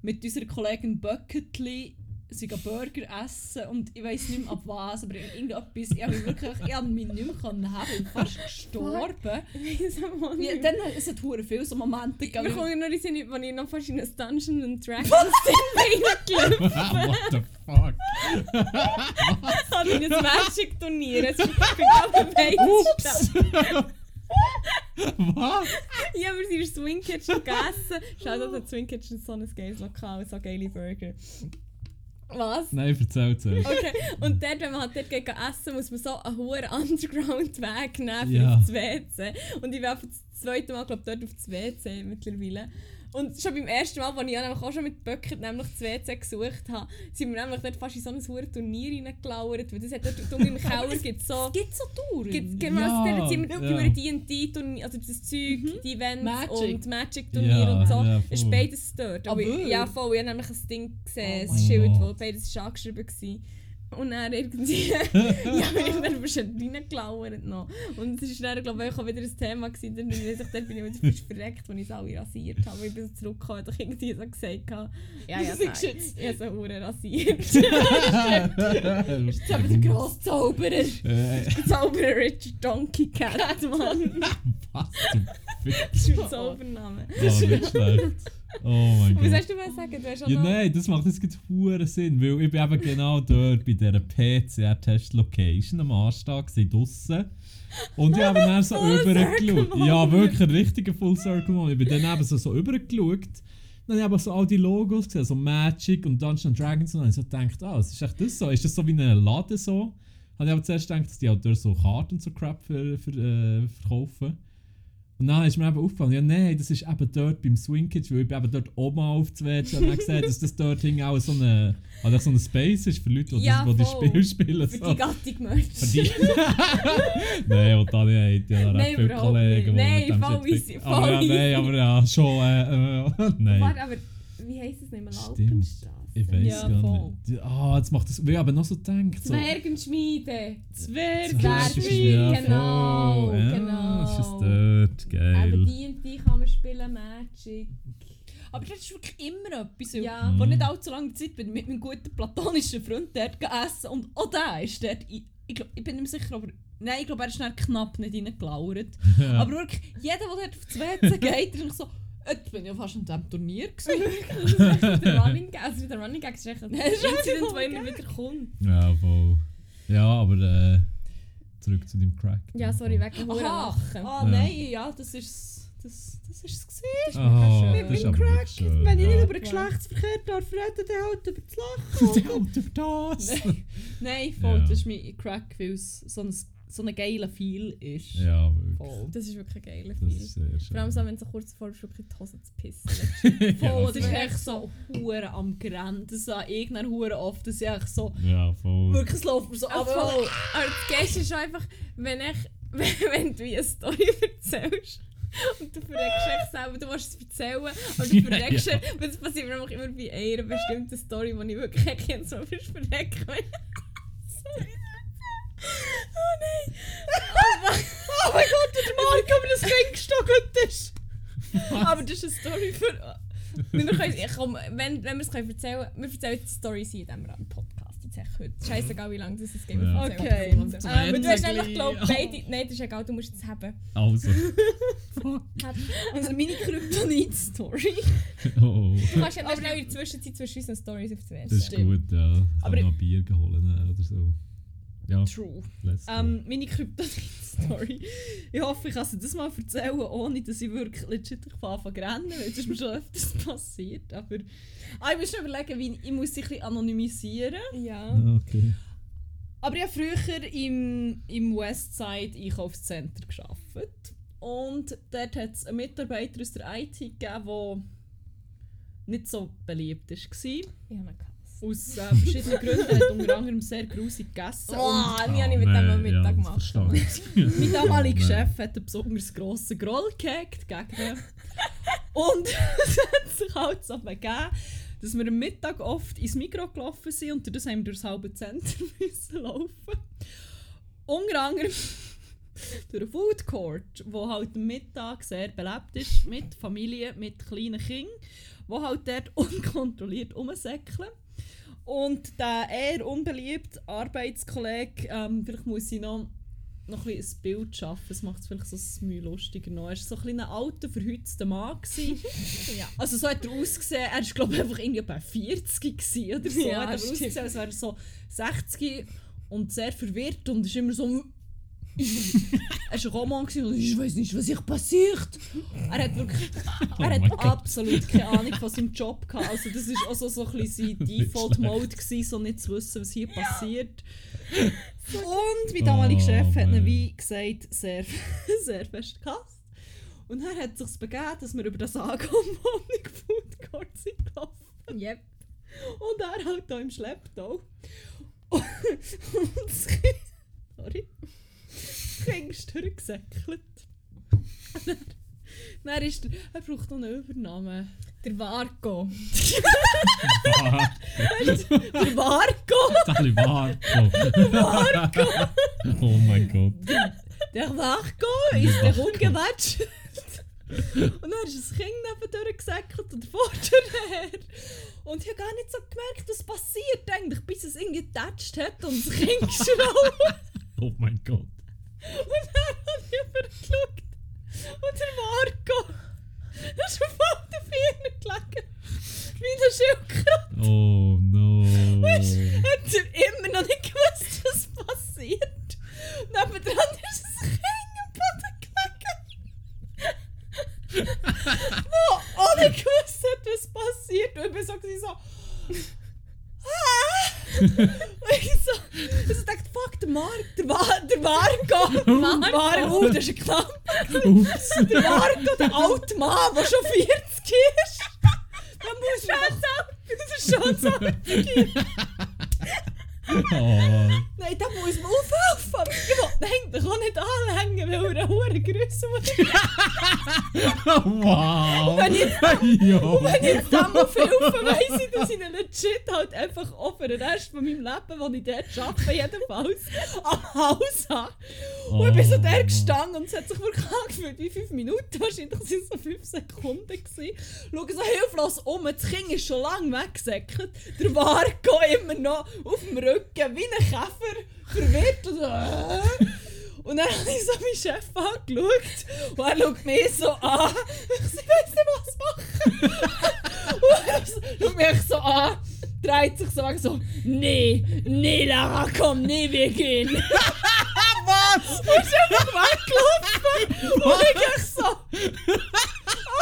A: mit unserer Kollegin Bucketli sie gehen Burger essen und ich weiß nicht mehr ab was, aber irgendetwas, ich habe mich wirklich, ich habe mich nicht mehr können haben, ich bin fast gestorben.
B: Ich nicht.
A: Ja, dann es hat hure viele so Momente gegeben.
B: kommt nur in den Sinn, als ich noch fast in ein Dungeons and Dragons Ding reingelaufen
C: What the fuck?
B: habe, in ein Magic-Turnier. Es ist gerade beides
C: Was?
B: Ja, aber sie ist Swing Kitchen gegessen. Schau da, der Swing Kitchen so ein geiles Lokal, so geile Burger. Was?
C: Nein, erzähl zuerst.
B: Okay, und dort, wenn man halt dort geht essen muss man so einen hohen Underground-Weg nehmen für
C: Ja.
B: aufs WC. Und ich einfach das zweite Mal, glaube durch das WC mittlerweile. Und schon beim ersten Mal, als ich ja nämlich auch schon mit Böckert nämlich das WC gesucht habe, sind wir nämlich dort fast in so ein hohes Turnier reingelauert, weil das hat dort unten im Keller gibt so...
A: Es gibt so Touren.
B: Genau,
C: Ja,
B: ja, sind wir
C: ja.
B: über D&D-Turnier, also das Zeug, die Events
A: Magic.
B: und Magic-Turnier
C: Ja,
B: und so,
C: ja,
B: ist
C: voll.
B: beides dort.
A: Ah,
B: Aber ich,
A: wirklich?
B: ja, voll, ich habe nämlich ein Ding gesehen,
A: Oh
B: ein Schild, wo beides war angeschrieben war. Und dann irgendwie, ja, irgendwann bist du reingelauert noch. Und es war dann, glaube ich, auch wieder ein Thema gewesen, dann bin ich, dann bin ich wieder fast verreckt, als ich es alle rasiert habe. Weil ich bin so zurückgekommen und ich irgendwie so gesagt habe, ja, ja,
A: ist
B: nein,
A: jetzt-
B: ich habe so Uhren rasiert.
A: Jetzt haben wir den grossen Zauberer.
B: Zauberer Richard Donkey Cat, Mann.
C: was?
B: Das ist mein Zaubername.
C: Oh, nicht schlecht. Oh mein
B: Was
C: Gott.
B: hast du mal sagen? Du hast
C: Ja,
B: noch...
C: nein, das macht jetzt gerade Sinn, weil ich bin eben genau dort bei dieser PCR-Test-Location am Anstag draussen. Und ich habe dann so übergeschaut. Ja, wirklich ein richtiger Full Circle Moment. Ich bin dann eben so, so übergeschaut. Dann habe ich eben so all die Logos gesehen, so Magic und Dungeons Dragons. Und dann habe ich so gedacht, ah, was ist echt das so? Ist das so wie ein Laden so? Habe ich aber zuerst gedacht, dass die halt dort so Karten und so Crap für, für, äh, verkaufen. Und dann ist mir eben aufgefallen, ja nein, das ist eben dort beim Swing Kids, weil ich eben dort oben auf der WC und dann gesehen, dass das dort hing auch so eine, also so ein Space ist für Leute, die,
B: Ja,
C: das, die. Spiele spielen.
B: Für
C: so.
B: die Gattung Merch.
C: Für die. nein, und dann hat ja recht
B: Nein,
C: viele Kollegen,
B: nicht. Nein, voll easy.
C: Aber ja, nein, aber ja, schon, äh, äh, nein.
B: Warte, aber wie heisst es nicht mehr?
C: Stimmt.
B: Laupenstrasse?
C: Ich weiß
A: Ja,
C: gar
A: voll.
C: nicht. Ah, jetzt macht das, weil ich aber noch so gedacht, so.
B: Zwergenschmiede.
A: Zwergenschmiede.
B: Ja, genau.
C: Ja,
B: genau.
C: das ist dort, geil.
B: Aber die und die kann man spielen, Magic.
A: Aber das ist wirklich immer etwas.
B: Ja.
C: Mhm.
A: Vor nicht allzu langer Zeit bin ich mit meinem guten platonischen Freund dort gegessen und auch der ist dort, ich, ich, glaub, ich bin nicht mehr sicher, aber nein, ich glaube, er ist dann knapp nicht reingelauert.
C: Ja.
A: Aber wirklich, jeder, der dort aufs WC geht, ist so, jetzt bin ich ja fast an diesem Turnier gewesen.
B: der Running Gag, also der Running Gag ist echt ein Incident, der immer wieder kommt.
C: Ja, voll. Ja, aber äh, zurück zu deinem Crack.
B: Ja, sorry, wegen Huren
A: Aha,
B: lachen.
A: ah
C: Ja.
A: nein, ja, das ist das, das ist es gewesen.
C: Oh,
B: Mit
C: das ist
A: meinem
C: schön.
A: Wenn ich nicht
C: ja.
A: über den Geschlechtsverkehr darf reden, dann halt über das
C: Du
A: Lachen.
C: über das!
A: Nein, voll,
C: Ja.
A: das ist mein Crack, weil es so ein so ein geiler Feel ist.
C: Ja, wirklich.
A: Voll.
B: Das ist wirklich ein geiler
C: Das
B: Film.
C: ist sehr schön.
B: Vor allem so, wenn du so kurz davor bist, wirklich die Hose zu pissen.
A: Voll, das
B: so.
A: ist echt so hure am Grenzen an irgendeiner hure oft, dass ich echt so,
C: ja, voll.
A: wirklich es läuft mir so
B: Aber,
A: ab.
B: voll. aber das Geilste ist einfach, wenn, ich, wenn, du wie eine Story erzählst und du verreckst dich selber, du willst es erzählen, aber du
C: Ja,
B: verreckst
C: ja.
B: dich. Und das passiert mir einfach immer bei einer bestimmten Story, wo ich wirklich erkenne, so viel verrecken. Sorry. Oh nein!
A: Oh mein Gott, der Marc, aber das Kind gestockt ist.
B: Aber das ist eine Story für. Wir können, ich komm, wenn, wenn wir es können erzählen können, wir erzählen die Story in diesem Podcast. Jetzt echt heute. Scheißegal, wie lange das es geht.
C: Ja.
A: Okay.
B: Aber du hast nämlich, glaube
C: gleich.
B: beide. Nein, das ist egal, du musst es haben.
C: Also. Fuck.
A: Also meine Kryptonit-Story.
C: Oh.
B: Du kannst ja noch schnell in der Zwischenzeit zwischen unseren Stories auf die
C: Das ist gut, ja. Ich
A: Aber
C: kann noch Bier holen oder so. Ja,
A: True. Ähm, meine Kryptonit-Story. Ich hoffe, ich kann sie das mal erzählen, ohne dass ich wirklich legit anfange zu rennen, weil das ist mir schon öfters passiert. Aber ah, ich muss schon überlegen, wie ich muss sie ein bisschen anonymisieren.
B: Ja.
C: Ah, okay.
A: Aber ich habe früher im, im Westside Einkaufscenter gearbeitet. Und dort hat es einen Mitarbeiter aus der IT gegeben, der nicht so beliebt war.
B: Ich Kass.
A: Aus äh, verschiedenen Gründen. Er hat unter anderem sehr grusig gegessen.
B: Oh,
A: Und
B: nie habe ich mit dem am Mittag
C: ja,
B: gemacht.
A: mein damaliger. Chef hat einen besonders grossen Groll gehegt gegen ihn. Und es hat sich halt so begeben, dass wir am Mittag oft ins Mikro gelaufen sind und das haben wir durchs halbe Zentrum müssen laufen. Unter anderem durch einen Food Court, wo halt am Mittag sehr belebt ist, mit Familie, mit kleinen Kindern, die halt dort unkontrolliert rumsäckeln. Und der eher unbeliebte Arbeitskollege, ähm, vielleicht muss ich noch, noch ein, bisschen ein Bild schaffen, das macht es vielleicht so ein Mühe lustiger noch. Er war so ein kleiner alter, verhützter Mann.
B: Ja.
A: Also so hat er ausgesehen, er war glaube ich einfach irgendwie bei 40 gewesen oder so.
B: Ja,
A: er hat er
B: stimmt.
A: ausgesehen, als wäre er so 60 und sehr verwirrt und ist immer so... er war ein Roman und ich weiß nicht, was ich passiert. Er hat wirklich...
C: Oh
A: Er hat absolut keine Ahnung von seinem Job gehabt. Also das war auch so, so ein bisschen sein Default-Mode, gewesen, so nicht zu wissen, was hier passiert. Und mein damaliger
C: Oh,
A: Chef hat ihn,
C: man.
A: wie gesagt, sehr, sehr fest gehasst. Und dann hat es sich begeben, dass wir über das Ankommen Food Court sind gelaufen.
B: Yep.
A: Und er halt da im Schlepptau. Und das Kind, sorry, ist durchgesäckelt. Dann, dann ist er, er braucht noch einen Übernamen.
B: Der Vargo.
A: Der Vargo!
C: Taliban. Oh mein Gott.
A: Der Vargo ist der umgewetscht. Und dann ist das Kind neben gesäckelt und der Vorder her. Und ich habe gar nicht so gemerkt, was passiert eigentlich, bis es irgendwie getatscht hat und das Kind geschraubt.
C: Oh mein Gott.
A: Und dann habe ich übergeschaut. Und der Marco, der ist auf all den Vieren gelegen. Wie eine Schildkröte.
C: Oh no.
A: Weißt du, hat er immer noch nicht gewusst, was passiert. Nebendran ist das Kind am Boden gelegen. Wo nicht gewusst hat, was passiert. Und ich bin so, gewesen, so så, så tenkte fuck, det var, det var,
B: det
A: var ikke bare hodet knapp. Det var ikke at alt mat var så fyrtskurs. Det er morsomt.
C: Oh.
A: Nein, da muss man aufhelfen. Ich will eigentlich auch nicht anhängen, weil er eine hohe Größe
C: Wow.
A: Wenn ich-
C: Jo.
A: Wenn ich jetzt dem aufhelfe, weiss ich, dass ich ihn legit halt einfach auch für den Rest von meinem Leben, wo ich dort arbeite, jedenfalls, am Haus habe. Und ich bin so
C: Oh.
A: der gestanden und es hat sich wirklich angefühlt wie 5 Minuten, wahrscheinlich waren es so 5 Sekunden. Gewesen. Schau so hilflos um, das Kind ist schon lange weggesäckelt, der Marco immer noch auf dem Rücken wie ein Käfer, verwirrt und so, äh. Und dann habe ich so meinen Chef angeschaut und er schaut mich so an. Ich weiß nicht, was machen. und er so- schaut mich so an, dreht sich so weg so, nee, nee, Lara, komm, nee, wir gehen. was? Und ist einfach weggelaufen. Und ich so,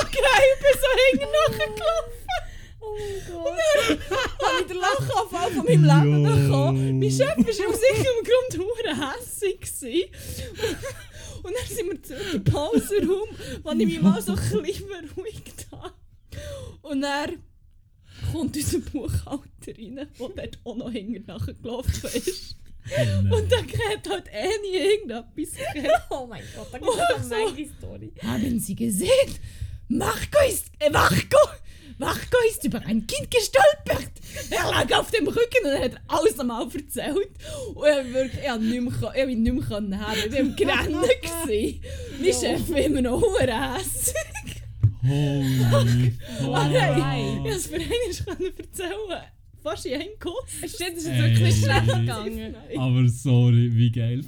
A: okay, ich bin so hinten nachgelaufen.
B: Oh mein Gott.
A: habe ich den Lachanfall von meinem Leben bekommen. Mein Chef war aus irgendeinem Grund hure hässig. Und dann sind wir zurück im Pausenraum, wo ich mich mal so ein bisschen beruhigt habe. Und dann kommt unser Buchhalter rein, der dort auch noch hinten nachgelaufen ist. Und dann geht halt eh nie irgendetwas gehört.
B: Oh mein Gott, da
A: Oh,
B: gibt es
A: so.
B: eine mega Story.
A: Haben Sie gesehen? Marco ist, äh, Marco, Marco ist über ein Kind gestolpert. Er lag auf dem Rücken und er hat alles einmal erzählt. Und er wirklich, ich habe nicht mehr, ich habe ihn nicht mehr können haben. Ich war am Grennen. gewesen. Mein Chef will immer noch Huren
C: Holy
A: Ah, nein, ich
C: fuck.
A: konnte es für einen erzählen. Fast in einem Kuss.
B: Stimmt, das ist jetzt wirklich schlecht gegangen.
C: Aber sorry, wie geil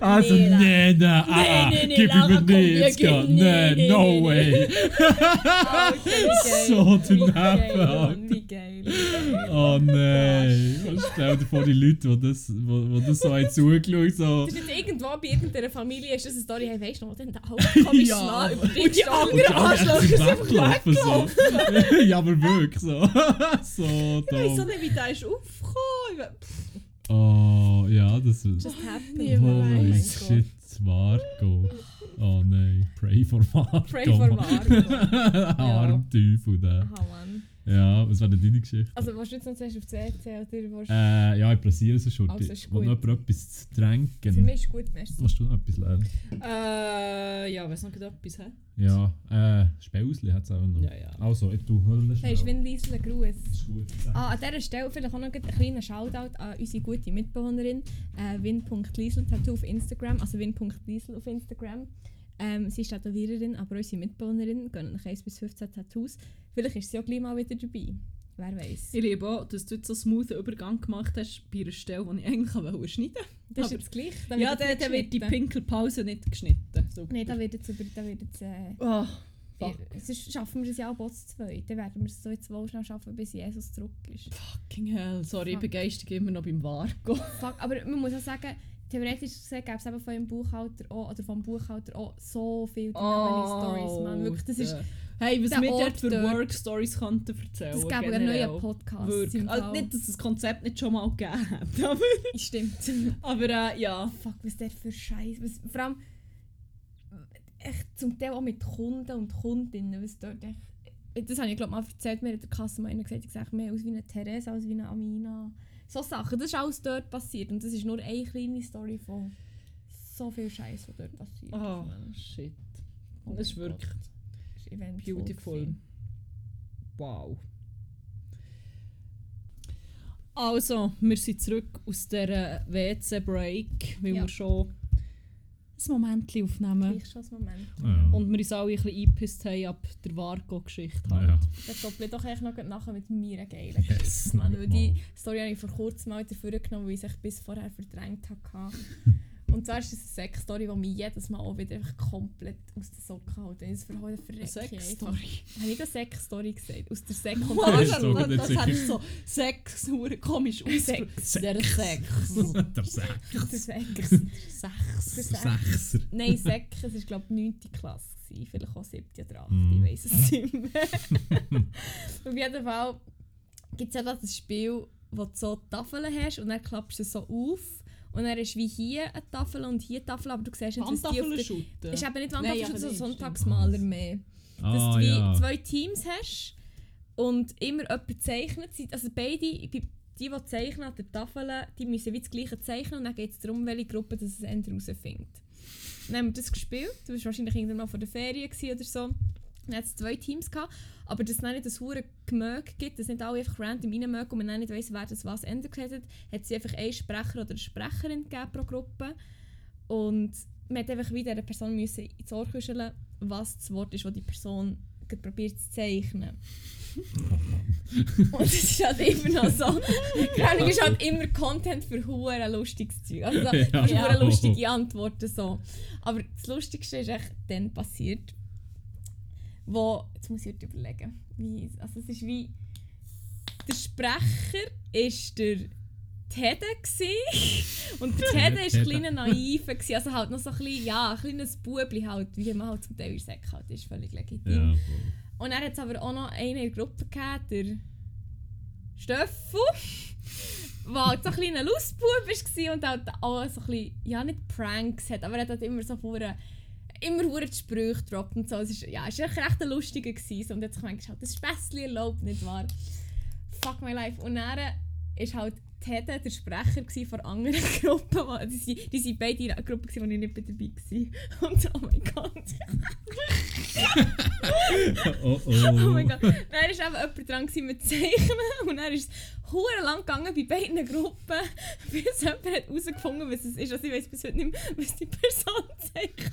C: Also,
B: Nee,
C: nee, nee, ah, ah,
A: nee, nee,
C: gib
A: Lara,
C: mir
A: nee,
C: Nee,
A: nee,
C: no
A: nee,
C: way. So daneben, Alter.
B: Wie geil.
C: Oh nein. Stell dir vor, die Leute, die das, wo, wo das so haben zugeschaut so.
B: Das ist jetzt irgendwo bei irgendeiner Familie ist das eine Story, hey, weißt du noch, den Alter komisch
C: Ja, aber-
B: über dich
A: Und die anderen Arschlöcher sind
C: weggelaufen, so. ja, aber wirklich so. so
A: Ich weiß so
C: dumm.
A: nicht, wie der ist aufgekommen. Ich
C: Oh, ja, das ist.
B: Just Oh
C: Holy shit, Marco. Oh nein, pray for Marco.
B: Pray for Marco.
C: Arm Teufel, der.
B: Aha, Mann.
C: Ja, was war denn deine Geschichte?
B: Also, willst du jetzt noch zuerst auf das WC oder willst.
C: Äh, ja, ich pressiere es schon.
B: Also, ist gut.
C: noch jemand etwas zu
B: Für
C: trinken?
B: mich ist gut, merci.
C: Willst du noch etwas lernen?
A: Äh, ja, weiß noch gerade etwas, hä?
C: Ja, äh, Späusli hat es auch noch.
A: Ja, ja.
C: Also, ich tu, hol das
B: Hey, ein Gruß.
C: ist gut.
B: Ah, an dieser Stelle vielleicht auch noch einen kleinen Shoutout an unsere gute Mitbewohnerin äh, Win.Liesel Tattoo auf Instagram, also Win.Liesel auf Instagram. Ähm, sie ist Tätowiererin, aber unsere Mitbewohnerin gönnen nach 1 bis 15 Tattoos. Vielleicht ist sie auch gleich mal wieder dabei. Wer weiß.
A: Ich liebe auch, dass du jetzt so einen smoothen Übergang gemacht hast bei einer Stelle, die ich eigentlich wollte schneiden
B: Das ist jetzt gleich. Da
A: Ja, dann, dann wird die. Pinkelpause nicht geschnitten. Super.
B: Nein, da wird jetzt über. Da wird jetzt, äh,
A: Oh, fuck.
B: sonst schaffen wir es ja auch Bots 2. Dann werden wir es so jetzt wohl schnell schaffen, bis Jesus zurück ist.
A: Fucking hell. Sorry, ich
B: Fuck.
A: begeistere immer noch beim Vargo.
B: Fuck, aber man muss auch sagen, theoretisch gesehen gäbe es eben von dem Buchhalter auch, oder vom Buchhalter auch so viele oh, Stories, man. Wirklich, das ist,
A: Hey, was wir dort
B: Ort
A: für. Work-Stories könnten erzählen.
B: das gäbe einen neuen Podcast.
A: Wirklich. Also nicht, dass es das Konzept nicht schon mal gegeben hat. Aber,
B: Stimmt.
A: aber äh, ja.
B: Fuck, was der für Scheiß. Was, vor allem, echt zum Teil auch mit Kunden und Kundinnen, was dort echt. Das habe ich glaube mal erzählt, mir hat der Kassenmann gesagt, ich sehe mehr aus wie eine Therese als wie eine Amina. So Sachen, das ist alles dort passiert und das ist nur eine kleine Story von so viel Scheiß, was dort passiert.
A: Oh,
B: ist,
A: shit.
B: Oh
A: Das ist wirklich.
B: Das ist
A: beautiful.
B: gewesen.
A: Wow. Also, wir sind zurück aus dieser WC-Break, weil
B: Ja.
A: wir schon ein Moment aufnehmen.
B: Gleich schon ein Moment.
C: Ja.
A: Und wir uns alle ein bisschen eingepisst haben ab der Vargo-Geschichte. Halt.
C: ja.
B: Dann doppel doch echt noch nachher mit mir geilen
C: Yes,
B: Mann, weil die. Story habe ich vor kurzem mal dafür genommen, weil ich es bis vorher verdrängt hatte. Und zwar ist es eine Sex-Story, die mich jedes Mal auch wieder einfach komplett aus der Socke hält. Wenn ich es verhalte,
A: Eine
B: verrecke
A: Sex-Story.
B: Habe ich eine Sex-Story gesagt? Aus der Sex und
C: das
A: das,
C: so
A: das, das so Sex, hure komisch aus.
B: Sex.
A: Der Sex.
C: Der Sechser.
B: der Sex.
A: Sex.
B: Der Sex.
C: Sechser.
B: Nein, Sex, es war glaube ich 9. Klasse. Gewesen. Vielleicht auch 7. oder 8.
C: Mm.
B: Ich weiß es nicht mehr. Auf jeden Fall gibt es ja da das Spiel, wo du so Tafeln hast und dann klappst du sie so auf. Und dann ist wie hier eine Tafel und hier eine Tafel, aber du siehst nicht, was die auf der... ist eben nicht Wandtafel, sondern so. Sonntagsmaler mehr. Dass
C: Ah,
B: du wie
C: ja.
B: zwei Teams hast und immer jemand zeichnet. Also beide, die, die, die zeichnen an der Tafel, die müssen wie das gleiche zeichnen und dann geht es darum, welche Gruppe das es Ende herausfindet. Dann haben wir das gespielt. Du warst wahrscheinlich irgendwann mal vor der Ferien oder so. Dann hat es zwei Teams gehabt. Aber dass es nicht das hure Gemöge gibt, dass nicht alle einfach random reinmögen und man dann nicht weiss, wer das was gesagt hat, hat sie einfach einen Sprecher oder eine Sprecherin gegeben pro Gruppe. Und man hat einfach wieder der Person müssen ins Ohr kuscheln, was das Wort ist, das die Person probiert zu zeichnen. Und es ist halt immer noch so. Keine ist halt immer Content für hure lustiges Zeug. Also so,
C: Ja.
B: hure lustige Antworten so. Aber das Lustigste ist echt dann passiert, wo jetzt muss ich überlegen, wie also es ist wie der Sprecher ist der Tede und der Tede ist ein kleiner naive gsi, also halt noch so ein bisschen, ja, ein kleines Bubli halt, wie man halt zum Teil Säcke halt ist, völlig legitim.
C: Ja,
B: Und dann hat es aber auch noch einen in der Gruppe gegeben, der Steffel. der halt so ein kleiner Lustbub war und halt auch so ein bisschen, ja nicht Pranks hat, aber er hat halt immer so vorher immer hure die Sprüche gedroppt und so. Es ist, ja, es war echt ein lustiger gewesen. Und jetzt habe ich gedacht, das Späßchen erlaubt, nicht wahr? Fuck my life. Und dann ist halt Tede der Sprecher von anderen Gruppen. Die, sind- die beide in einer Gruppe, wo ich nicht dabei war. Und oh mein Gott.
C: oh oh.
B: Oh mein Gott. Dann war eben jemand dran mit Zeichnen und dann ist es hure lang gegangen bei beiden Gruppen, bis jemand hat herausgefunden, was es ist. Also ich weiß bis heute nicht mehr, was die Person zeichnet.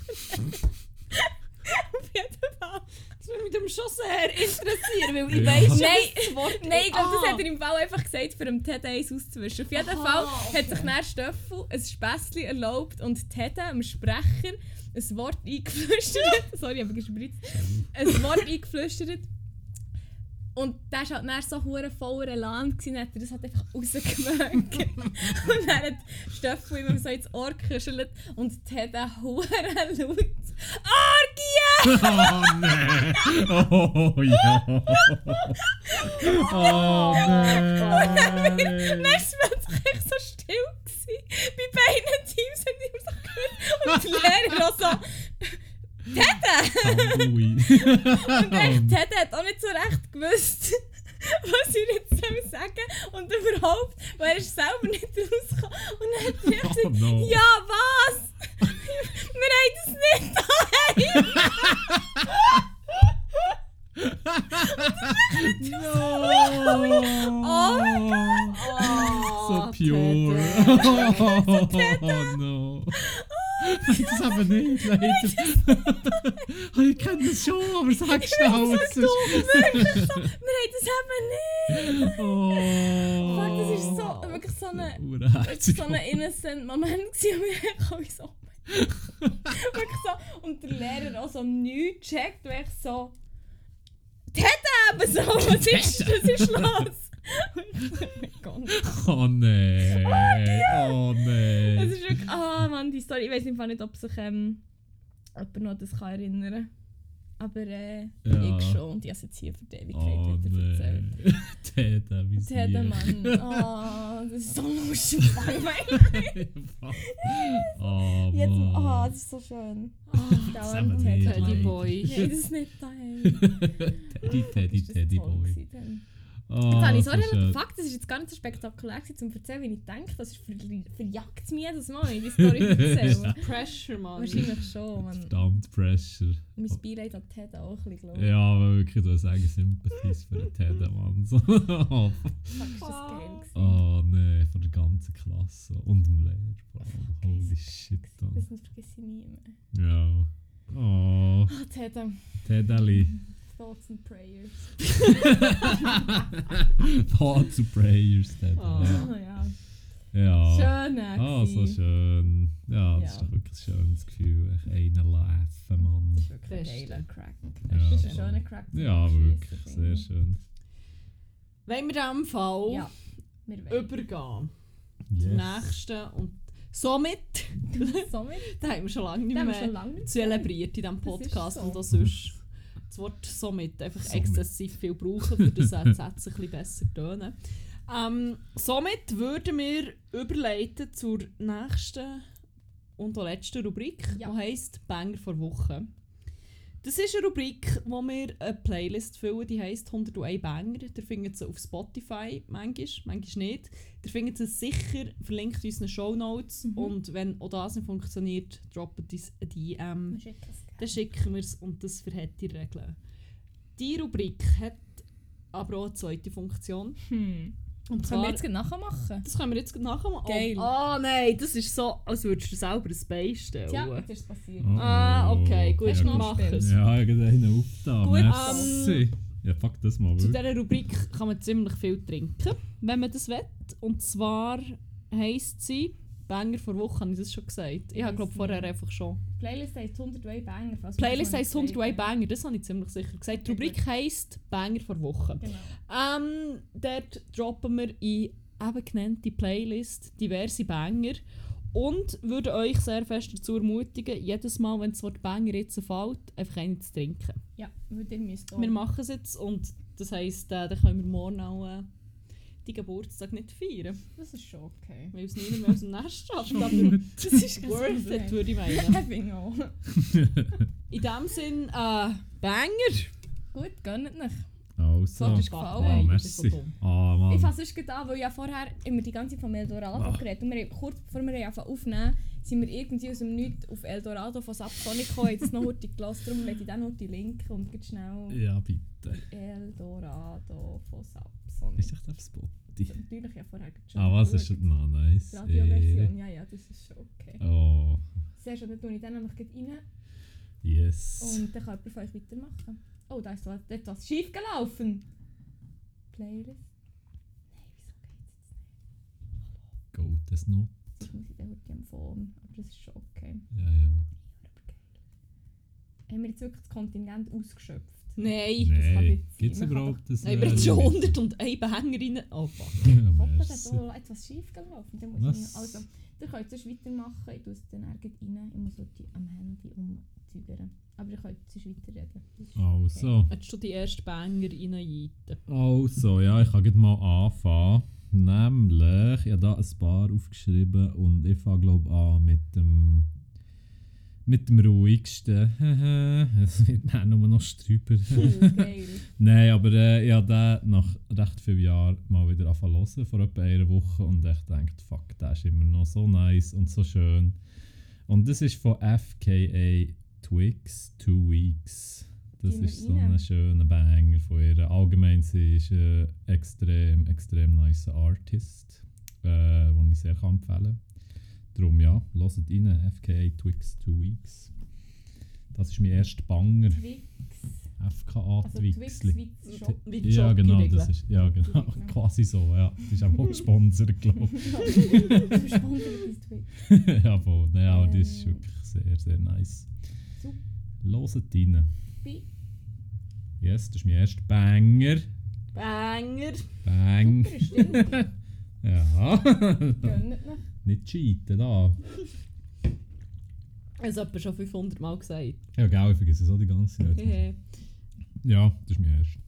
B: Auf jeden Fall.
A: Das würde mich dann schon sehr interessieren, weil ich
C: Ja.
A: weiss schon,
B: Nein,
A: das Wort
B: Nein, ich glaube, das
A: Ah.
B: hat er im Fall einfach gesagt, für den Ted eins auszuwischen. Auf jeden
A: Aha,
B: Fall
A: okay.
B: hat sich dann Stöffel ein Späßchen erlaubt und Ted, dem Sprecher, ein Wort eingeflüstert. Sorry, aber gespritzt. Ein Wort eingeflüstert. Und der war halt dann so hure voller Elan, gewesen, hat er das halt einfach rausgewöhnt. und dann hat Stöffel immer so ins Ohr gekuschelt und Ted hure laut «Orgie!»
C: Oh nein! Oh ja! Oh nein!
B: Dann war es plötzlich echt so still. Gewesen. Bei beiden Teams hat immer so gehört. Und die Lehrer auch so.
C: Halloween.
B: Und echt, Ted hat auch nicht so recht gewusst, was ich jetzt soll sagen Und überhaupt, weil er ist selber nicht rausgekommen. Und dann hat er gesagt,
C: Oh no.
B: ja was? Wir haben das nicht daheim.
C: Oh
B: mein
C: So pure. Oh no. Das haben wir nicht. Oh, ich kenne das schon, aber sag schnell.
B: Wirklich so, wir haben das eben nicht.
C: Oh.
B: Fuck, das ist so, wirklich so.
C: Urherzig.
B: so ein innocent Moment gewesen, und ich so, oh Gott. Wirklich so. Und der Lehrer auch so nichts checkt, und ich so, Tete eben so, was ist, was ist los? Oh mein Gott.
C: Oh nee. Oh
B: Es ist wirklich, ah Mann, die Story, ich weiß einfach nicht, ob sich ähm, jemand noch das kann erinnern kann. Aber äh,
C: Ja.
B: ich schon, und ich habe jetzt hier für die Ewigkeit
C: Oh
B: wieder erzählt.
C: nee. Täter, wie sie.
B: Mann, oh, das ist so lustig.
C: Oh
B: Jetzt, oh, das ist so schön. Oh,
A: Teddy
C: leider.
A: Boy.
B: Nein, das ist nicht dein.
C: Teddy, Teddy, Teddy Boy. Oh,
B: Jetzt habe ich so
C: so schön.
B: einen Fakt, das ist jetzt gar nicht so spektakulär gewesen, um zu erzählen, wie ich denke. Das ist ver verjagt es mich jedes Mal, wenn ich die Story erzähle.
A: Pressure, Mann.
B: Wahrscheinlich schon, man.
C: Verdammt Pressure.
B: Mein Beileid an Ted auch ein bisschen, glaube ich.
C: Ja, aber wirklich, du sagen Sympathies für den Teddy, Mann. So. oh,
B: Fuck, ist das geil gewesen.
C: oh nee, von der ganzen Klasse. Und dem Lehrer. allem. Holy shit. Mann.
B: Das vergesse ich nie mehr.
C: Ja. Oh,
B: Ah, Ted, ähm,
C: Tedali.
B: Thoughts and Prayers.
C: Thoughts to prayers.
A: Oh.
C: Ja.
B: Oh ja.
C: ja.
B: Schön, äh,
C: Ah, so
B: gewesen.
C: schön. Ja, das ist doch wirklich ein schönes Gefühl. Echt Einer laufen, Mann.
B: Das ist wirklich ein geiler Crack.
C: Ja,
B: Das ist ein schöner Crack.
C: Ja, wirklich. Sehr schön.
A: Wenn wir in diesem Fall
B: Ja,
A: übergehen
C: Yes.
A: zum nächsten und somit,
B: Somit,
A: da haben wir schon lange nicht mehr
B: schon lange nicht
A: zelebriert in diesem
B: Das ist
A: Podcast
B: so.
A: und auch sonst das Wort somit einfach
C: Somit.
B: exzessiv
A: exzessiv viel brauchen, für das die Sätze ein bisschen besser tönen. Ähm, somit würden wir überleiten zur nächsten und auch letzten Rubrik,
B: Ja.
A: die heisst Banger vor Woche. Das ist eine Rubrik, wo wir eine Playlist füllen, die heisst 101 Banger. Ihr findet sie auf Spotify, manchmal, manchmal nicht. Ihr findet sie sicher verlinkt in unseren Shownotes
B: Mhm.
A: und wenn auch das nicht funktioniert, droppt uns eine DM.
B: Es
A: Dann schicken wir es und das verhält die Regeln. Die Rubrik hat aber auch eine zweite Funktion.
B: Hm.
A: Und
B: Können wir jetzt gleich nachher machen?
A: das können wir jetzt nachher machen.
B: Geil.
A: Oh, ah nein, das ist so, als würdest du selber ein Bein stellen.
B: Ja, das ist passiert.
C: Oh,
A: Ah, okay, gut,
C: ja,
B: noch
A: mach es.
C: Ja, irgendeinen aufgetan.
A: Gut,
C: Merci. Ja, fuck das mal
A: Zu dieser Rubrik kann man ziemlich viel trinken, wenn man das will. Und zwar heisst sie, Banger vor Woche, habe ich das schon gesagt? Ich habe glaube vorher einfach schon.
B: Playlist heisst 101 Banger. falls wir
A: Playlist heisst
B: noch nicht
A: 101
B: gesagt
A: Banger, das habe ich ziemlich sicher gesagt. Die Rubrik heisst Banger vor Woche.
B: Genau.
A: Ähm, dort droppen wir in eben genannte Playlist diverse Banger und würde euch sehr fest dazu ermutigen, jedes Mal, wenn das Wort Banger jetzt fällt, einfach einen zu trinken.
B: Ja, weil ihr müsst auch.
A: Wir machen es jetzt und das heisst, äh, dann können wir morgen auch äh, Geburtstag nicht feiern.
B: Das ist schon okay.
A: Weil es niemand mehr aus dem Nest schafft. Aber
C: Gut.
A: das ist worth it, würde ich meinen.
B: Having auch.
A: In dem Sinn, äh, Banger.
B: Gut, gönnt nicht.
C: Also.
B: So, das ist gefallen.
C: Ah,
A: so
C: merci.
A: dumm.
C: Ah,
B: Ich
C: Mann.
B: fasse sonst gerade an, weil ja vorher immer die ganze Zeit vom Eldorado
C: Ah.
B: geredet und wir haben, kurz bevor wir anfangen aufnehmen, sind wir irgendwie aus dem Nichts auf Eldorado von Subsonic gekommen, das noch heute gelassen, darum möchte ich dann noch die Link und geht schnell
C: Ja, bitte.
B: Eldorado von Subsonic.
C: Ist echt auf Spotify?
B: Natürlich ja vorher schon
C: Ah, was ist das? Na, nice.
B: Radioversion, ja, ja, das ist schon okay.
C: Oh,
B: Sehr schön, dann tue ich dann nämlich gerade rein
C: yes.
B: und dann kann jemand von euch weitermachen. Oh, da ist so etwas schief gelaufen. Playlist? Nein, wieso geht es jetzt nicht?
C: Geht es noch?
B: Jetzt muss ich dann heute am Phone, aber das ist schon okay.
C: Ja, ja.
B: Haben wir jetzt wirklich das Kontingent ausgeschöpft?
A: Nein.
C: Nein. es
B: Man kann
C: überhaupt das?
A: Nein, wir haben schon 101 Banger rein. Oh fuck.
C: Ja,
B: Hoppla, da
C: merci.
B: ist so etwas schief gelaufen. Dann muss
C: Was?
B: ich, also, ihr könnt es weitermachen, ich tue es dann irgendwie rein. Ich muss heute am Handy umzügern. Aber ihr könnt sonst weiterreden. Das
C: Also.
A: Hättest du die ersten Banger reinjeiten?
C: Also, ja, ich kann gleich mal anfangen. Nämlich, ich habe da ein paar aufgeschrieben und ich fange glaube ich an mit dem mit dem ruhigsten. es wird dann nur noch strüber.
B: Geil.
C: Nein, aber äh, ich habe den nach recht vielen Jahren mal wieder angefangen zu vor etwa einer Woche und ich dachte, fuck, der ist immer noch so nice und so schön. Und das ist von FKA Twix, Two Weeks. Das
B: Gehen
C: ist so
B: rein.
C: ein schöner Banger von ihr. Allgemein, sie ist ein extrem, extrem nice Artist, äh, den ich sehr kann empfehlen kann. Darum ja, hört rein, FKA Twix, Two Weeks. Das ist mein erster Banger.
B: Twix.
C: FKA
B: Also Twix. Wie
C: Ja, genau, das ist, ja, genau, quasi so, ja. Das ist auch gesponsert, glaube
B: ist Twix.
C: ich. ja, voll. Nein, aber das ist
B: Ähm.
C: wirklich sehr, sehr nice. Hört rein.
B: Bi-
C: Yes, das ist mein erster Banger.
A: Banger.
C: Bang.
B: Super, stimmt.
C: Ja.
B: Gönnt nicht.
C: Cheaten da.
A: Das hat jemand schon 500 Mal gesagt.
C: Ja, genau, ich vergesse es auch die ganze Zeit. Ja, das ist mein erster.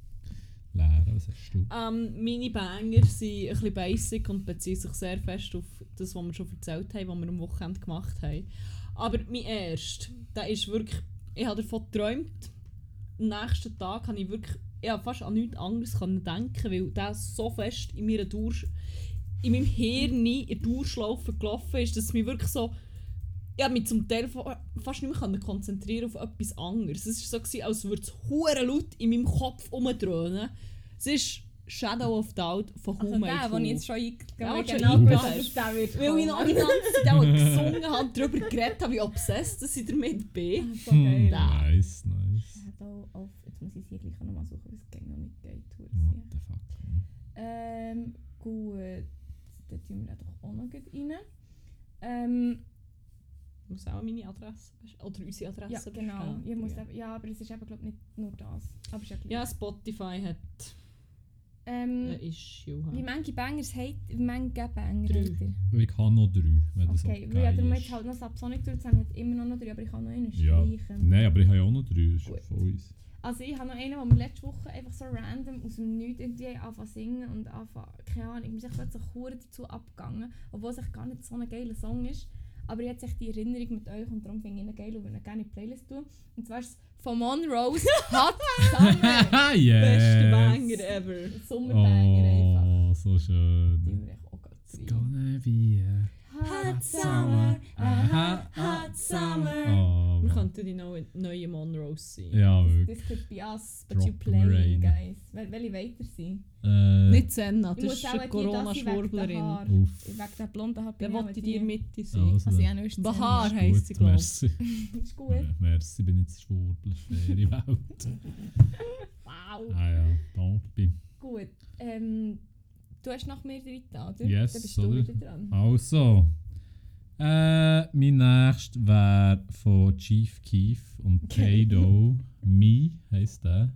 C: Lehrer, was hast du?
A: Ähm, meine Banger sind ein bisschen basic und beziehen sich sehr fest auf das, was wir schon erzählt haben, was wir am Wochenende gemacht haben. Aber mein erster, der ist wirklich, ich habe davon geträumt, am nächsten Tag habe ich wirklich, ich fast an nichts anderes können denken, weil der so fest in meiner Durch, in meinem Hirn in der Durchschlaufe gelaufen ist, dass es mich wirklich so, ich habe mich zum Teil fa- fast nicht mehr konzentrieren auf etwas anderes. Es war so, gewesen, als würde es hure laut in meinem Kopf umdröhnen. Es ist Shadow of Doubt von
B: Also
A: Made
B: der,
A: Who.
B: den ich jetzt schon eingegangen
A: Ja,
B: habe, genau gewusst, der wird
A: Weil ich noch die ganze Zeit auch gesungen habe, darüber geredet habe, wie obsessed dass ich damit bin.
B: So geil.
A: Da.
C: Nice, nice.
B: Shadow of... Jetzt muss ich es hier gleich nochmal suchen, weil es noch nicht geht.
C: What
B: What
C: the fuck?
B: Ähm, gut. Noch gleich rein. Ähm,
A: muss auch meine Adresse best- oder unsere Adresse
B: ja, genau. Muss eben, ja, aber es ist eben, glaube nicht nur das. Aber ist ja.
A: Ja, Spotify hat
B: Ähm,
A: ein Issue.
B: wie viele Bangers habt wie viele Banger
A: Drei.
C: Ich habe noch drei, wenn das
B: Okay,
C: okay
B: weil ja, darum
C: ist.
B: jetzt halt noch Subsonic durch, jetzt habe ich immer noch drei, aber ich kann noch einen
C: Ja.
B: streichen.
C: Nein, aber ich habe ja auch noch drei, das ist
B: Gut.
C: von uns.
B: Also ich habe noch einen, wo wir letzte Woche einfach so random aus dem Nichts irgendwie anfangen zu singen und anfangen, keine Ahnung, ich bin sich plötzlich hure dazu abgegangen, obwohl es echt gar nicht so ein geiler Song ist. Aber jetzt echt die Erinnerung mit euch und darum finde ich ihn geil und würde ihn gerne in die Playlist tun. Und zwar ist es von Monrose Hot Summer.
C: yes!
A: Beste Banger ever.
B: Sommerbanger einfach.
C: Oh, so
B: Die
C: schön.
B: wir echt auch gerade
C: It's gonna be
B: Hot
C: summer,
B: aha, hot summer.
C: Oh,
A: Wir könnten die neue, neue Monrose sein.
C: Ja,
B: This
C: wirklich.
B: could be us, but
C: Drop
B: you playing,
C: rain.
B: guys. Wel welche weiter sein?
C: Äh,
A: Nicht Senna,
B: Ich
A: das ist eine
B: ich
A: Corona-Schwurblerin.
B: Wegen der blonden Haar
A: Der
B: bin ich
A: wollte in dir. Mitte sein.
C: Also,
B: Also ja,
A: Bahar heisst sie, glaube ich.
C: merci.
B: Ist gut.
C: Ja, merci, bin jetzt Schwurbler, faire Welt.
B: Wow.
C: ah ja, danke.
B: Gut. Ähm, du hast noch mehr drin, oder?
C: Yes,
B: Dann bist du
C: oder?
B: wieder dran.
C: Also, äh, mein nächster wäre von Chief Keef und. Kado. Me heisst der.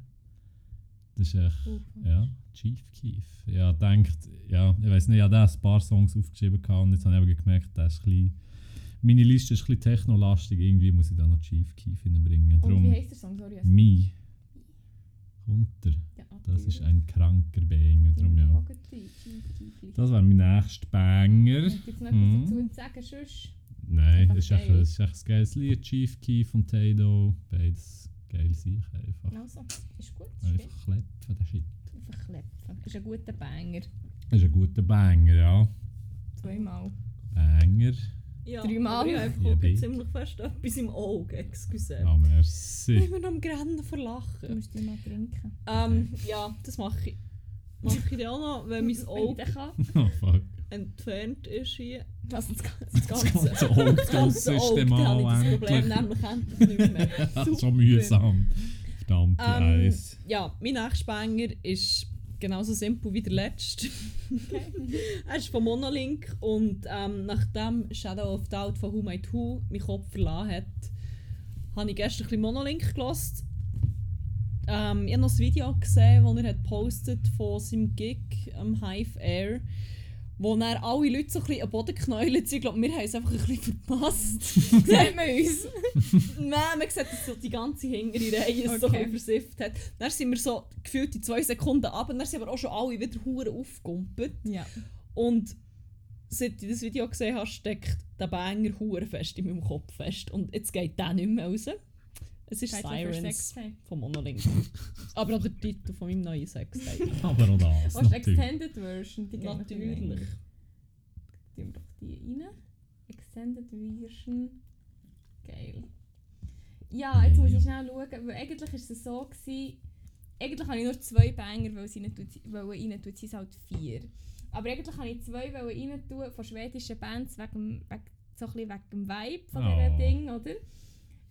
C: Das ist echt,
B: Uh,
C: ja, Chief Keef. Ja, denkt, ja, ich weiß nicht, ich hatte ein paar Songs aufgeschrieben und jetzt habe ich aber gemerkt, der ist ein bisschen, meine Liste ist ein bisschen technolastig, irgendwie muss ich da noch Chief Keef hineinbringen.
B: Und wie heisst der Song? Sorry.
C: Me. Kommt er.
B: Ja,
C: Das ist ein kranker Banger, drum ja. Das wäre mein nächster Banger.
B: Gibt es noch
C: Mhm.
B: etwas dazu zu sagen? Sonst?
C: Nein, das ist echt, das ist echt ein geiles Lied. Chief Keef und Tado. Beides geil sich einfach.
B: Also, ist gut. Ist
C: Einfach klepfen, der Shit.
B: Einfach klepfen. Ist ein guter Banger.
C: Ist ein guter Banger, ja.
B: Zweimal.
C: Banger.
A: Ja,
B: Dreimal.
A: aber Ich habe
C: Ja,
A: einfach
C: bitte.
A: ziemlich fest etwas im Auge, excuse.
C: Ja, merci.
A: Ich bin am Grennen vor
B: Du
A: Lachen.
B: musst dich mal trinken.
A: Ähm, ja, das mache ich. Mache ich dann auch noch, wenn mein Auge.
C: Oh fuck.
A: entfernt ist hier.
B: Das
A: Das
C: Das
A: Ganze.
C: ganze Auge
A: Das ganze
C: ist
A: Auge, das Problem nämlich endlich nicht mehr.
C: Das ist schon mühsam. Verdammt,
A: Ähm,
C: Eis.
A: ja, mein nächster Banger ist genauso simpel wie der letzte. er ist von Monolink und ähm, nachdem Shadow of Doubt von Who Made Who meinen Kopf verlassen hat, habe ich gestern ein bisschen Monolink gelost. Ähm, ich habe noch ein Video gesehen, das er hat postet von seinem Gig am Hive Air, wo dann alle Leute so ein bisschen am Boden geknäult sind. Ich glaube, wir haben es einfach ein bisschen verpasst.
B: Sieht man uns?
A: Nein, man sieht, dass so die ganze hintere Reihe so ein versifft hat. Dann sind wir so gefühlt in zwei Sekunden ab und dann sind aber auch schon alle wieder hure aufgekumpelt.
B: Ja.
A: Und seit ich das Video gesehen habe, steckt der Banger hure fest in meinem Kopf fest. Und jetzt geht der nicht mehr raus. Es ist
B: Title
A: Sirens von Monolink. aber auch der Titel von meinem neuen Sextape.
C: Aber auch das. Natürlich.
B: Extended Version? Die geht
A: Natürlich.
B: Tun wir doch die rein. Extended Version. Geil. Ja, jetzt muss ich schnell schauen, weil eigentlich war es so, gewesen, eigentlich habe ich nur zwei Banger, weil sie nicht tut- rein tun, sie sind halt vier. Aber eigentlich habe ich zwei rein tun von schwedischen Bands, wegen, wegen, so ein bisschen wegen dem Vibe von
C: Oh.
B: diesem Ding, oder?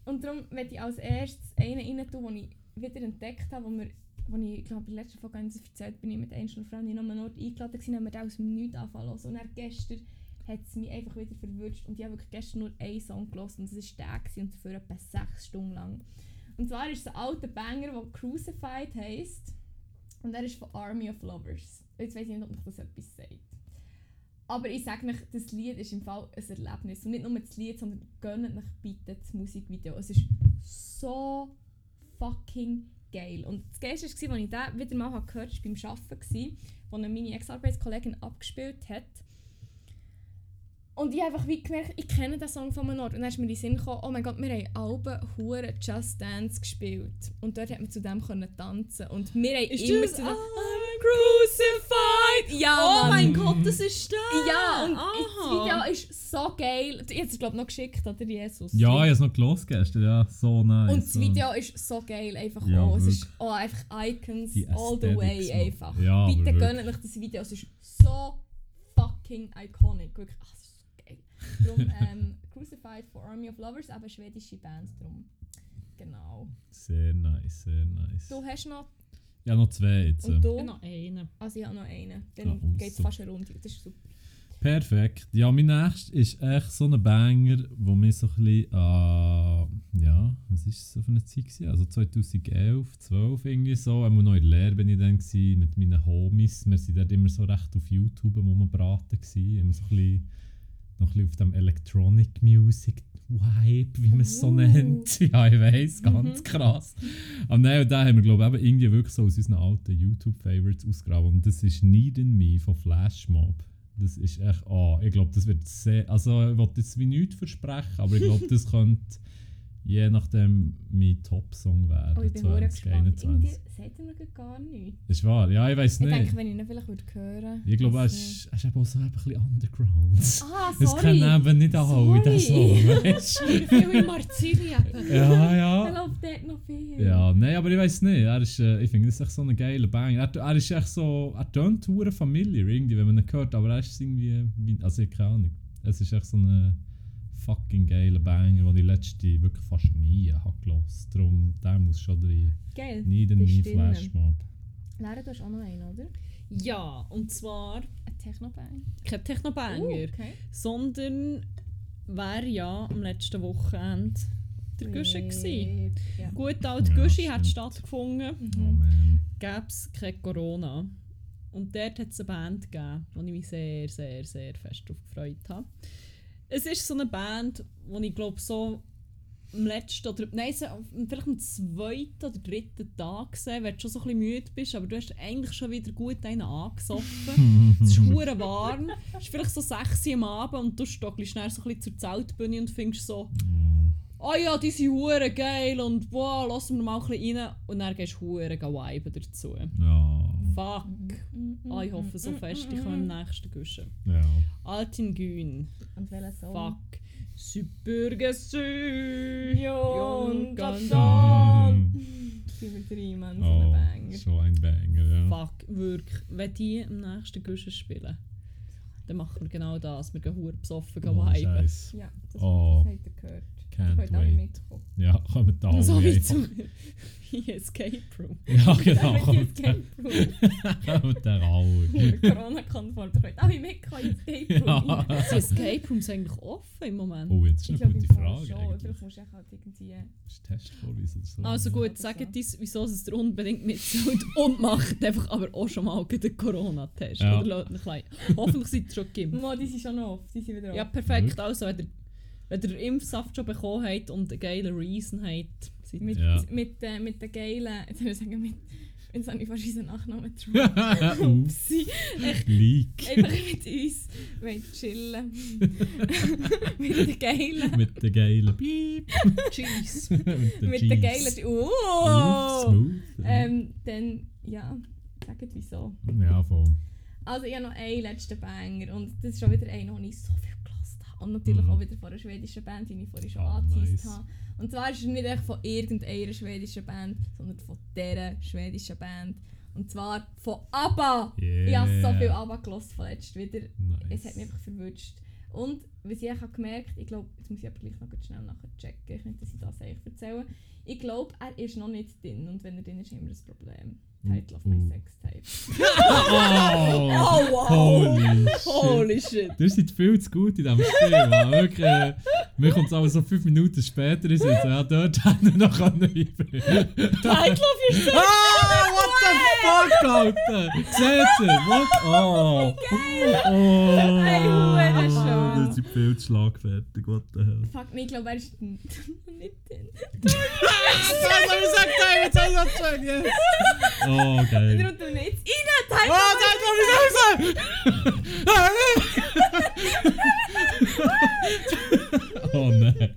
B: Und darum werde ich als erstes einen rein tun, den ich wieder entdeckt habe, wo wo ich, glaube, in der letzten Folge es erzählt, bin ich mit Einzelnen Frauen in einem Ort eingeladen gewesen, haben wir aus dem Nichts anfangen lassen. Und dann gestern hat es mich einfach wieder verwünscht und ich habe wirklich gestern nur einen Song gehört und das war der gewesen, und dafür etwa sechs Stunden lang. Und zwar ist es ein alter Banger, der Crucified heisst und er ist von Army of Lovers. Jetzt weiß ich nicht, ob mich das etwas sagt. Aber ich sage euch, das Lied ist im Fall ein Erlebnis. Und nicht nur das Lied, sondern gönnt euch bitte das Musikvideo. Es ist so fucking geil. Und das Geilste war, als ich den wieder mal gehört habe, beim Arbeiten, wo ihn meine Ex-Arbeitskollegin abgespielt hat. Und ich habe einfach wie gemerkt, ich kenne den Song von einem Ort. Und dann ist mir in den Sinn gekommen, oh mein Gott, wir haben Alben hure Just Dance gespielt. Und dort hat man zu dem können tanzen. Und wir haben
A: Ist
B: immer
A: das
B: zu dem...
A: Crucified?
B: Ja,
A: oh
B: Mann.
A: mein Gott, das ist der!
B: Ja, und
A: Aha.
B: das Video ist so geil. Ich habe es glaube noch geschickt, oder Jesus?
C: Ja, ich habe es noch gelost gestern. Ja, so nice.
B: Und das
C: so.
B: Video ist so geil einfach
C: Ja,
B: auch. Es ist oh, einfach Icons
C: Die
B: all the way einfach.
C: Ja,
B: Bitte gönnt euch das Video, es ist so fucking iconic. Wirklich, ach, es ist so geil. Darum ähm, Crucified for Army of Lovers, aber schwedische Band drum. Genau.
C: Sehr nice, sehr nice.
B: Du hast noch...
C: Ja, noch zwei jetzt.
B: Und du?
A: Ich noch einen.
B: Also ich habe noch einen.
C: Ja,
B: Dann
C: oh,
B: geht es fast eine Runde. Das ist super.
C: Perfekt. Ja, mein nächster ist echt so ein Banger, wo mir so ein bisschen, äh, ja, was war es so für eine Zeit? Gewesen? Also 2011, 12 irgendwie so. Einmal noch in der Lehre bin ich dann gewesen, mit meinen Homies. Wir waren dort immer so recht auf YouTube, wo wir braten gewesen. Immer so ein bisschen, noch ein bisschen auf dem Electronic Music Vibe, wie man es so
B: Uh.
C: nennt. Ja, ich weiss, ganz
B: Mhm.
C: krass. Aber nein, und da haben wir, glaube ich, irgendwie wirklich so aus unseren alten YouTube-Favorites ausgegraben. Und das ist Need in Me von Flashmob. Das ist echt, ah, ich glaube, das wird sehr, also ich will jetzt wie nichts versprechen, aber ich glaube, das könnte je nachdem mein Top-Song werden,
B: Oh, ich bin sehr gespannt.
C: 2021.
B: Irgendwie sagt er mir gar nichts.
C: Ist wahr? Ja, ich weiß
B: Ich
C: nicht.
B: denke, wenn ich ihn vielleicht würde hören
C: ich glaube, er ist, er ist eben auch so ein bisschen underground.
B: Ah,
C: Das
B: sorry.
C: kennen eben nicht der
B: Sorry.
C: Song, weißt
A: Viel in Marzilien.
C: du? Ja,
B: Er
C: ja.
B: läuft dort noch viel.
C: Ja, nein, aber ich weiß nicht. Er ist, äh, ich finde, das ist echt so ein geiler Bang. Er, er ist echt so, er tönt hure familiar irgendwie, wenn man ihn hört, aber er ist irgendwie, wie, also ich keine Ahnung. Es ist echt so ein fucking geiler Banger, den ich letzte wirklich fast nie habe gehört. Darum, der muss schon drin.
B: Geil. Bist
C: Me
B: drinnen.
C: Flashmob.
B: Lara, du hast auch noch einen, oder?
A: Ja, und zwar
B: Ein Techno-Bang.
A: kein Techno-Banger,
B: Uh, okay.
A: sondern wäre ja am letzten Wochenende der Gusche gewesen.
B: Ja.
A: Gut, alt
C: Ja,
A: Gusche hat stattgefunden,
C: Oh
B: Mhm.
C: man.
A: gäbe es kein Corona. Und dort hat es eine Band gegeben, wo ich mich sehr, sehr, sehr fest darauf gefreut habe. Es ist so eine Band, wo ich glaube so am letzten oder nein, so, vielleicht am zweiten oder dritten Tag gesehen, wenn du schon so ein bisschen müde bist, aber du hast eigentlich schon wieder gut einen angesoffen. es ist hure warm, es ist vielleicht so 6 Uhr am Abend und du stockelst schnell so ein bisschen zur Zeltbühne und findest so, oh ja, die sind hure geil und wow, lassen wir mal ein bisschen rein und dann gehst du hure viben dazu.
C: Ja.
A: Fuck. Ah, ich hoffe so fest, ich komme im nächsten Guschen.
C: Ja.
A: Altin Gün.
B: Und welcher Song?
A: Fuck. Supergesü.
B: Jon
A: Gandan.
B: Über drei Mann, so ein
C: Oh,
B: Banger.
C: so ein Banger, ja.
A: Fuck, wirklich. Wenn die im nächsten Guschen spielen, dann machen wir genau das. Wir gehen hure besoffen gehen
C: Oh,
A: viben.
B: Ja, das,
C: Oh.
B: das habt ihr gehört.
C: Can't
B: könnt alle
C: wait.
B: mitkommen.
C: Ja, kommen da alle
A: So wie zum Escape Room.
C: Ja, genau.
B: Ins Escape Room.
C: kommen da alle.
B: Corona-konform. Ihr könnt alle mitkommen ins Escape Room.
C: Ja.
A: Sind Escape Rooms eigentlich offen im Moment?
C: Oh, jetzt ist eine gute Frage
B: schon. Vielleicht musst du halt irgendwie...
C: Ist Testvorweis oder so?
A: Also gut, sagt uns, wieso es ihr unbedingt mitzählt und macht einfach aber auch schon mal den Corona-Test.
C: Ja.
A: Oder lasst ihn. Hoffentlich seid ihr schon geimpft.
B: Mo, die sind schon. Die sind wieder
A: Ja, perfekt. Also, wenn wenn ihr Impfsaft schon bekommen habt und einen geilen Reason habt,
B: Mit,
C: Ja.
B: mit, äh, mit den geilen... Jetzt soll ich sagen, mit... Jetzt habe ich fast unseren Nachnamen.
C: Ups,
B: Upsi.
C: Leak.
B: Einfach mit uns wollen chillen. mit den geilen...
C: Mit der geilen Piep.
A: Cheese.
C: mit der
B: den geilen... Oh!
C: smooth.
B: Ähm, dann... Ja, sagt wieso.
C: Ja, voll.
B: Also ich habe noch einen letzten Banger und das ist schon wieder einer, den ich so viel. Und natürlich
C: Mhm.
B: auch wieder von einer schwedischen Band, die ich vorhin schon
C: Ah,
B: angeteased
C: nice.
B: habe. Und zwar ist es nicht echt von irgendeiner schwedischen Band, sondern von dieser schwedischen Band. Und zwar von ABBA! Ich habe so viel ABBA gehört von letztem wieder.
C: Nice.
B: Es hat mich einfach verwünscht. Und was ich auch gemerkt ich glaube, jetzt muss ich aber gleich noch schnell nachher checken, nicht, dass ich das eigentlich erzähle. Ich glaube, er ist noch nicht drin und wenn er drin ist, haben wir ein Problem. Title of my
C: Uh.
B: Sextape.
C: Oh,
A: Oh, wow.
C: Holy shit.
A: Holy shit.
C: Ihr seid viel zu gut in diesem Spiel, man. Wirklich, äh, mir kommt es aber so fünf Minuten später in Sinn. Ja, dort hätten wir noch können einbringen.
A: Title of your Sex.
C: Ah, what the fuck, Alter! Seht ihr? What? Oh! Oh!
B: Hey, hure schön.
C: Das ist viel zu schlagfertig, what the hell.
B: Fuck, nee, ich glaube, er ist nicht drin.
C: Das habe ich gesagt, hey, jetzt habe ich das gesagt, yes! Oh,
B: Der
C: geil.
B: tut mir jetzt rein! Title
C: Oh,
B: of my
C: das habe ich gesagt! Oh nein.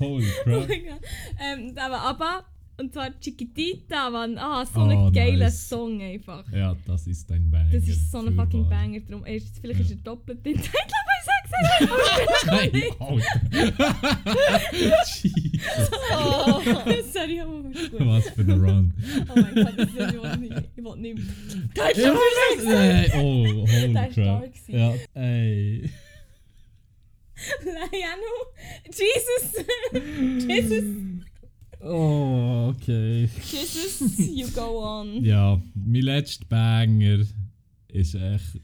C: Holy
B: Oh
C: crap.
B: mein Gott. Ähm, aber aber und zwar Chiquitita, Mann. Ah, so
C: Oh,
B: ein geiler
C: nice.
B: Song einfach.
C: Ja, das ist ein Banger.
B: Das ist so ein fucking
C: Fürwahr.
B: Banger. Drum, er ist, vielleicht
C: Ja.
B: ist er doppelt in Title of my Sex.
C: Nein, Alter. Jesus.
B: Oh, sorry, aber ist gut.
C: Was für ein Run.
B: Oh mein Gott, das ist, ich will nicht. Ich will nicht. Title
C: Ja,
B: of my Sex.
C: Nein, oh, holy
B: Das ist
C: crap.
B: stark gewesen.
C: Ja, ey.
B: Liano. Jesus. Jesus.
C: Oh, okay.
B: Jesus, you go on.
C: Ja, mein letzter Banger ist echt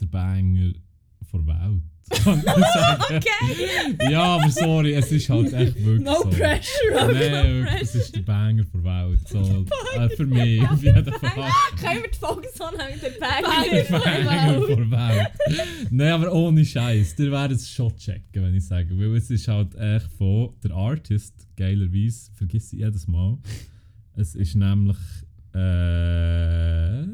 C: der Banger der Welt.
B: Okay.
C: Ja, aber sorry, es ist halt echt wirklich
A: No
C: so.
A: pressure.
C: Nein,
B: no
C: wirklich, es ist der Banger der Welt. So, äh, für mich auf jeden Fall.
B: Können wir die Folge so nennen der
C: Der
B: Banger?
C: Banger der Welt. Nein, aber ohne Scheiß. Ihr werdet es schon checken, wenn ich sage. Weil es ist halt echt von der Artist, geilerweise, vergiss ich jedes Mal. Es ist nämlich. Äh,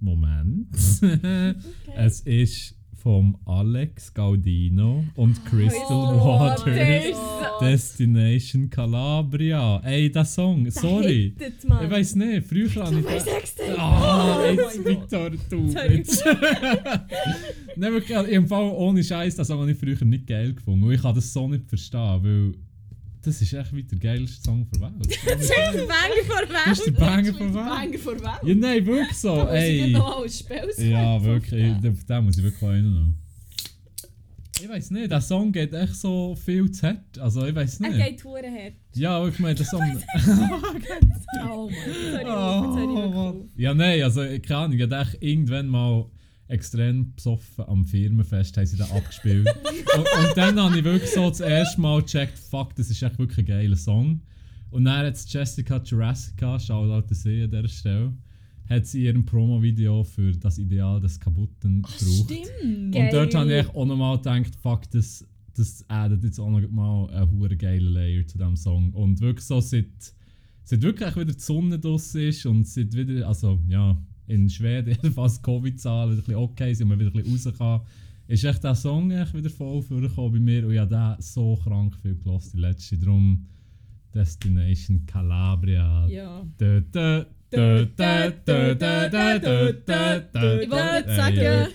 C: Moment. Es ist vom Alex Gaudino und Crystal
B: Oh,
C: Waters.
B: der
A: Oh.
C: Destination Calabria. Ey, der Song, sorry.
B: Hittet, Mann.
C: Ich weiß nicht, früher habe ich.
B: Sextape.
C: Ah,
B: Oh
C: jetzt. Victor, du. Jetzt. Nein, wirklich, also, im Fall ohne Scheiß, das habe ich früher nicht geil gefunden. Und ich kann das so nicht verstehen, weil das ist echt wie der geilste Song der Welt.
B: Das ist der Banger vor
C: Das ist der
B: Welt.
C: Banger von Welt.
A: Banger vor Welt.
C: Ja, nein, wirklich so.
A: Da muss ich
C: Ey.
A: noch
C: Ja, wirklich, auf den muss ich wirklich einen noch. Ich weiß nicht, der Song geht echt so viel zu hart. Also, ich weiß
B: Er
C: nicht.
B: geht hure her.
C: Ja, wirklich, mein, der Song.
A: Oh mein
B: Sorry,
C: Oh,
B: ich wirklich
C: Mann.
B: auf.
C: Ja, nein, also keine Ahnung, ich hab echt irgendwann mal extrem besoffen am Firmenfest haben sie den abgespielt. und, und dann habe ich wirklich so das erste Mal gecheckt, fuck, das ist echt wirklich ein geiler Song. Und dann hat es Jessica Jurassica, Shoutout an sie an dieser Stelle, hat sie ihrem Promo-Video für das Ideal des Kaputten gebraucht.
A: Stimmt.
B: Geil.
C: Und dort habe ich auch nochmal gedacht, fuck, das, das addet jetzt auch noch mal einen hure geilen Layer zu diesem Song. Und wirklich so, seit, seit wirklich wieder die Sonne draussen ist und seit wieder, also ja, in Schweden, fast Covid-Zahlen ein bisschen okay sind, man wieder ein bisschen raus ist echt der Song echt wieder voll vorgekommen bei mir und ich habe den so krank viel gelassen, die letzte, darum Destination Calabria.
A: Ja.
C: Dö, dö,
A: ich wollte nicht sagen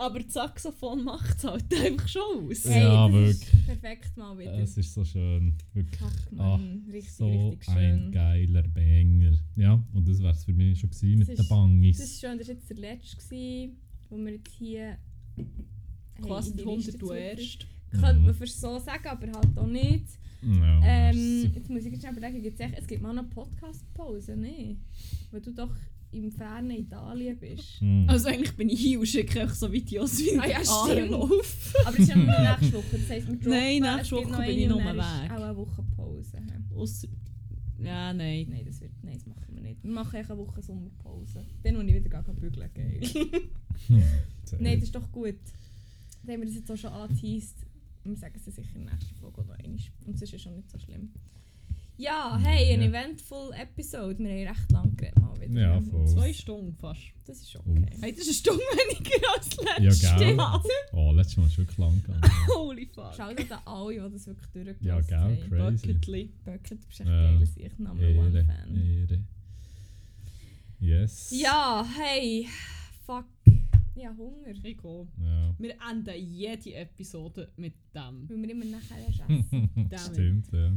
A: aber das Saxophon macht es halt einfach schon aus.
C: Hey. Ja,
B: das ist
C: wirklich.
B: perfekt mal wieder.
C: Es ist so schön. Wirklich. Ah,
B: Mann. richtig,
C: So
B: richtig
C: ein
B: schön.
C: geiler Banger. Ja, und das wäre es für mich schon gewesen mit
B: Das
C: den
B: ist-
C: Bangis.
B: Das ist schön, das war jetzt der letzte, gewesen, wo wir jetzt hier.
A: Quasi die
B: die Liste
A: 100 du erst.
B: Könnte man fast so sagen, aber halt auch nicht.
C: Ja,
B: Ähm, jetzt muss ich jetzt überlegen, gibt's echt, es gibt mal eine Podcast-Pause, ne? Weil du doch im fernen Italien bist.
C: Hm.
A: Also eigentlich bin ich hier und schicke euch so Videos wie
B: Ah ja, stimmt. Aber es ist ja nur nächste Woche, das heisst, wir droppen,
A: Nein, nächste Woche
B: noch
A: bin ich
B: ist
A: weg.
B: auch eine Woche Pause.
A: Ausser... Ja, nein.
B: Nein, das, wird, nein, das machen wir nicht. Wir machen eine Woche Sommerpause. Dann, wo ich wieder gar bügeln geil.
C: Sehr
B: Nein, das ist doch gut. Dann haben wir das jetzt auch schon angeteased. Wir sagen es sicher in der nächsten Folge oder einmal. Und es ist ja schon nicht so schlimm. Ja, hey, eine
C: Ja.
B: eventful Episode. Wir haben recht lang geredet mal wieder.
C: Ja, voll.
A: Zwei Stunden fast.
B: Das ist schon
C: Oh.
B: okay.
A: Hey, das ist eine Stunde weniger als
C: Ja,
A: letztes
C: gell?
A: Mal.
C: Oh, letztes Mal ist wirklich lang gegangen.
A: Holy fuck.
B: Schaut an alle, die das wirklich durchgelassen
C: Ja, gell,
B: haben.
C: crazy.
A: Bucketly.
B: Bucket, du bist echt
C: Ja.
B: geil, ich Number One
C: Ehre,
B: Fan.
C: Ehre. Yes.
B: Ja, hey, fuck. Ja, Hunger.
A: Ich gehe.
C: Ja.
A: Wir enden jede Episode mit dem.
B: Weil wir immer nachher erst essen.
C: Stimmt, ja.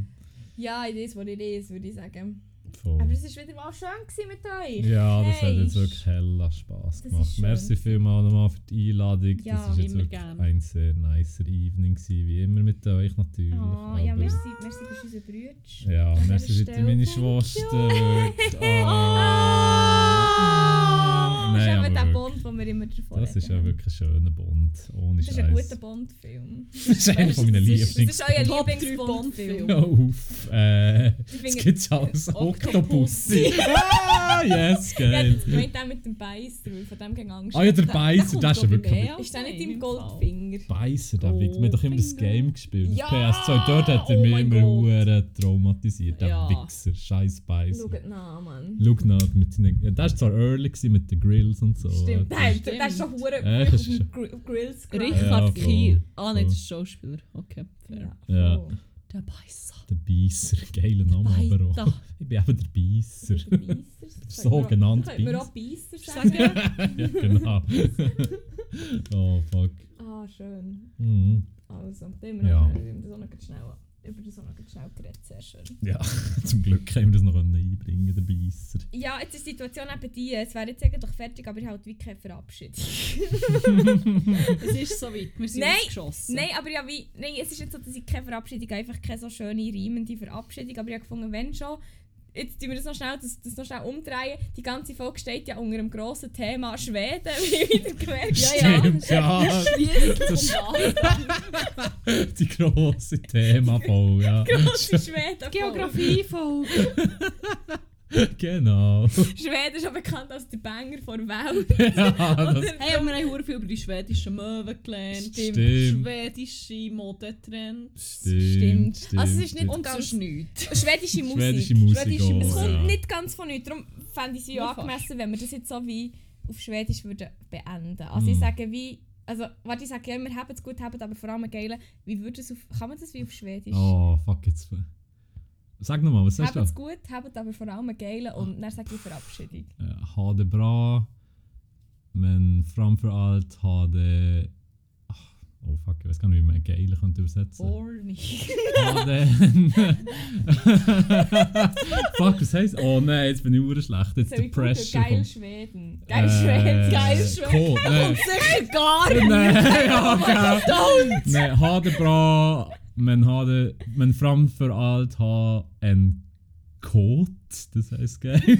B: Ja, it is what it is, würde ich sagen.
C: Voll.
B: Aber es war wieder mal schön mit euch.
C: Ja, das hat
B: Hey.
C: jetzt wirklich hella Spass gemacht. Merci vielmals nochmal für die Einladung.
B: Ja,
C: das ist jetzt wirklich
A: gern.
C: ein sehr nicer Evening gewesen, wie immer mit euch natürlich.
B: Oh, ja, merci, merci für unsere Brüder.
C: Ja, merci für meine Schwester. Oh.
B: das ist
C: Nein,
B: wir immer davon
C: das ist ja wirklich ein schöner Bond. Ohne
B: Das ist ein guter Bond-Film.
C: Das ist einer von meinen
A: Das ist-
C: Lieblings.
B: Das ist euer Lieblings-Bond-Film.
A: Bond-Film.
C: Auf. Äh,
B: Ich
C: es gibt als
A: Octopussy.
C: Octopussy. ah, yes,
B: Ja,
C: geil.
B: das gemeint auch mit dem Beißer, weil von dem ging Angst.
C: Ah ja, der Beißer,
A: der
C: ist ja wirklich...
B: Ist der nicht im. Goldfinger?
C: Beißer, der Wichser. Wir haben doch immer das. Game gespielt, das
B: Ja!
C: PS2. Dort hat er
A: Oh
C: mich
A: mein
C: immer traumatisiert, der
A: Ja.
C: Wichser. Scheiß Beißer.
B: Schaut nach, Mann.
C: Schau nach. Ja, der war zwar early mit den Grills und so.
B: Stimmt,
C: aber-
B: der, ist schon hure
C: Ja,
B: auf dem Gr- Grills
C: Ja,
A: Richard
C: voll,
A: Kiel. Ah, nein, das ist Schauspieler. Okay, fair.
B: Ja,
C: Ja.
B: voll.
A: Der Beißer.
C: Der Beißer. Geiler Name aber auch. Ich bin eben der Beißer.
B: Der Beissers.
C: Sogenannt
B: Könnte man auch
C: Beissers.
B: Beissers sagen?
C: ja, genau. oh, fuck.
B: ah, schön.
C: Mhm.
B: Also, da haben wir
C: Ja.
B: noch, wir auch noch schnell, über das auch noch schnell geredet. Sehr schön.
C: Ja, zum Glück haben wir das noch einbringen, der Beisser.
B: Ja, jetzt ist die Situation eben die, es wäre jetzt eigentlich fertig, aber ich halt wie keine Verabschiedung.
A: Es ist so weit. Wir sind
B: Nein,
A: geschossen.
B: Nein, aber ja, wie, nein, es ist jetzt so, dass ich keine Verabschiedung, einfach keine so schöne, reimende Verabschiedung, aber ich habe gefunden, wenn schon, jetzt tun wir das noch schnell, das, das noch schnell umdrehen. Die ganze Folge steht ja unter dem grossen Thema Schweden, wie wieder gemerkt
A: Ja, ja.
C: Stimmt, ja. Das-. Die grosse Themafolge, ja.
B: Grosse Schweden.
A: Geografie-Folge.
C: genau.
B: Schweden ist ja bekannt als der Banger vor der Welt.
C: ja, das,
A: Hey, und wir haben sehr viel über die schwedischen Möwen gelernt.
C: Stimmt.
A: Schwedische Modetrends.
C: stimmt,
B: Stimmt. Also es ist nicht
A: Und
B: ganz...
A: nichts.
B: Schwedische Musik.
C: Schwedische Musik
A: Schwedische
C: auch,
B: Es
A: Musik.
B: kommt
C: ja.
B: nicht ganz von nichts, darum fände ich es
A: fast.
B: angemessen, wenn wir das jetzt so wie auf Schwedisch würden beenden. Also ich
C: Mm.
B: sage wie... Also, warte, ich sage ja immer, habt es gut, habt aber vor allem geil. Wie würde es auf... Kann man das wie auf Schwedisch?
C: Oh, fuck jetzt. Sag nochmal, was sagst
B: Habt
C: du?
B: es gut, habt aber vor allem geil und dann sage ich Verabschiedung.
C: Ha det bra, men framför allt ha det... Oh fuck, ich weiß gar nicht, wie man geil könnte übersetzen.
A: Horny.
C: Ha det... fuck, was heisst? Oh nein, jetzt bin ich ur schlecht. Jetzt der Pressure
B: geil
C: kommt.
B: Schweden. Geil
C: Äh,
B: Schweden. Geil Schweden.
C: Cool, nein.
A: Sicher gar
C: Nej, ja,
A: Don't!
C: Nej, ha det bra, men, ha det, men framför allt ha en kåt. Das heißt geil.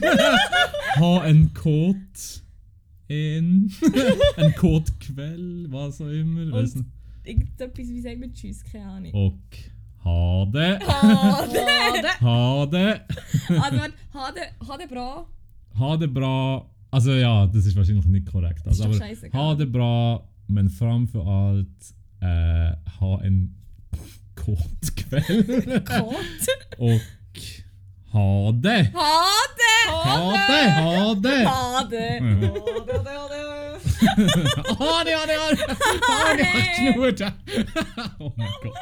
C: ha en kåt. En. en kåt kväll, was auch immer. nicht.
B: Irgendetwas, wie sagen wir Tschüss, keine Ahnung.
C: Och ha det.
B: Ah,
C: Ha det.
B: Also, hade, hade bra.
C: Ha det bra. Also ja, das ist wahrscheinlich nicht korrekt.
B: Das ist
C: Also,
B: doch
C: aber
B: scheißegal.
C: ha det bra, men framför allt äh, kåt kveld.
B: Kåt?
C: og ha
B: det!
C: Ha det!
B: Ha
C: det! Ha det! Ha det! Ha det, ha det, ha det! Ha det! Har ikke noe til! Oh my god.